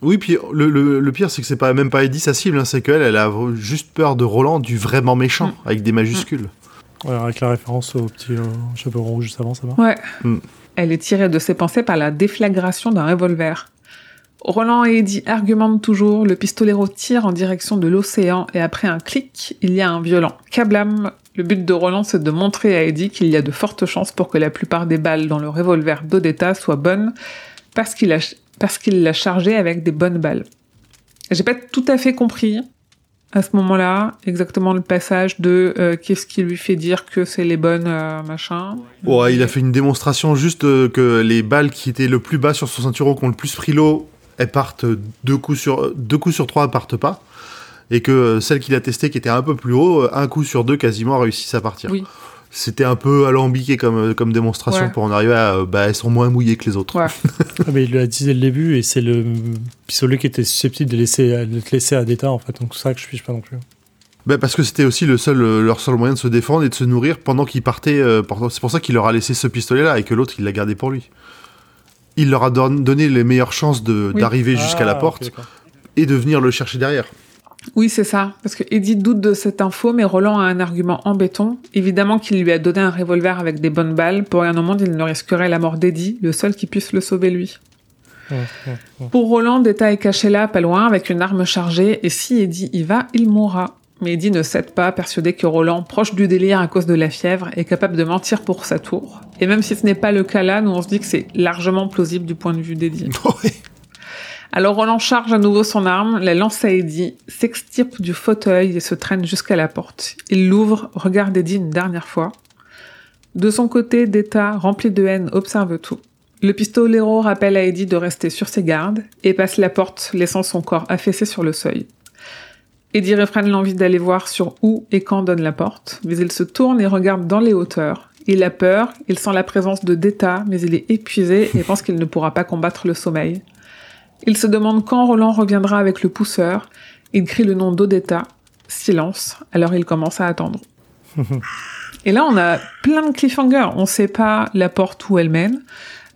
Oui, puis le, le, le pire, c'est que c'est pas même pas Eddie sa cible, hein, c'est qu'elle, elle a juste peur de Roland, du vraiment méchant, Mm. avec des majuscules. Ouais, avec la référence au petit euh, chapeau rouge juste avant, ça va. Ouais. Mm. Elle est tirée de ses pensées par la déflagration d'un revolver. Roland et Eddie argumentent toujours, le pistolero tire en direction de l'océan et après un clic, il y a un violent kablam. Le but de Roland, c'est de montrer à Eddie qu'il y a de fortes chances pour que la plupart des balles dans le revolver d'Odetta soient bonnes parce qu'il l'a chargé avec des bonnes balles. J'ai pas tout à fait compris à ce moment-là exactement le passage de euh, qu'est-ce qui lui fait dire que c'est les bonnes euh, machin. Ouais, il a fait une démonstration juste euh, que les balles qui étaient le plus bas sur son ceinturon, qui ont le plus pris l'eau, elles partent deux coups sur deux coups sur trois, elles partent pas. Et que euh, celles qu'il a testées, qui étaient un peu plus haut, euh, un coup sur deux quasiment réussissent à partir. Oui. C'était un peu alambiqué comme, euh, comme démonstration Ouais. pour en arriver à. bah, elles sont moins mouillées que les autres. Ouais. [LAUGHS] Ah, mais il l'a dit dès le début et c'est le pistolet qui était susceptible de, laisser, de te laisser à d'état en fait. Donc c'est ça que je fiche pas non plus. Bah, parce que c'était aussi le seul, leur seul moyen de se défendre et de se nourrir pendant qu'ils partaient. euh, C'est pour ça qu'il leur a laissé ce pistolet-là et que l'autre, il l'a gardé pour lui. Il leur a don- donné les meilleures chances Oui. d'arriver jusqu'à la Ah, porte et de venir le chercher derrière. Oui, c'est ça. Parce que Eddie doute de cette info, mais Roland a un argument en béton. Évidemment qu'il lui a donné un revolver avec des bonnes balles. Pour rien au monde, il ne risquerait la mort d'Eddie, le seul qui puisse le sauver lui. Ouais, ouais, ouais. Pour Roland, Deta est caché là, pas loin, avec une arme chargée, et si Eddie y va, il mourra. Mais Eddie ne cède pas, persuadé que Roland, proche du délire à cause de la fièvre, est capable de mentir pour sa tour. Et même si ce n'est pas le cas là, nous on se dit que c'est largement plausible du point de vue d'Eddie. [LAUGHS] [LAUGHS] Alors Roland charge à nouveau son arme, la lance à Eddie, s'extirpe du fauteuil et se traîne jusqu'à la porte. Il l'ouvre, regarde Eddie une dernière fois. De son côté, Deta, rempli de haine, observe tout. Le pistolero rappelle à Eddie de rester sur ses gardes et passe la porte, laissant son corps affaissé sur le seuil. Eddie réfrène l'envie d'aller voir sur où et quand donne la porte, mais il se tourne et regarde dans les hauteurs. Il a peur, il sent la présence de Deta, mais il est épuisé et pense qu'il ne pourra pas combattre le sommeil. Il se demande quand Roland reviendra avec le pousseur. Il crie le nom d'Odetta. Silence. Alors il commence à attendre. [LAUGHS] Et là, on a plein de cliffhangers. On sait pas la porte où elle mène.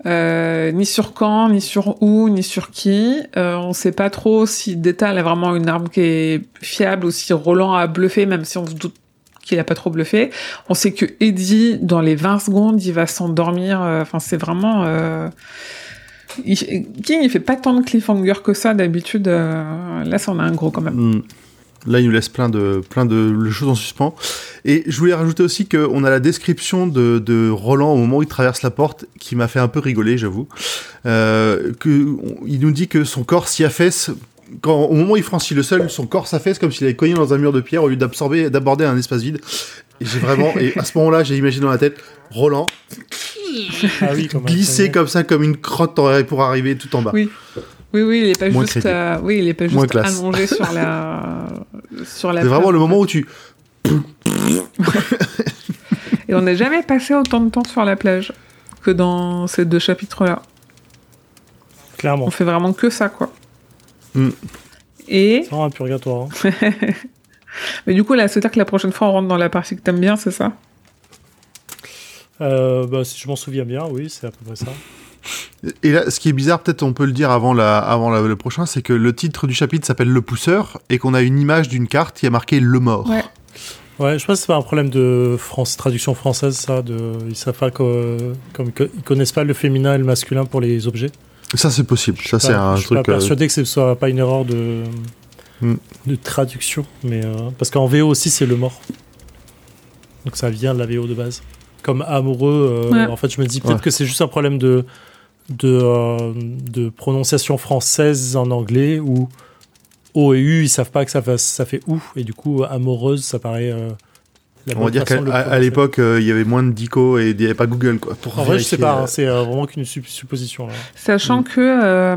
Euh, ni sur quand, ni sur où, ni sur qui. Euh, on sait pas trop si Detta elle a vraiment une arme qui est fiable ou si Roland a bluffé, même si on se doute qu'il a pas trop bluffé. On sait que Eddie, dans les 20 secondes, il va s'endormir. Euh, Enfin, c'est vraiment... euh, il- King, il fait pas tant de cliffhanger que ça d'habitude. euh, Là, ça en a un gros quand même. Hmm. Là, il nous laisse plein de, plein de choses en suspens. Et je voulais rajouter aussi qu'on a la description de, Roland au moment où il traverse la porte, qui m'a fait un peu rigoler, j'avoue. Euh, il nous dit que son corps s'y affaisse. Quand, au moment où il franchit le sol, son corps s'affaisse comme s'il avait cogné dans un mur de pierre au lieu d'absorber, d'aborder un espace vide. Et j'ai vraiment, et à ce moment-là, j'ai imaginé dans la tête Roland Ah oui, comme glisser premier. comme ça, comme une crotte pour arriver tout en bas. Oui. Oui, oui, il est pas Moins juste, euh, oui, il est pas juste allongé [LAUGHS] sur la, sur la. C'est vraiment le moment où tu, Et on n'a jamais passé autant de temps sur la plage que dans ces deux chapitres-là. Clairement. On fait vraiment que ça, quoi. Mm. Et, C'est vraiment un purgatoire. hein. [LAUGHS] mais du coup, là, c'est-à-dire que la prochaine fois, on rentre dans la partie que t'aimes bien, c'est ça? Euh, bah, si je m'en souviens bien, oui, c'est à peu près ça. Et là, ce qui est bizarre, peut-être on peut le dire avant, la, avant la- le prochain, c'est que le titre du chapitre s'appelle Le Pousseur et qu'on a une image d'une carte qui a marqué Le Mort. Ouais. Ouais, je pense que c'est pas un problème de France, traduction française, ça. De, ils savent pas que, comme que- ils connaissent pas le féminin et le masculin pour les objets. Ça, c'est possible. Ça, c'est un je suis pas truc. euh, persuadé que ce soit pas une erreur de, Hmm. De traduction, mais euh, parce qu'en VO aussi c'est le mort. Donc ça vient de la VO de base. Comme amoureux, euh, Ouais. en fait, je me dis peut-être Ouais. que c'est juste un problème de de, euh, de prononciation française en anglais où O et U ils savent pas que ça, ça fait ou et du coup amoureuse ça paraît euh, la On va dire qu'à l'époque, euh, il y avait moins de dico et il n'y avait pas Google, quoi. Pour En vrai, je sais pas, euh, hein, c'est euh, vraiment qu'une sup- supposition. Là. Sachant que euh,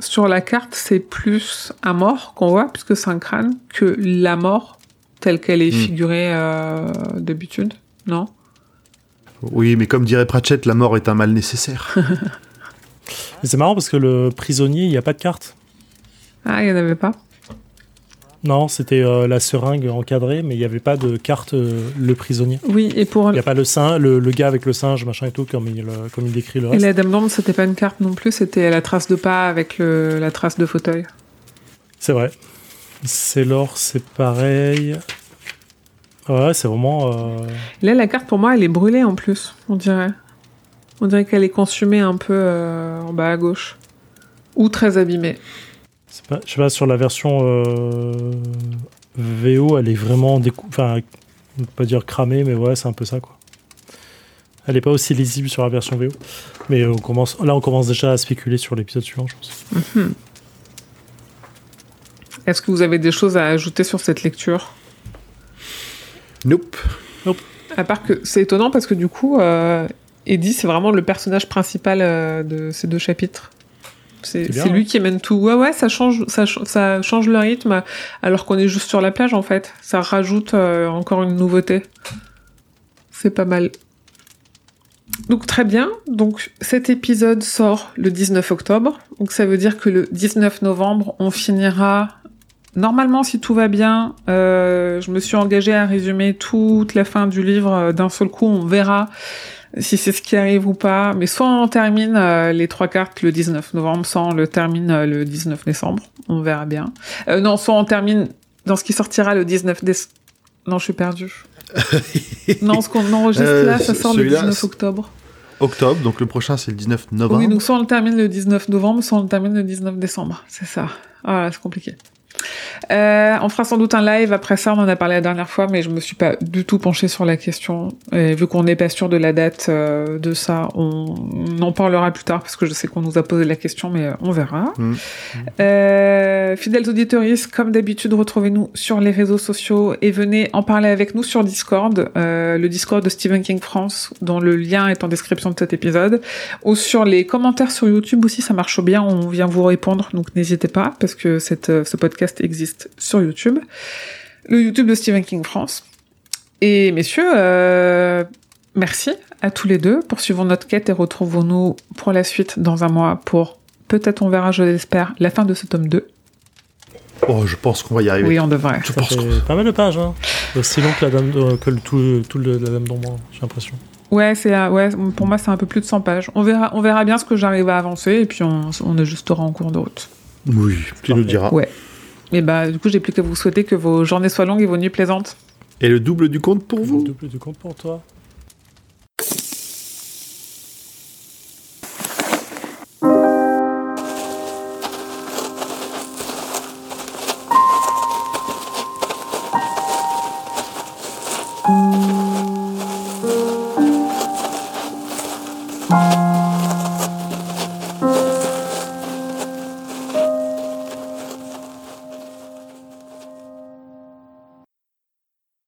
sur la carte, c'est plus un mort qu'on voit, puisque c'est un crâne, que la mort telle qu'elle est Hmm. figurée euh, d'habitude. Non? Oui, mais comme dirait Pratchett, la mort est un mal nécessaire. [LAUGHS] Mais c'est marrant parce que le prisonnier, il n'y a pas de carte. Ah, il n'y en avait pas Non, c'était euh, la seringue encadrée, mais il n'y avait pas de carte euh, le prisonnier. Oui, et pour Il n'y a pas le, sein, le, le gars avec le singe, machin et tout, comme il, euh, comme il décrit le et la Dame d'Ombre, c'était pas une carte non plus, c'était la trace de pas avec le, la trace de fauteuil. C'est vrai. C'est l'or, c'est pareil. Ouais, c'est vraiment. euh, Là, la carte, pour moi, elle est brûlée en plus, on dirait. On dirait qu'elle est consumée un peu en bas à gauche. Ou très abîmée. Pas, je sais pas, sur la version euh, VO, elle est vraiment. Enfin, on peut pas dire cramée, mais ouais, c'est un peu ça, quoi. Elle est pas aussi lisible sur la version VO. Mais on commence, là, on commence déjà à spéculer sur l'épisode suivant, je pense. Est-ce que vous avez des choses à ajouter sur cette lecture? Nope. À part que c'est étonnant parce que du coup, euh, Eddie, c'est vraiment le personnage principal euh, de ces deux chapitres. C'est lui hein. qui mène tout. Ouais, ouais, ça change, ça, ch- ça change le rythme alors qu'on est juste sur la plage en fait. Ça rajoute euh, encore une nouveauté. C'est pas mal. Donc très bien. Donc cet épisode sort le 19 octobre. Donc ça veut dire que le 19 novembre, on finira Normalement, si tout va bien, euh, je me suis engagée à résumer toute la fin du livre euh, d'un seul coup. On verra si c'est ce qui arrive ou pas. Mais soit on termine euh, les trois cartes le 19 novembre, soit on le termine euh, le 19 décembre. On verra bien. Euh, non, soit on termine dans ce qui sortira le 19 décembre. Non, je suis perdue. [LAUGHS] non, ce qu'on enregistre Euh, là, ça sort le celui-là, 19 c'est- octobre. Octobre, donc le prochain c'est le 19 novembre. Oui, donc soit on le termine le 19 novembre, soit on le termine le 19 décembre. C'est ça. Ah, c'est compliqué. Euh, on fera sans doute un live après ça, on en a parlé la dernière fois, mais je me suis pas du tout penchée sur la question. Et vu qu'on n'est pas sûr de la date euh, de ça, on, on en parlera plus tard parce que je sais qu'on nous a posé la question, mais euh, on verra. Mm. Euh, fidèles auditeurs, comme d'habitude, retrouvez-nous sur les réseaux sociaux et venez en parler avec nous sur Discord, euh, le Discord de Stephen King France, dont le lien est en description de cet épisode ou sur les commentaires sur YouTube aussi, ça marche bien, on vient vous répondre, donc n'hésitez pas, parce que cette, ce podcast existe sur YouTube. Le YouTube de Stephen King France. Et messieurs, euh, merci à tous les deux. Poursuivons notre quête et retrouvons-nous pour la suite dans un mois pour, peut-être on verra, je l'espère, la fin de ce tome 2. Oh, je pense qu'on va y arriver. Oui, on devrait. Je Ça pense fait pas mal de pages, hein. Aussi long que, la dame, euh, que le, tout, tout le, la Dame d'Ombre, j'ai l'impression. Ouais, c'est euh, ouais, pour moi c'est un peu plus de 100 pages. On verra, on verra bien ce que j'arrive à avancer et puis on, on ajustera en cours de route. Oui, tu nous diras. Ouais. Et bah du coup j'ai plus qu'à vous souhaiter que vos journées soient longues et vos nuits plaisantes. Et le double du compte pour Le vous? double du compte pour toi.